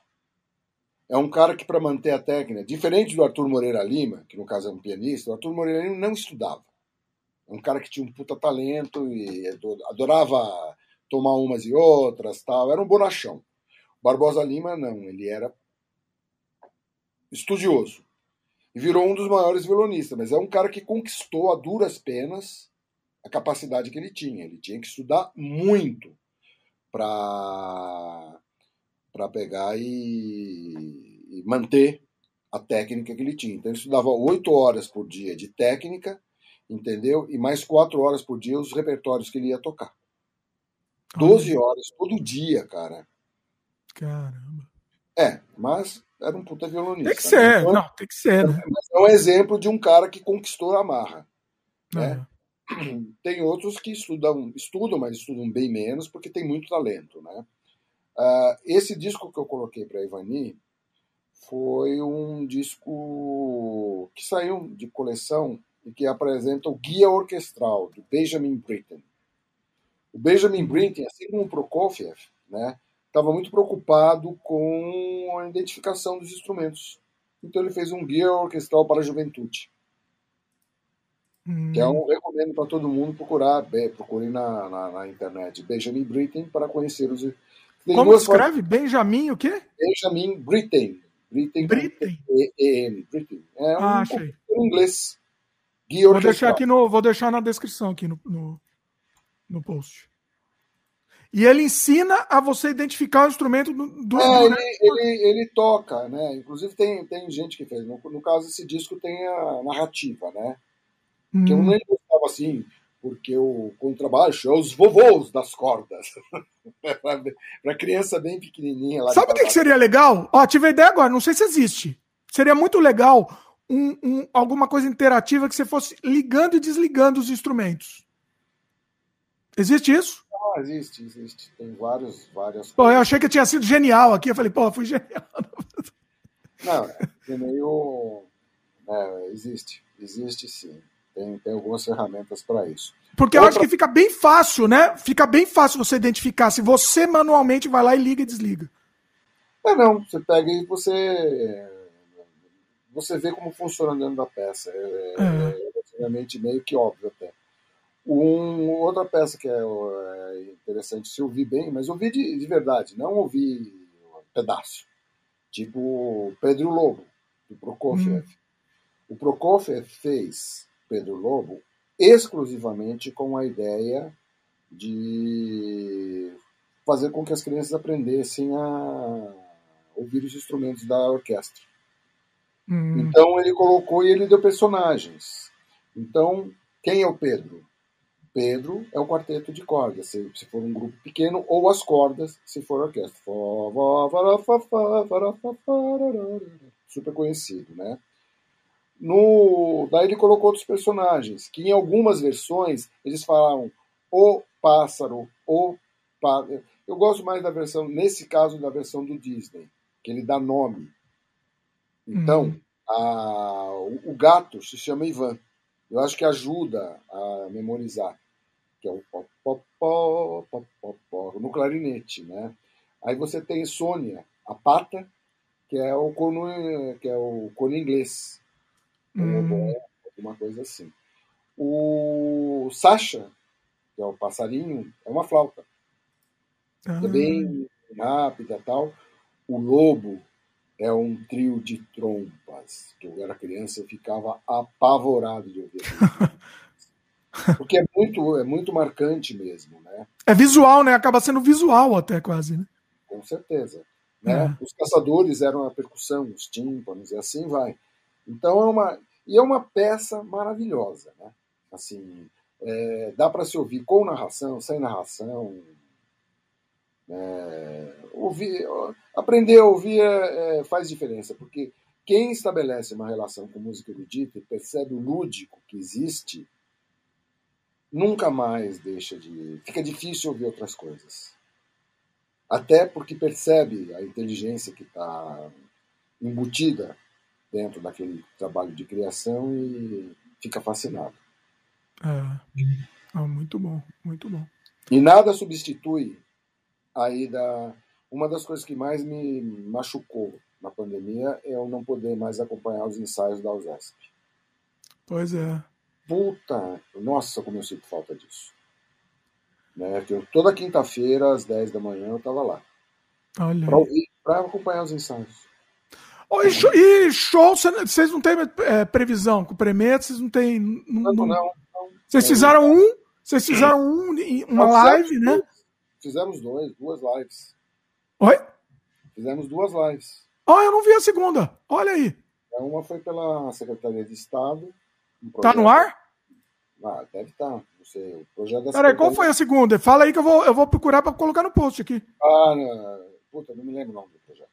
Speaker 2: É um cara que, para manter a técnica, diferente do Arthur Moreira Lima, que no caso é um pianista, o Arthur Moreira Lima não estudava um cara que tinha um puta talento e adorava tomar umas e outras, tal. Era um bonachão. Barbosa Lima não, ele era estudioso e virou um dos maiores violonistas, mas é um cara que conquistou a duras penas a capacidade que ele tinha. Ele tinha que estudar muito para para pegar e, e manter a técnica que ele tinha. Então ele estudava oito horas por dia de técnica entendeu? E mais quatro horas por dia os repertórios que ele ia tocar. Doze horas todo dia, cara.
Speaker 1: Caramba.
Speaker 2: É, mas era um puta violonista.
Speaker 1: Tem que ser, né? então, não, tem que ser, né?
Speaker 2: É um exemplo de um cara que conquistou a marra. Né? É. Tem outros que estudam, estudam, mas estudam bem menos, porque tem muito talento, né? Uh, esse disco que eu coloquei para Ivani foi um disco que saiu de coleção e que apresenta o Guia Orquestral, do Benjamin Britten. O Benjamin Britten, assim como o Prokofiev, né, estava muito preocupado com a identificação dos instrumentos. Então ele fez um guia orquestral para a juventude. Hum. Que é um recomendo para todo mundo procurar, procure na, na, na, internet Benjamin Britten para conhecer os.
Speaker 1: Tem Como escreve? Benjamin o quê?
Speaker 2: Benjamin Britten.
Speaker 1: Britten. Britten.
Speaker 2: E-M. Britten. É um
Speaker 1: ah, achei.
Speaker 2: inglês.
Speaker 1: Guia vou deixar aqui no, vou deixar na descrição aqui no, no, no post. E ele ensina a você identificar o instrumento do. do
Speaker 2: é, ele, ele, ele, toca, né? Inclusive tem, tem gente que fez. No, no caso, esse disco tem a narrativa, né? Hum. Que eu nem gostava assim, porque o contrabaixo é os vovôs das cordas. para criança bem pequenininha. Lá
Speaker 1: Sabe o que, que, seria legal? Ó, tive a ideia agora, não sei se existe. Seria muito legal um, um, alguma coisa interativa que você fosse ligando e desligando os instrumentos. Existe isso?
Speaker 2: Ah, existe, existe. Tem vários, várias.
Speaker 1: Pô, eu achei que tinha sido genial aqui. Eu falei, pô, fui genial.
Speaker 2: Não, é meio. É, existe, existe sim. Tem, tem algumas ferramentas para isso.
Speaker 1: Porque Outra... eu acho que fica bem fácil, né? Fica bem fácil você identificar se você manualmente vai lá e liga e desliga.
Speaker 2: É, não. Você pega e você. Você vê como funciona dentro da peça. É, é. é meio que óbvio até. Um, outra peça que é, é, interessante se ouvir bem, mas ouvir de, de verdade, não ouvir um pedaço. Tipo Pedro Lobo, do Prokofiev. Hum. O Prokofiev fez Pedro Lobo exclusivamente com a ideia de fazer com que as crianças aprendessem a ouvir os instrumentos da orquestra. Hum. Então ele colocou e ele deu personagens. Então, quem é o Pedro? Pedro é o quarteto de cordas, se, se for um grupo pequeno, ou as cordas, se for orquestra. Super conhecido, né? No, daí ele colocou outros personagens, que em algumas versões eles falavam o pássaro, o pássaro. Eu gosto mais da versão, nesse caso, da versão do Disney, que ele dá nome. Então, uhum. a, o, o gato se chama Ivan. Eu acho que ajuda a memorizar, que é o pó, pó, pó, pó, pó, pó, no clarinete, né? Aí você tem Sônia, a pata, que é o corno, que é o corno inglês. Hum. Alguma coisa assim. O Sasha, que é o passarinho, é uma flauta. Ah. É bem rápida tal. O lobo é um trio de trompas, que eu era criança e ficava apavorado de ouvir. Porque é muito, é muito marcante mesmo, né?
Speaker 1: É visual, né? Acaba sendo visual até quase, né?
Speaker 2: Com certeza. Né? É. Os caçadores eram a percussão, os tímpanos e assim vai. Então é uma e é uma peça maravilhosa, né? Assim, é, dá para se ouvir com narração, sem narração, é, ouvir, aprender a ouvir é, é, faz diferença, porque quem estabelece uma relação com música erudita e percebe o lúdico que existe, nunca mais deixa de. Fica difícil ouvir outras coisas. Até porque percebe a inteligência que está embutida dentro daquele trabalho de criação e fica fascinado.
Speaker 1: É. Ah, muito bom, muito bom.
Speaker 2: E nada substitui aí da uma das coisas que mais me machucou na pandemia é eu não poder mais acompanhar os ensaios da USESP.
Speaker 1: Pois é.
Speaker 2: Puta, nossa, como eu sinto falta disso. Né? Eu, toda quinta-feira, às 10 da manhã, eu tava lá.
Speaker 1: Olha.
Speaker 2: Pra, ouvir, pra acompanhar os ensaios.
Speaker 1: Oh, e, show, e show, vocês não têm é, previsão com o Premeto, vocês não têm.
Speaker 2: Não, não, não,
Speaker 1: Vocês fizeram um, vocês fizeram um, uma live, né?
Speaker 2: Fizemos dois, duas lives.
Speaker 1: Oi?
Speaker 2: Fizemos duas lives.
Speaker 1: Ah, eu não vi a segunda. Olha aí.
Speaker 2: É, uma foi pela Secretaria de Estado.
Speaker 1: Um tá no ar?
Speaker 2: Ah, deve estar. Tá. Não sei. O projeto da
Speaker 1: Peraí, qual foi a segunda? Fala aí que eu vou, eu vou procurar para colocar no post aqui.
Speaker 2: Ah, não. puta, não me lembro o nome do projeto.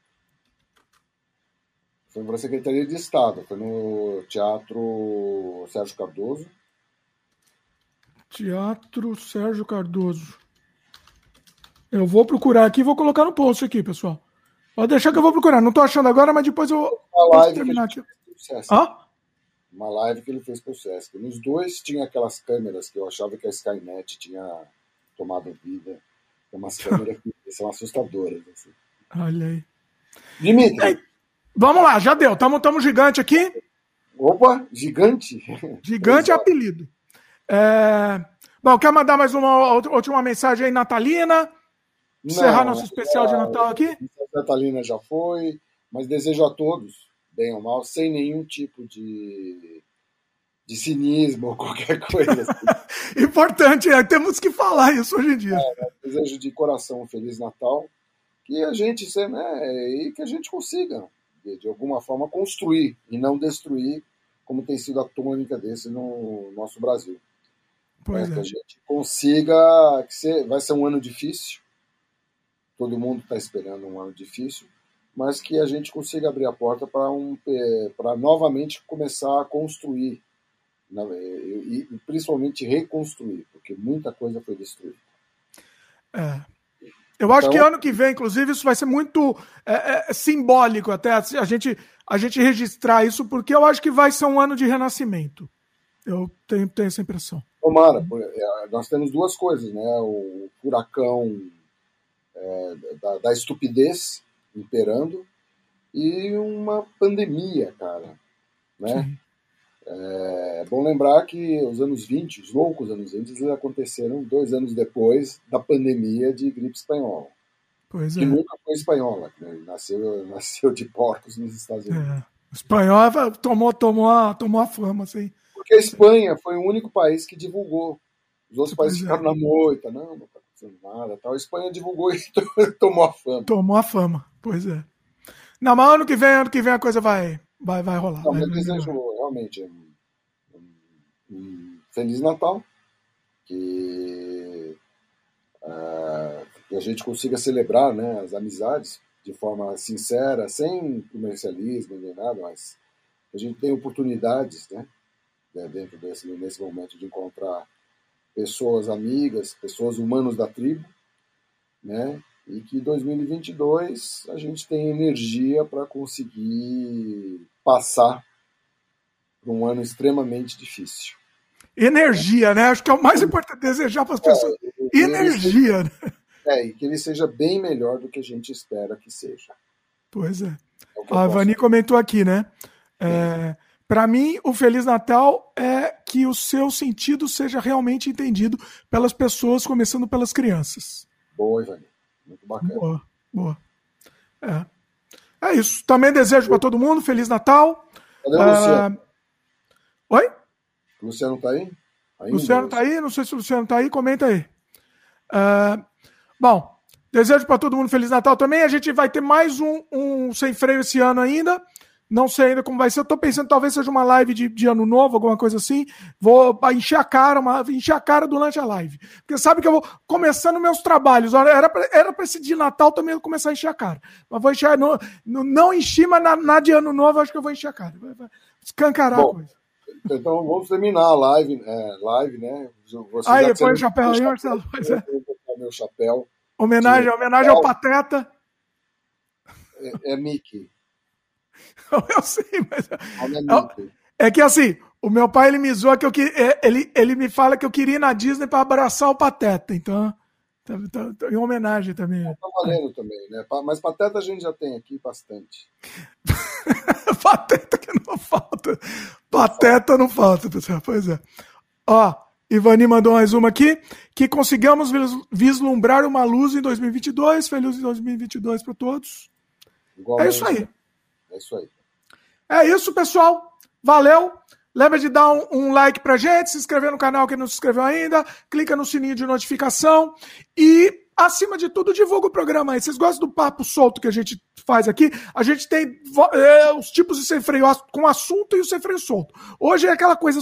Speaker 2: Foi para a Secretaria de Estado. Foi no Teatro Sérgio Cardoso.
Speaker 1: Teatro Sérgio Cardoso. Eu vou procurar aqui e vou colocar no post aqui, pessoal. Pode deixar que eu vou procurar. Não estou achando agora, mas depois eu
Speaker 2: vou terminar aqui. Hã? Uma live que ele fez para o Sesc. Nos dois tinha aquelas câmeras que eu achava que a Skynet tinha tomado vida. Tem umas câmeras que são assustadoras. Assim.
Speaker 1: Olha aí.
Speaker 2: Dimitri. Ei,
Speaker 1: vamos lá, já deu. Tamo, tamo gigante aqui.
Speaker 2: Opa, gigante.
Speaker 1: Gigante é apelido. É... Bom, quer mandar mais uma última mensagem aí, Natalina? Encerrar nosso especial é, de Natal aqui?
Speaker 2: Natalina já foi, mas desejo a todos, bem ou mal, sem nenhum tipo de, de cinismo ou qualquer coisa. Assim.
Speaker 1: Importante, é, temos que falar isso hoje em dia. É,
Speaker 2: desejo de coração um Feliz Natal, que a gente, né, e que a gente consiga, de, de alguma forma, construir e não destruir, como tem sido a tônica desse no nosso Brasil. Pois é. Que a gente consiga, que vai ser um ano difícil, todo mundo está esperando um ano difícil, mas que a gente consiga abrir a porta para um, para novamente começar a construir né, e, principalmente reconstruir, porque muita coisa foi destruída.
Speaker 1: É. Eu acho então, que ano que vem, inclusive, isso vai ser muito é, é, simbólico até a gente, a gente registrar isso, porque eu acho que vai ser um ano de renascimento. Eu tenho, tenho essa impressão.
Speaker 2: Tomara, é, nós temos duas coisas, né? O furacão é, da, da, estupidez imperando e uma pandemia, cara, né? É, é bom lembrar que os anos 20, os loucos anos 20, eles aconteceram dois anos depois da pandemia de gripe espanhola. Pois que é. nunca foi espanhola, né? nasceu, nasceu de porcos nos Estados Unidos. É.
Speaker 1: Espanhol tomou, tomou, a, tomou a fama, assim.
Speaker 2: Porque a Espanha foi o único país que divulgou. Os outros pois países é. ficaram na moita, não, nada. Tal. A Espanha divulgou e tomou a fama.
Speaker 1: Tomou a fama, pois é. Não, mas ano que vem, ano que vem a coisa vai, vai, vai rolar. Não,
Speaker 2: vai, eu desejo realmente um, um, um, Feliz Natal, que, uh, que a gente consiga celebrar né, as amizades de forma sincera, sem comercialismo nem nada, mas a gente tem oportunidades, né? né, dentro desse nesse momento de encontrar pessoas amigas, pessoas humanos da tribo, né? E que 2022 a gente tem energia para conseguir passar por um ano extremamente difícil.
Speaker 1: Energia, né? Acho que é o mais importante desejar para as é, pessoas. É, energia, né?
Speaker 2: É, e que ele seja bem melhor do que a gente espera que seja.
Speaker 1: Pois é. é a Vani comentou aqui, né? É, para mim, o Feliz Natal é que o seu sentido seja realmente entendido pelas pessoas, começando pelas crianças.
Speaker 2: Boa, Ivani. Muito bacana.
Speaker 1: Boa, boa. É, é isso. Também desejo para todo mundo Feliz Natal.
Speaker 2: Cadê o Luciano?
Speaker 1: Uh... Oi?
Speaker 2: O Luciano está aí?
Speaker 1: Ainda? Luciano está aí? Não sei se o Luciano está aí. Comenta aí. Uh... Bom, desejo para todo mundo Feliz Natal também. A gente vai ter mais um, um sem freio esse ano ainda. Não sei ainda como vai ser. Eu tô pensando talvez seja uma live de, de ano novo, alguma coisa assim. Vou encher a cara, uma, encher a cara durante a live. Porque sabe que eu vou começando meus trabalhos. Era pra, era pra esse de Natal também começar a encher a cara. Mas vou encher. No, no, não enchi, mas na, na, de ano novo acho que eu vou encher a cara. Escancarar Bom, a coisa.
Speaker 2: Então vamos terminar a live, é, live né?
Speaker 1: Você aí, põe o chapéu aí, Marcelo. Pois é.
Speaker 2: Meu chapéu.
Speaker 1: Homenagem, homenagem ao Pateta.
Speaker 2: É, é Mickey.
Speaker 1: Eu sei, mas. É, que assim, o meu pai ele me zoa que eu é, ele, ele me fala que eu queria ir na Disney para abraçar o Pateta, então. Tá, tá, tá, em homenagem também.
Speaker 2: Tá valendo também, né? Mas Pateta a gente já tem aqui bastante.
Speaker 1: pateta que não falta. Pateta não falta, pessoal. Pois é. Ó, Ivani mandou mais uma aqui. Que consigamos vislumbrar uma luz em 2022. Feliz 2022 para todos. Igualmente. É isso aí.
Speaker 2: É isso aí.
Speaker 1: É isso, pessoal. Valeu. Lembra de dar um, um, like pra gente, se inscrever no canal quem não se inscreveu ainda, clica no sininho de notificação e, acima de tudo, divulga o programa aí. Vocês gostam do papo solto que a gente faz aqui? A gente tem é, os tipos de sem freio com assunto e o sem freio solto. Hoje é aquela coisa.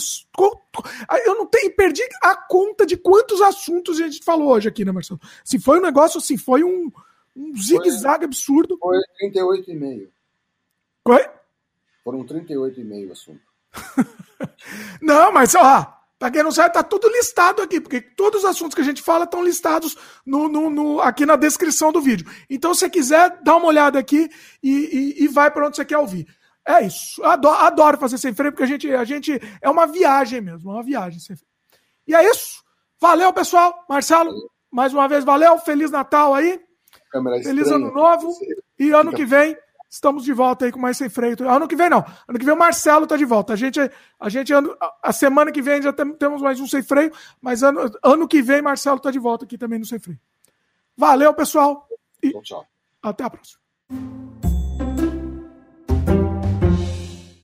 Speaker 1: Eu não tenho, perdi a conta de quantos assuntos a gente falou hoje aqui, né, Marcelo? Se foi um negócio assim, foi um, um zigue-zague absurdo.
Speaker 2: Foi 38,5.
Speaker 1: Oi?
Speaker 2: Foram 38,5 assunto.
Speaker 1: Não, mas ó, para quem não sabe, tá tudo listado aqui, porque todos os assuntos que a gente fala estão listados no, no, no, aqui na descrição do vídeo. Então, se você quiser, dá uma olhada aqui e, e, e vai para onde você quer ouvir. É isso. Adoro, adoro, fazer sem freio, porque a gente, a gente é uma viagem mesmo, é uma viagem sem freio. E é isso. Valeu, pessoal. Marcelo, Mais uma vez, valeu. Feliz Natal aí.
Speaker 2: Câmera
Speaker 1: Feliz estranha. Ano Novo. E ano que vem estamos de volta aí com mais sem freio. Ano que vem não. Ano que vem o Marcelo está de volta. A gente, a gente a semana que vem já temos mais um sem freio, mas ano, ano que vem Marcelo está de volta aqui também no sem freio. Valeu, pessoal.
Speaker 2: E tchau.
Speaker 1: Até a próxima.